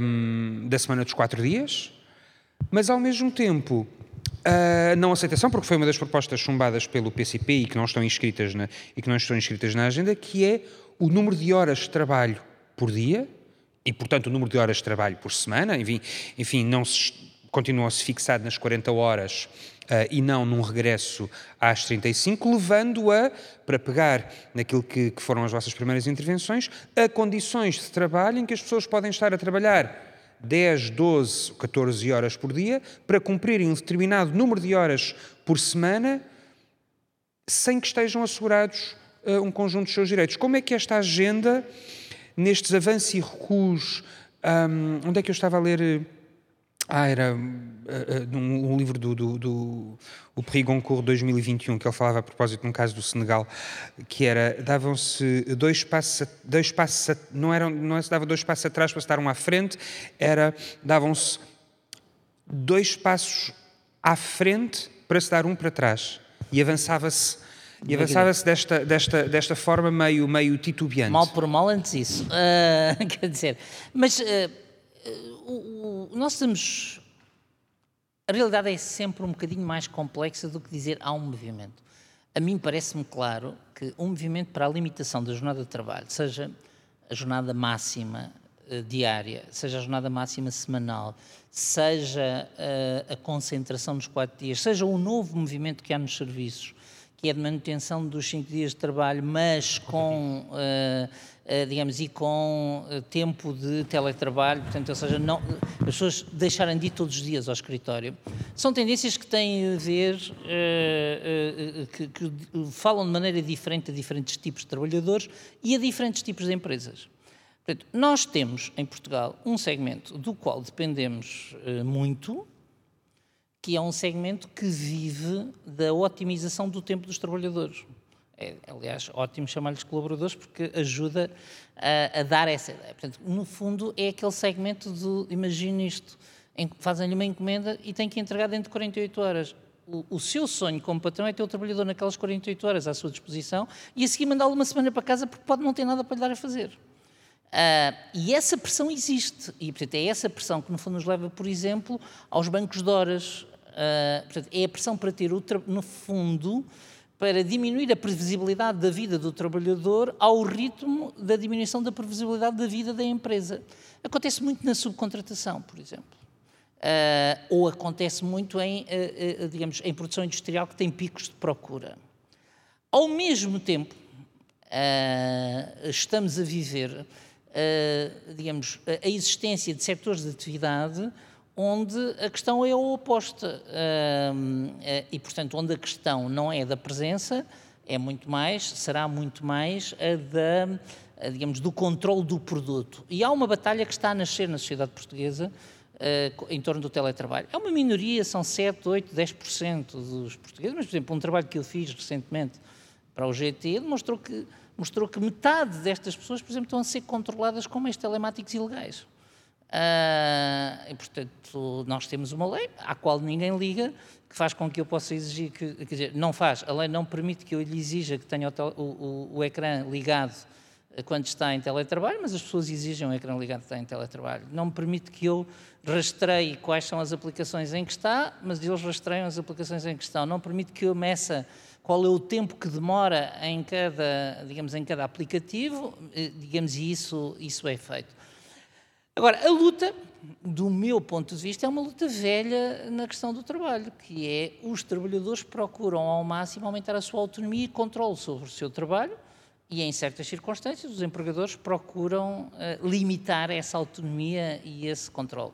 S1: um, da Semana dos Quatro Dias, mas ao mesmo tempo a não aceitação, porque foi uma das propostas chumbadas pelo PCP e que não estão inscritas na, e que não estão inscritas na agenda, que é o número de horas de trabalho por dia e, portanto, o número de horas de trabalho por semana. Enfim, enfim não se continua-se fixado nas 40 horas e não num regresso às 35, levando-a, para pegar naquilo que, que foram as vossas primeiras intervenções, a condições de trabalho em que as pessoas podem estar a trabalhar 10, 12, 14 horas por dia para cumprirem um determinado número de horas por semana sem que estejam assegurados uh, um conjunto dos seus direitos. Como é que esta agenda, nestes avanços e recuos, um, onde é que eu estava a ler? Ah, era uh, uh, um, um, livro do, do, do o Prix Goncourt 2021, que ele falava a propósito num caso do Senegal, que era, davam-se dois passos, dois passos não, eram, não se dava dois passos atrás para estar um à frente, era, davam-se dois passos à frente para se dar um para trás. E avançava-se e avançava-se desta, desta, desta forma meio, meio titubeante.
S2: Mal por mal antes isso. Uh, <laughs> quer dizer, mas uh, o, o, nós temos. A realidade é sempre um bocadinho mais complexa do que dizer há um movimento. A mim parece-me claro que um movimento para a limitação da jornada de trabalho, seja a jornada máxima uh, diária, seja a jornada máxima semanal, seja uh, a concentração dos quatro dias, seja o novo movimento que há nos serviços, que é de manutenção dos cinco dias de trabalho, mas com. Uh, eh, digamos, e com eh, tempo de teletrabalho, portanto, ou seja, não, as pessoas deixarem de ir todos os dias ao escritório. São tendências que têm a ver, uh, uh, que, que, falam de maneira diferente a diferentes tipos de trabalhadores e a diferentes tipos de empresas. Portanto, nós temos em Portugal um segmento do qual dependemos uh, muito, que é um segmento que vive da otimização do tempo dos trabalhadores é, aliás, ótimo chamar-lhes colaboradores porque ajuda a, a, dar essa ideia. Portanto, no fundo, é aquele segmento do, imagine isto, fazem-lhe uma encomenda e têm que entregar dentro de 48 horas. O, o, seu sonho como patrão é ter o trabalhador naquelas 48 horas à sua disposição e a seguir mandá-lo uma semana para casa porque pode não ter nada para lhe dar a fazer. Uh, e essa pressão existe. E, portanto, é essa pressão que, no fundo, nos leva, por exemplo, aos bancos de horas. Uh, portanto, é a pressão para ter, o no fundo, para diminuir a previsibilidade da vida do trabalhador ao ritmo da diminuição da previsibilidade da vida da empresa. Acontece muito na subcontratação, por exemplo. Uh, ou acontece muito em, uh, digamos, em produção industrial que tem picos de procura. Ao mesmo tempo, estamos a viver, digamos, a existência de setores de atividade onde a questão é a oposta. Eh, e, portanto, onde a questão não é da presença, é muito mais, será muito mais a da, digamos, do controle do produto. E há uma batalha que está a nascer na sociedade portuguesa uh, em torno do teletrabalho. É uma minoria, são 7, 8, 10% dos portugueses, mas, por exemplo, um trabalho que eu fiz recentemente para o GT demonstrou que, mostrou que metade destas pessoas, por exemplo, estão a ser controladas com meios telemáticos ilegais. Uh, e, portanto, nós temos uma lei à qual ninguém liga, que faz com que eu possa exigir que, quer dizer, não faz, a lei não permite que eu lhe exija que tenha o, o, o ecrã ligado quando está em teletrabalho, mas as pessoas exigem o ecrã ligado está em teletrabalho. Não me permite que eu rastreie quais são as aplicações em que está, mas eles rastreiam as aplicações em que estão. Não permite que eu meça qual é o tempo que demora em cada, digamos, em cada aplicativo, eh, digamos, e isso, isso é feito. Agora, a luta, do meu ponto de vista, é uma luta velha na questão do trabalho, que é os trabalhadores procuram ao máximo aumentar a sua autonomia e controle sobre o seu trabalho, e em certas circunstâncias os empregadores procuram uh, limitar essa autonomia e esse controle.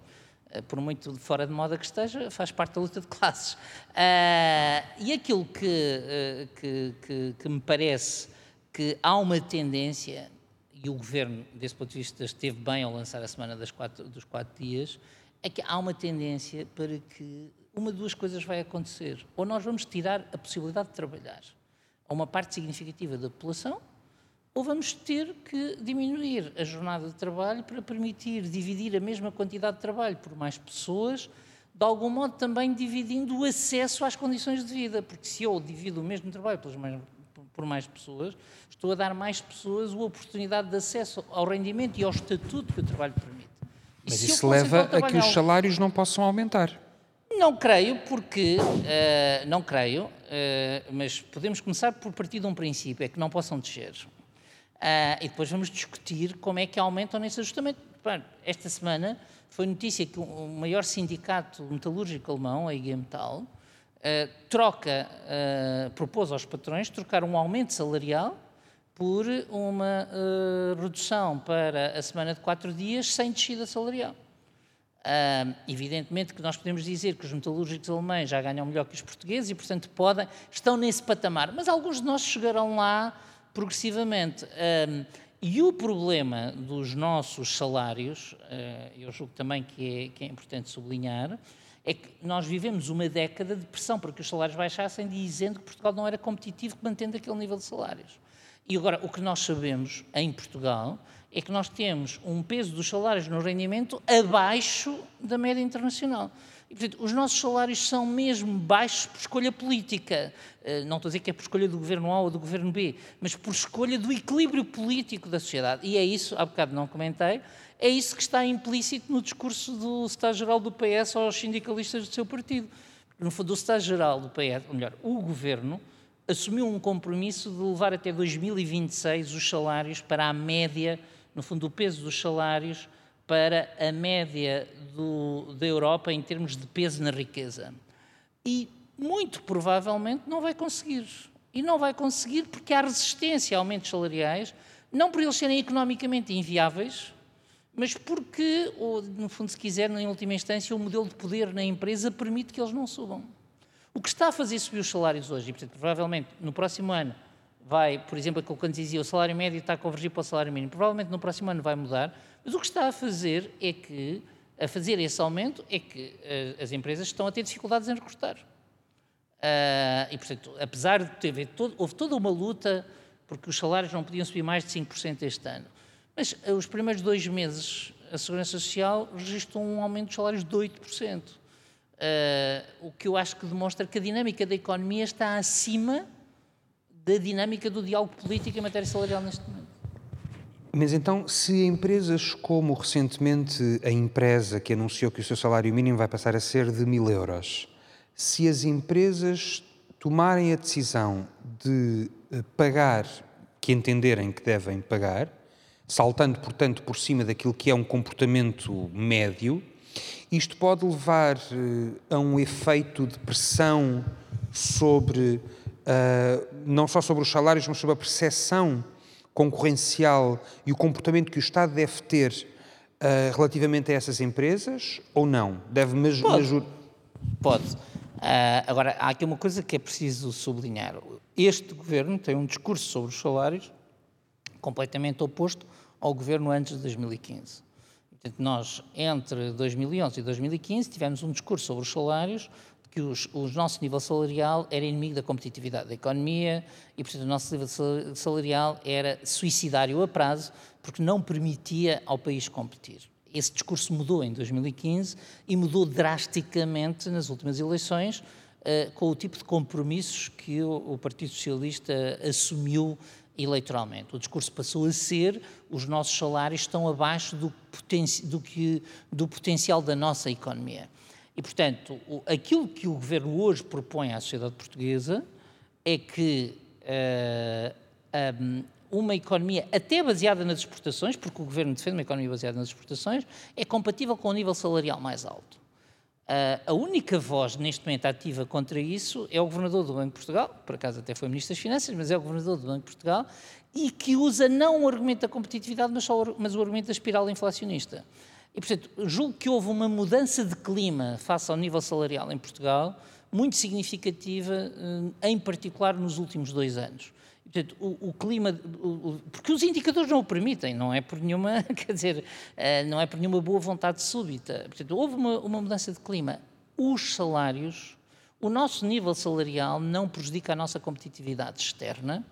S2: Uh, por muito fora de moda que esteja, faz parte da luta de classes. Uh, e aquilo que, que, que, que me parece que há uma tendência e o governo, desse ponto de vista, esteve bem ao lançar a semana quatro, dos quatro dias, é que há uma tendência para que uma de duas coisas vai acontecer. Ou nós vamos tirar a possibilidade de trabalhar a uma parte significativa da população, ou vamos ter que diminuir a jornada de trabalho para permitir dividir a mesma quantidade de trabalho por mais pessoas, de algum modo também dividindo o acesso às condições de vida, porque se eu divido o mesmo trabalho pelas mais por mais pessoas, estou a dar mais pessoas a oportunidade de acesso ao rendimento e ao estatuto que o trabalho permite.
S1: E Mas isso leva a que os salários não possam aumentar.
S2: Não creio, porque uh, não creio, uh, mas podemos começar por partir de um princípio, é que não possam descer. Uh, e depois vamos discutir como é que aumentam nesse ajustamento. Esta semana foi notícia que o maior sindicato metalúrgico alemão, a IG Metall, uh, troca, uh, propôs aos patrões trocar um aumento salarial por uma uh, redução para a semana de quatro dias sem descida salarial. Evidentemente que nós podemos dizer que os metalúrgicos alemães já ganham melhor que os portugueses e, portanto, podem, estão nesse patamar, mas alguns de nós chegarão lá progressivamente. E o problema dos nossos salários, eu julgo também que é, que é importante sublinhar, é que nós vivemos uma década de pressão para que os salários baixassem, dizendo que Portugal não era competitivo mantendo aquele nível de salários. E agora, o que nós sabemos em Portugal é que nós temos um peso dos salários no rendimento abaixo da média internacional. E, portanto, os nossos salários são mesmo baixos por escolha política. Eh, não estou a dizer que é por escolha do governo A ou do governo B, mas por escolha do equilíbrio político da sociedade. E é isso, há bocado não comentei, é isso que está implícito no discurso do Estado-Geral do PS aos sindicalistas do seu partido. No fundo, o Estado-Geral do PS, ou melhor, o governo, assumiu um compromisso de levar até 2026 os salários para a média, no fundo, o peso dos salários para a média do, da Europa em termos de peso na riqueza. E muito provavelmente não vai conseguir. E não vai conseguir porque há resistência a aumentos salariais, não por eles serem economicamente inviáveis, mas porque, ou, no fundo, se quiser, em última instância, o modelo de poder na empresa permite que eles não subam. O que está a fazer subir os salários hoje, e portanto, provavelmente no próximo ano vai, por exemplo, aquilo que quando dizia o salário médio está a convergir para o salário mínimo, provavelmente no próximo ano vai mudar, mas o que está a fazer é que, a fazer esse aumento, é que uh, as empresas estão a ter dificuldades em recrutar. Uh, e, portanto, apesar de ter houve toda uma luta porque os salários não podiam subir mais de 5% este ano, mas uh, os primeiros dois meses a Segurança Social registrou um aumento dos salários de 8%. Uh, o que eu acho que demonstra que a dinâmica da economia está acima da dinâmica do diálogo político em matéria salarial neste momento.
S1: Mas então, se empresas como recentemente a empresa que anunciou que o seu salário mínimo vai passar a ser de mil euros, se as empresas tomarem a decisão de eh, pagar que entenderem que devem pagar, saltando, portanto, por cima daquilo que é um comportamento médio, isto pode levar uh, a um efeito de pressão sobre, uh, não só sobre os salários, mas sobre a percepção concorrencial e o comportamento que o Estado deve ter uh, relativamente a essas empresas, ou não? Deve
S2: me Pode. Pode. agora, há aqui uma coisa que é preciso sublinhar. Este governo tem um discurso sobre os salários completamente oposto ao governo antes de 2015. Portanto, nós, entre 2011 e 2015, tivemos um discurso sobre os salários, que os, o nosso nível salarial era inimigo da competitividade da economia e, portanto, o nosso nível salarial era suicidário a prazo, porque não permitia ao país competir. Esse discurso mudou em 2015 e mudou drasticamente nas últimas eleições, uh, com o tipo de compromissos que o Partido Socialista assumiu eleitoralmente. O discurso passou a ser os nossos salários estão abaixo do, poten do, que, do potencial da nossa economia. E, portanto, o, aquilo que o governo hoje propõe à sociedade portuguesa é que uh, eh, um, uma economia até baseada nas exportações, porque o governo defende uma economia baseada nas exportações, é compatível com o nível salarial mais alto. Uh, a única voz neste momento ativa contra isso é o governador do Banco de Portugal, por acaso até foi ministro das Finanças, mas é o governador do Banco de Portugal, e que usa não o argumento da competitividade, mas, só, mas o argumento da espiral inflacionista. E, portanto, julgo que houve uma mudança de clima face ao nível salarial em Portugal, muito significativa, eh, em particular nos últimos dois anos. Portanto, o, o clima, o, porque os indicadores não o permitem, não é por nenhuma, <laughs> quer dizer, uh, não é por nenhuma boa vontade súbita. Portanto, houve uma, uma mudança de clima. Os salários, o nosso nível salarial não prejudica a nossa competitividade externa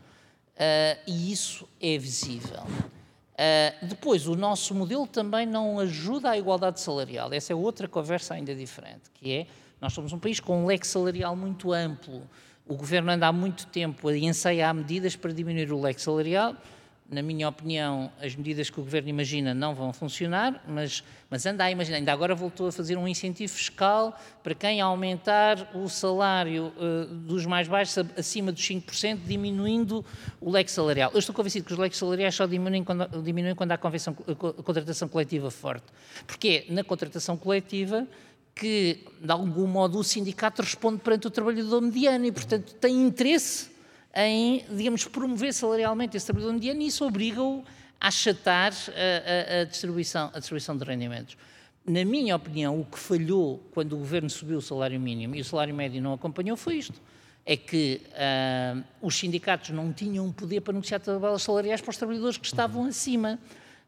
S2: uh, e isso é visível. Uh, depois, o nosso modelo também não ajuda à igualdade salarial. Essa é outra conversa ainda diferente, que é, nós somos um país com um leque salarial muito amplo, o governo anda há muito tempo a ensaiar medidas para diminuir o leque salarial. Na minha opinião, as medidas que o governo imagina não vão funcionar, mas, mas anda a imaginar. Ainda agora voltou a fazer um incentivo fiscal para quem aumentar o salário uh, dos mais baixos acima dos 5%, diminuindo o leque salarial. Eu estou convencido que os leques salariais só diminuem quando, diminuem quando há convenção, contratação coletiva forte. Porque na contratação coletiva que, de algum modo, o sindicato responde perante o trabalhador mediano e, portanto, tem interesse em, digamos, promover salarialmente esse trabalhador mediano e isso obriga-o a achatar a, a, a, distribuição, a distribuição de rendimentos. Na minha opinião, o que falhou quando o governo subiu o salário mínimo e o salário médio não acompanhou foi isto. É que uh, os sindicatos não tinham poder para negociar tabelas salariais para os trabalhadores que estavam acima.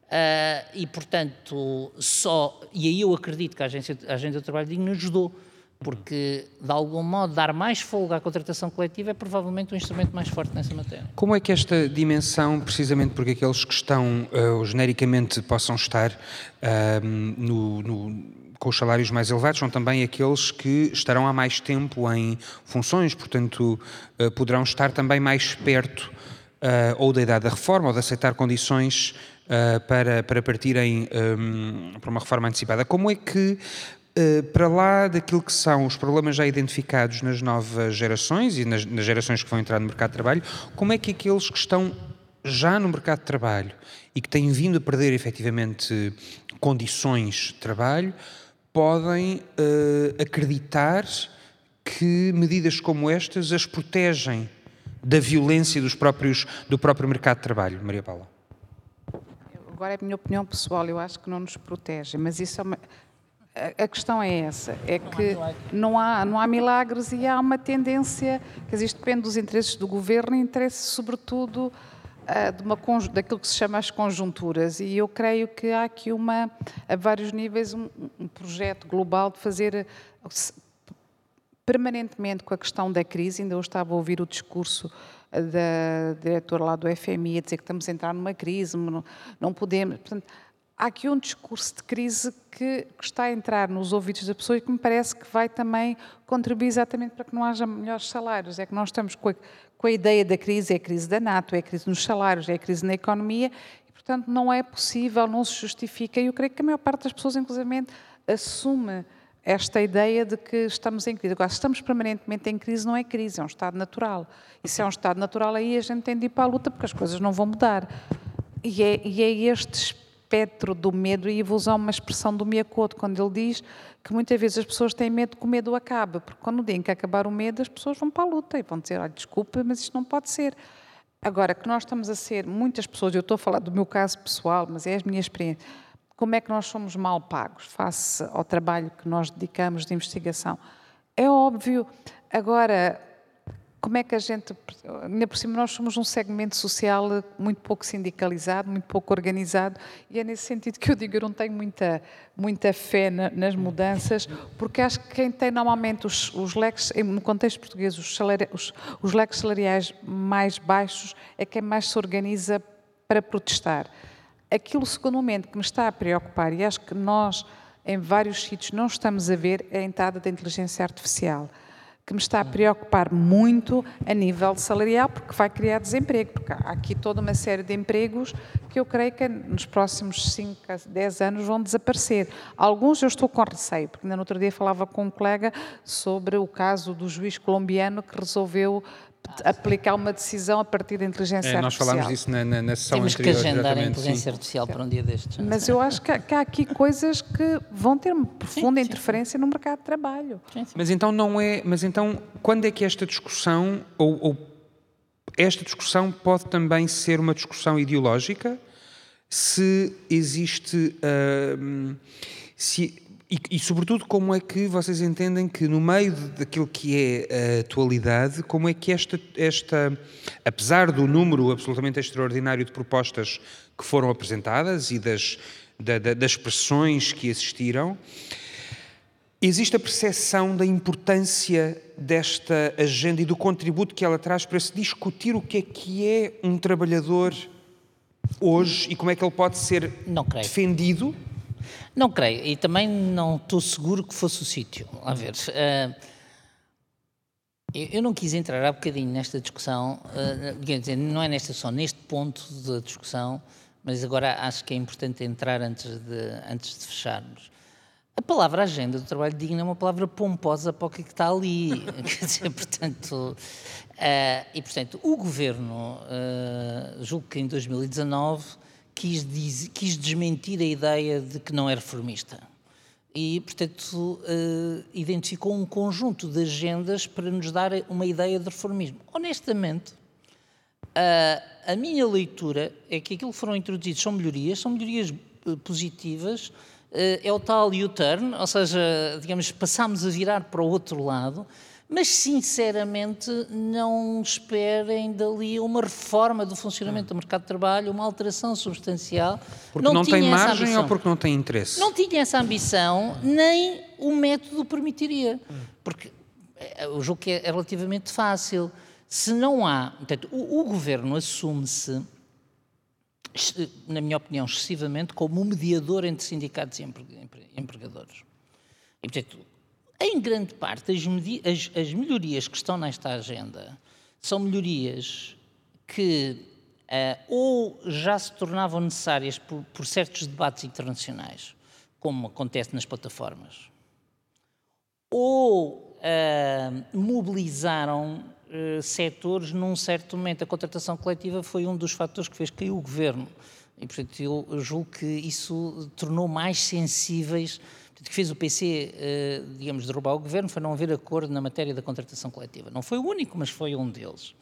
S2: Uh, e, portanto, só. E aí eu acredito que a Agência, a Agência do Trabalho Digno ajudou, porque, de algum modo, dar mais folga à contratação coletiva é provavelmente um instrumento mais forte nessa matéria.
S1: Como é que esta dimensão, precisamente porque aqueles que estão, uh, genericamente, possam estar uh, no, no, com os salários mais elevados, são também aqueles que estarão há mais tempo em funções, portanto, poderão estar também mais perto ou da idade da reforma ou de aceitar condições uh, para, para partirem um, para uma reforma antecipada. Como é que, uh, para lá daquilo que são os problemas já identificados nas novas gerações e nas, nas gerações que vão entrar no mercado de trabalho, como é que aqueles que estão já no mercado de trabalho e que têm vindo a perder efetivamente condições de trabalho podem uh, acreditar que medidas como estas as protegem da violência dos próprios, do próprio mercado de trabalho, Maria Paula?
S3: Agora é a minha opinião pessoal, eu acho que não nos protege, mas isso é uma, a questão é essa, é que não há, não há milagres e há uma tendência, que isto depende dos interesses do governo e interesse sobretudo uh, de uma, daquilo que se chama as conjunturas. E eu creio que há aqui uma, a vários níveis, um, um projeto global de fazer permanentemente com a questão da crise, ainda eu estava a ouvir o discurso da diretora lá do FMI a dizer que estamos a entrar numa crise, não, não podemos. Portanto, há aqui um discurso de crise que, que, está a entrar nos ouvidos da pessoa e que me parece que vai também contribuir exatamente para que não haja melhores salários. É que nós estamos com a, com a ideia da crise, é a crise da NATO, é a crise nos salários, é a crise na economia, e portanto não é possível, não se justifica. E eu creio que a maior parte das pessoas, inclusive, assume esta ideia de que estamos em crise. Agora, se estamos permanentemente em crise, não é crise, é um estado natural. E se é um estado natural, aí a gente tem de ir para a luta, porque as coisas não vão mudar. E é, e é este espectro do medo, e vou usar uma expressão do Miyakoto, quando ele diz que muitas vezes as pessoas têm medo que o medo acabe, porque quando dizem que acabar o medo, as pessoas vão para a luta e vão dizer, olha, desculpa, mas isto não pode ser. Agora, que nós estamos a ser, muitas pessoas, eu estou a falar do meu caso pessoal, mas é a minha experiência, como é que nós somos mal pagos face ao trabalho que nós dedicamos de investigação. É óbvio. Agora, como é que a gente. Ainda por cima, nós somos um segmento social muito pouco sindicalizado, muito pouco organizado, e é nesse sentido que eu digo: eu não tenho muita, muita fé na, nas mudanças, porque acho que quem tem normalmente os, os leques, no contexto português, os, salari, os, os leques salariais mais baixos, é quem mais se organiza para protestar aquilo, segundo momento, que me está a preocupar, e acho que nós, em vários sítios, não estamos a ver, é a entrada da inteligência artificial, que me está a preocupar muito a nível salarial, porque vai criar desemprego, porque há aqui toda uma série de empregos que eu creio que nos próximos 5 a 10 anos vão desaparecer. Alguns eu estou com receio, porque ainda no outro dia falava com um colega sobre o caso do juiz colombiano que resolveu aplicar uma decisão a partir da inteligência é,
S1: nós
S3: artificial.
S1: Nós falámos disso na, na, na sessão
S2: Temos
S1: anterior.
S2: Temos que agendar a inteligência sim. artificial para um dia destes.
S3: Mas eu acho que há, que há, aqui coisas que vão ter uma profunda sim, interferência sim. no mercado de trabalho.
S1: Mas então não é, mas então quando é que esta discussão ou, ou esta discussão pode também ser uma discussão ideológica? Se existe uh, se e, e, sobretudo, como é que vocês entendem que, no meio daquilo que é a atualidade, como é que esta, esta, apesar do número absolutamente extraordinário de propostas que foram apresentadas e das, da, da, das pressões que existiram, existe a percepção da importância desta agenda e do contributo que ela traz para se discutir o que é que é um trabalhador hoje e como é que ele pode ser defendido
S2: não creio, e também não estou seguro que fosse o sítio. A ver, uh, eu não quis entrar há bocadinho nesta discussão, uh, quer dizer, não é nesta só, neste ponto da discussão, mas agora acho que é importante entrar antes de, antes de fecharmos. A palavra agenda do trabalho digno é uma palavra pomposa para o que está ali. <laughs> Quer dizer, portanto, uh, e portanto, o governo, uh, julgo que em 2019, quis, diz, quis desmentir a ideia de que não é reformista. e, portanto, uh, identificou um conjunto de agendas para nos dar uma ideia de reformismo. Honestamente, uh, a minha leitura é que aquilo que foram introduzidos são melhorias, são melhorias uh, positivas, é o tal U-turn, ou seja, digamos, passámos a virar para o outro lado, mas sinceramente não esperem dali uma reforma do funcionamento do mercado de trabalho, uma alteração substancial.
S1: Porque não, não tem margem ou porque não tem interesse?
S2: Não tinha essa ambição, nem o método permitiria. Porque eh, o jogo é relativamente fácil. Se não há. Portanto, o, o governo assume-se, na minha opinião, excessivamente como um mediador entre sindicatos e empregadores. E, portanto, em grande parte, as, as, as melhorias que estão nesta agenda são melhorias que uh, ou já se tornavam necessárias por, por, certos debates internacionais, como acontece nas plataformas, ou uh, mobilizaram uh, setores num certo momento. A contratação coletiva foi um dos fatores que fez cair o governo. E, portanto, eu julgo que isso tornou mais sensíveis que fez o PC, eh, digamos, derrubar o governo foi não haver acordo na matéria da contratação coletiva. Não foi o único, mas foi um deles.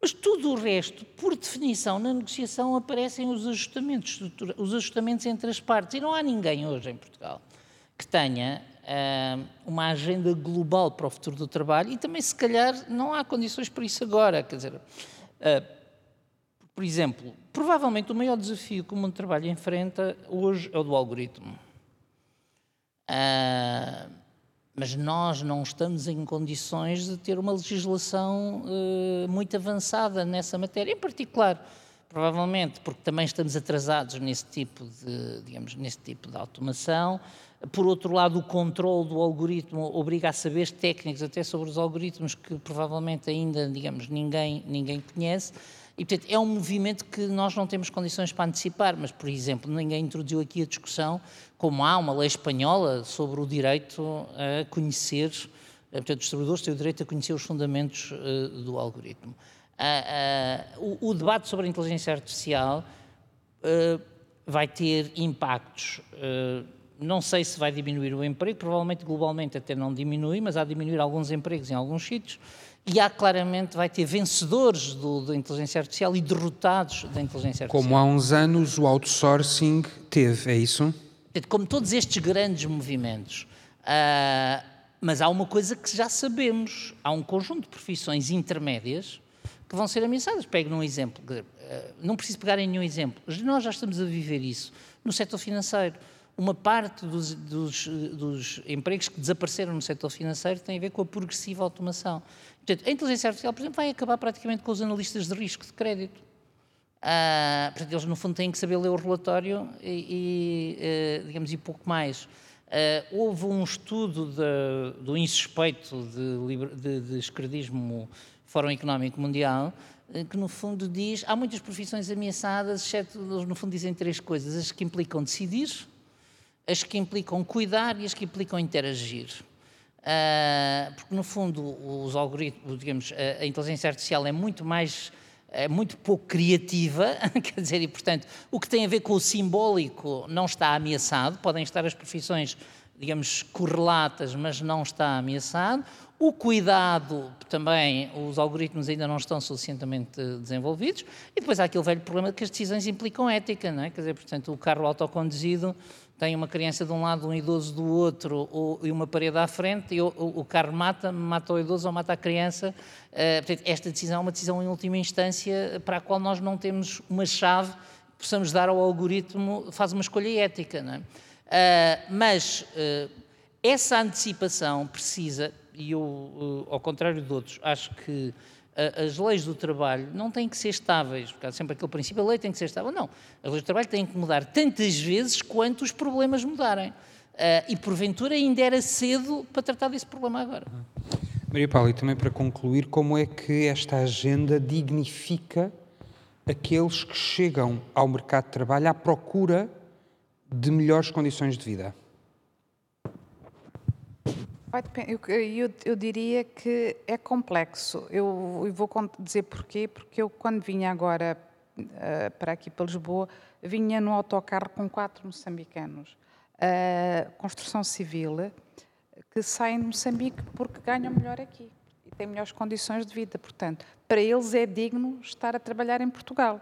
S2: Mas tudo o resto, por definição, na negociação aparecem os ajustamentos, os ajustamentos entre as partes. E não há ninguém hoje em Portugal que tenha uh, uma agenda global para o futuro do trabalho e também, se calhar, não há condições para isso agora. Quer dizer, uh, por exemplo, provavelmente o maior desafio que o mundo do trabalho enfrenta hoje é o do algoritmo. Uh, mas nós não estamos em condições de ter uma legislação uh, muito avançada nessa matéria, em particular, provavelmente porque também estamos atrasados nesse tipo de, digamos, nesse tipo de automação. Por outro lado, o controle do algoritmo obriga a saberes técnicos até sobre os algoritmos que provavelmente ainda, digamos, ninguém, ninguém conhece. E, portanto, é um movimento que nós não temos condições para antecipar, mas, por exemplo, ninguém introduziu aqui a discussão, como há uma lei espanhola sobre o direito a conhecer, eh, portanto, os distribuidores têm o direito a conhecer os fundamentos uh, do algoritmo. Uh, uh, o, o, debate sobre a inteligência artificial vai ter impactos. não sei se vai diminuir o emprego, provavelmente globalmente até não diminui, mas há diminuir alguns empregos em alguns sítios e há claramente, vai ter vencedores do, da inteligência artificial e derrotados da inteligência artificial.
S1: Como há uns anos o outsourcing teve, é isso?
S2: Como todos estes grandes movimentos. Uh, mas há uma coisa que já sabemos: há um conjunto de profissões intermédias que vão ser ameaçadas. Pego num exemplo, uh, não preciso pegar em nenhum exemplo. Nós já estamos a viver isso no setor financeiro uma parte dos, dos, dos, empregos que desapareceram no setor financeiro tem a ver com a progressiva automação. Portanto, a inteligência artificial, por exemplo, vai acabar praticamente com os analistas de risco de crédito. Ah, portanto, eles, no fundo, têm que saber ler o relatório e, e uh, digamos, e pouco mais. Uh, houve um estudo de, do insuspeito de, de, de esquerdismo Fórum Económico Mundial que, no fundo, diz há muitas profissões ameaçadas, exceto, eles, no fundo, dizem três coisas. As que implicam decidir, as que implicam cuidar e as que implicam interagir. Uh, porque, no fundo, os algoritmos, digamos, a, inteligência artificial é muito mais, é muito pouco criativa, <laughs> quer dizer, e, portanto, o que tem a ver com o simbólico não está ameaçado, podem estar as profissões, digamos, correlatas, mas não está ameaçado. O cuidado também, os algoritmos ainda não estão suficientemente desenvolvidos. E depois há aquele velho problema de que as decisões implicam ética, não é? Quer dizer, portanto, o carro autoconduzido tem uma criança de um lado, um idoso do outro ou, e uma parede à frente, e o, o, carro mata, mata o idoso ou mata a criança. Uh, portanto, esta decisão é uma decisão em última instância para a qual nós não temos uma chave que possamos dar ao algoritmo, faz uma escolha ética. Não é? Uh, mas uh, essa antecipação precisa, e eu, ao contrário de outros, acho que as leis do trabalho não têm que ser estáveis, porque há sempre aquele princípio, a lei tem que ser estável. Não, as leis do trabalho têm que mudar tantas vezes quanto os problemas mudarem. Uh, e porventura ainda era cedo para tratar desse problema agora.
S1: Maria Paula, e também para concluir, como é que esta agenda dignifica aqueles que chegam ao mercado de trabalho à procura de melhores condições de vida?
S3: Eu, eu, eu, diria que é complexo. Eu, eu, vou dizer porquê, porque eu, quando vinha agora uh, para aqui, para Lisboa, vinha no autocarro com quatro moçambicanos. uh, construção civil que saem de Moçambique porque ganham melhor aqui e têm melhores condições de vida. Portanto, para eles é digno estar a trabalhar em Portugal.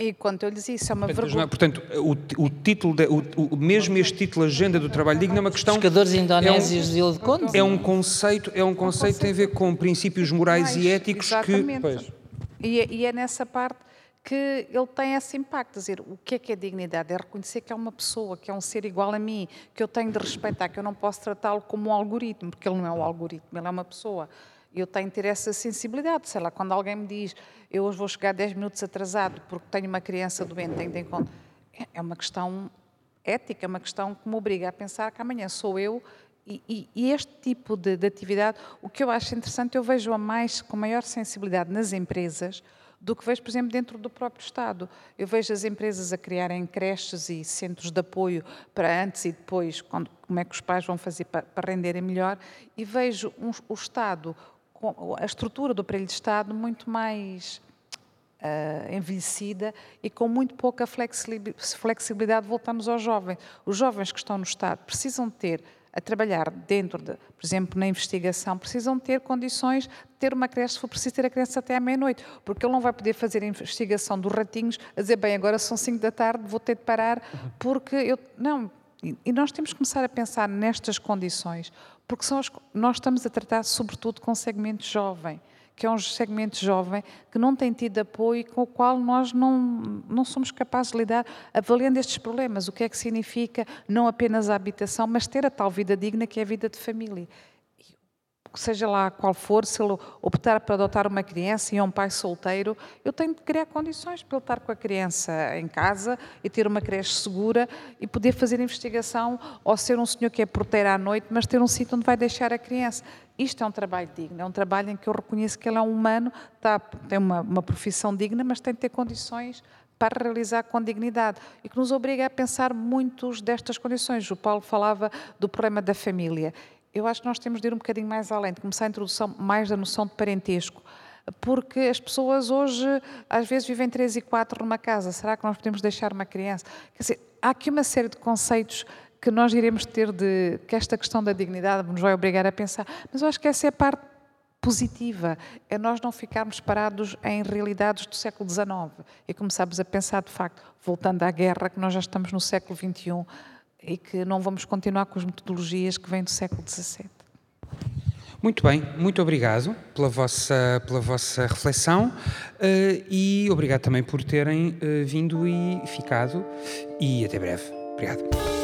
S3: E quando eu lhes disse, isso é uma
S1: portanto,
S3: vergonha.
S1: Portanto, o, o título, de, o, o, mesmo este título, Agenda do Trabalho Digno, é uma questão.
S2: Pescadores indonésios é um, de Ilha de Conde.
S1: É um conceito, é um conceito que tem a ver com princípios morais e éticos
S3: exatamente.
S1: que. Pois.
S3: E, é, e é nessa parte que ele tem esse impacto, dizer, o que é que é dignidade? É reconhecer que é uma pessoa, que é um ser igual a mim, que eu tenho de respeitar, que eu não posso tratá-lo como um algoritmo, porque ele não é um algoritmo, ele é uma pessoa. Eu tenho de ter essa sensibilidade, sei lá, quando alguém me diz, eu hoje vou chegar 10 minutos atrasado porque tenho uma criança doente, tenho de encontro. É, é uma questão ética, é uma questão que me obriga a pensar que amanhã sou eu e, e, e, este tipo de, de, atividade, o que eu acho interessante, eu vejo a mais com maior sensibilidade nas empresas do que vejo, por exemplo, dentro do próprio Estado. Eu vejo as empresas a criarem creches e centros de apoio para antes e depois, quando, como é que os pais vão fazer para, para renderem melhor, e vejo um, o Estado, a estrutura do aparelho de Estado muito mais uh, envelhecida e com muito pouca flexibilidade. Voltamos aos jovens. Os jovens que estão no Estado precisam ter a trabalhar dentro de, por exemplo, na investigação, precisam ter condições de ter uma creche, se for preciso ter a creche até à meia-noite, porque ele não vai poder fazer a investigação dos ratinhos, a dizer, bem, agora são 5 da tarde, vou ter de parar, porque eu... Não, e nós temos que começar a pensar nestas condições, porque são as, nós estamos a tratar sobretudo com segmento jovem que é um segmento jovem que não tem tido apoio e com o qual nós não, não somos capazes de lidar avaliando estes problemas. O que é que significa não apenas a habitação, mas ter a tal vida digna que é a vida de família seja lá qual for, se ele optar por adotar uma criança e é um pai solteiro, eu tenho de criar condições para ele estar com a criança em casa e ter uma creche segura e poder fazer investigação ou ser um senhor que é porteiro à noite, mas ter um sítio onde vai deixar a criança. Isto é um trabalho digno, é um trabalho em que eu reconheço que ele é um humano, está, tem uma, uma profissão digna, mas tem de ter condições para realizar com dignidade e que nos obriga a pensar muitos destas condições. O Paulo falava do problema da família eu acho que nós temos de ir um bocadinho mais além, de começar a introdução mais da noção de parentesco, porque as pessoas hoje às vezes vivem três e quatro numa casa. Será que nós podemos deixar uma criança? Quer dizer, há aqui uma série de conceitos que nós iremos ter de que esta questão da dignidade nos vai obrigar a pensar, mas eu acho que essa é a parte positiva, é nós não ficarmos parados em realidades do século XIX e começarmos a pensar de facto, voltando à guerra, que nós já estamos no século XXI e que não vamos continuar com as metodologias que vêm do século XVII.
S1: Muito bem, muito obrigado pela vossa, pela vossa reflexão uh, e obrigado também por terem uh, vindo e ficado. E até breve. Obrigado.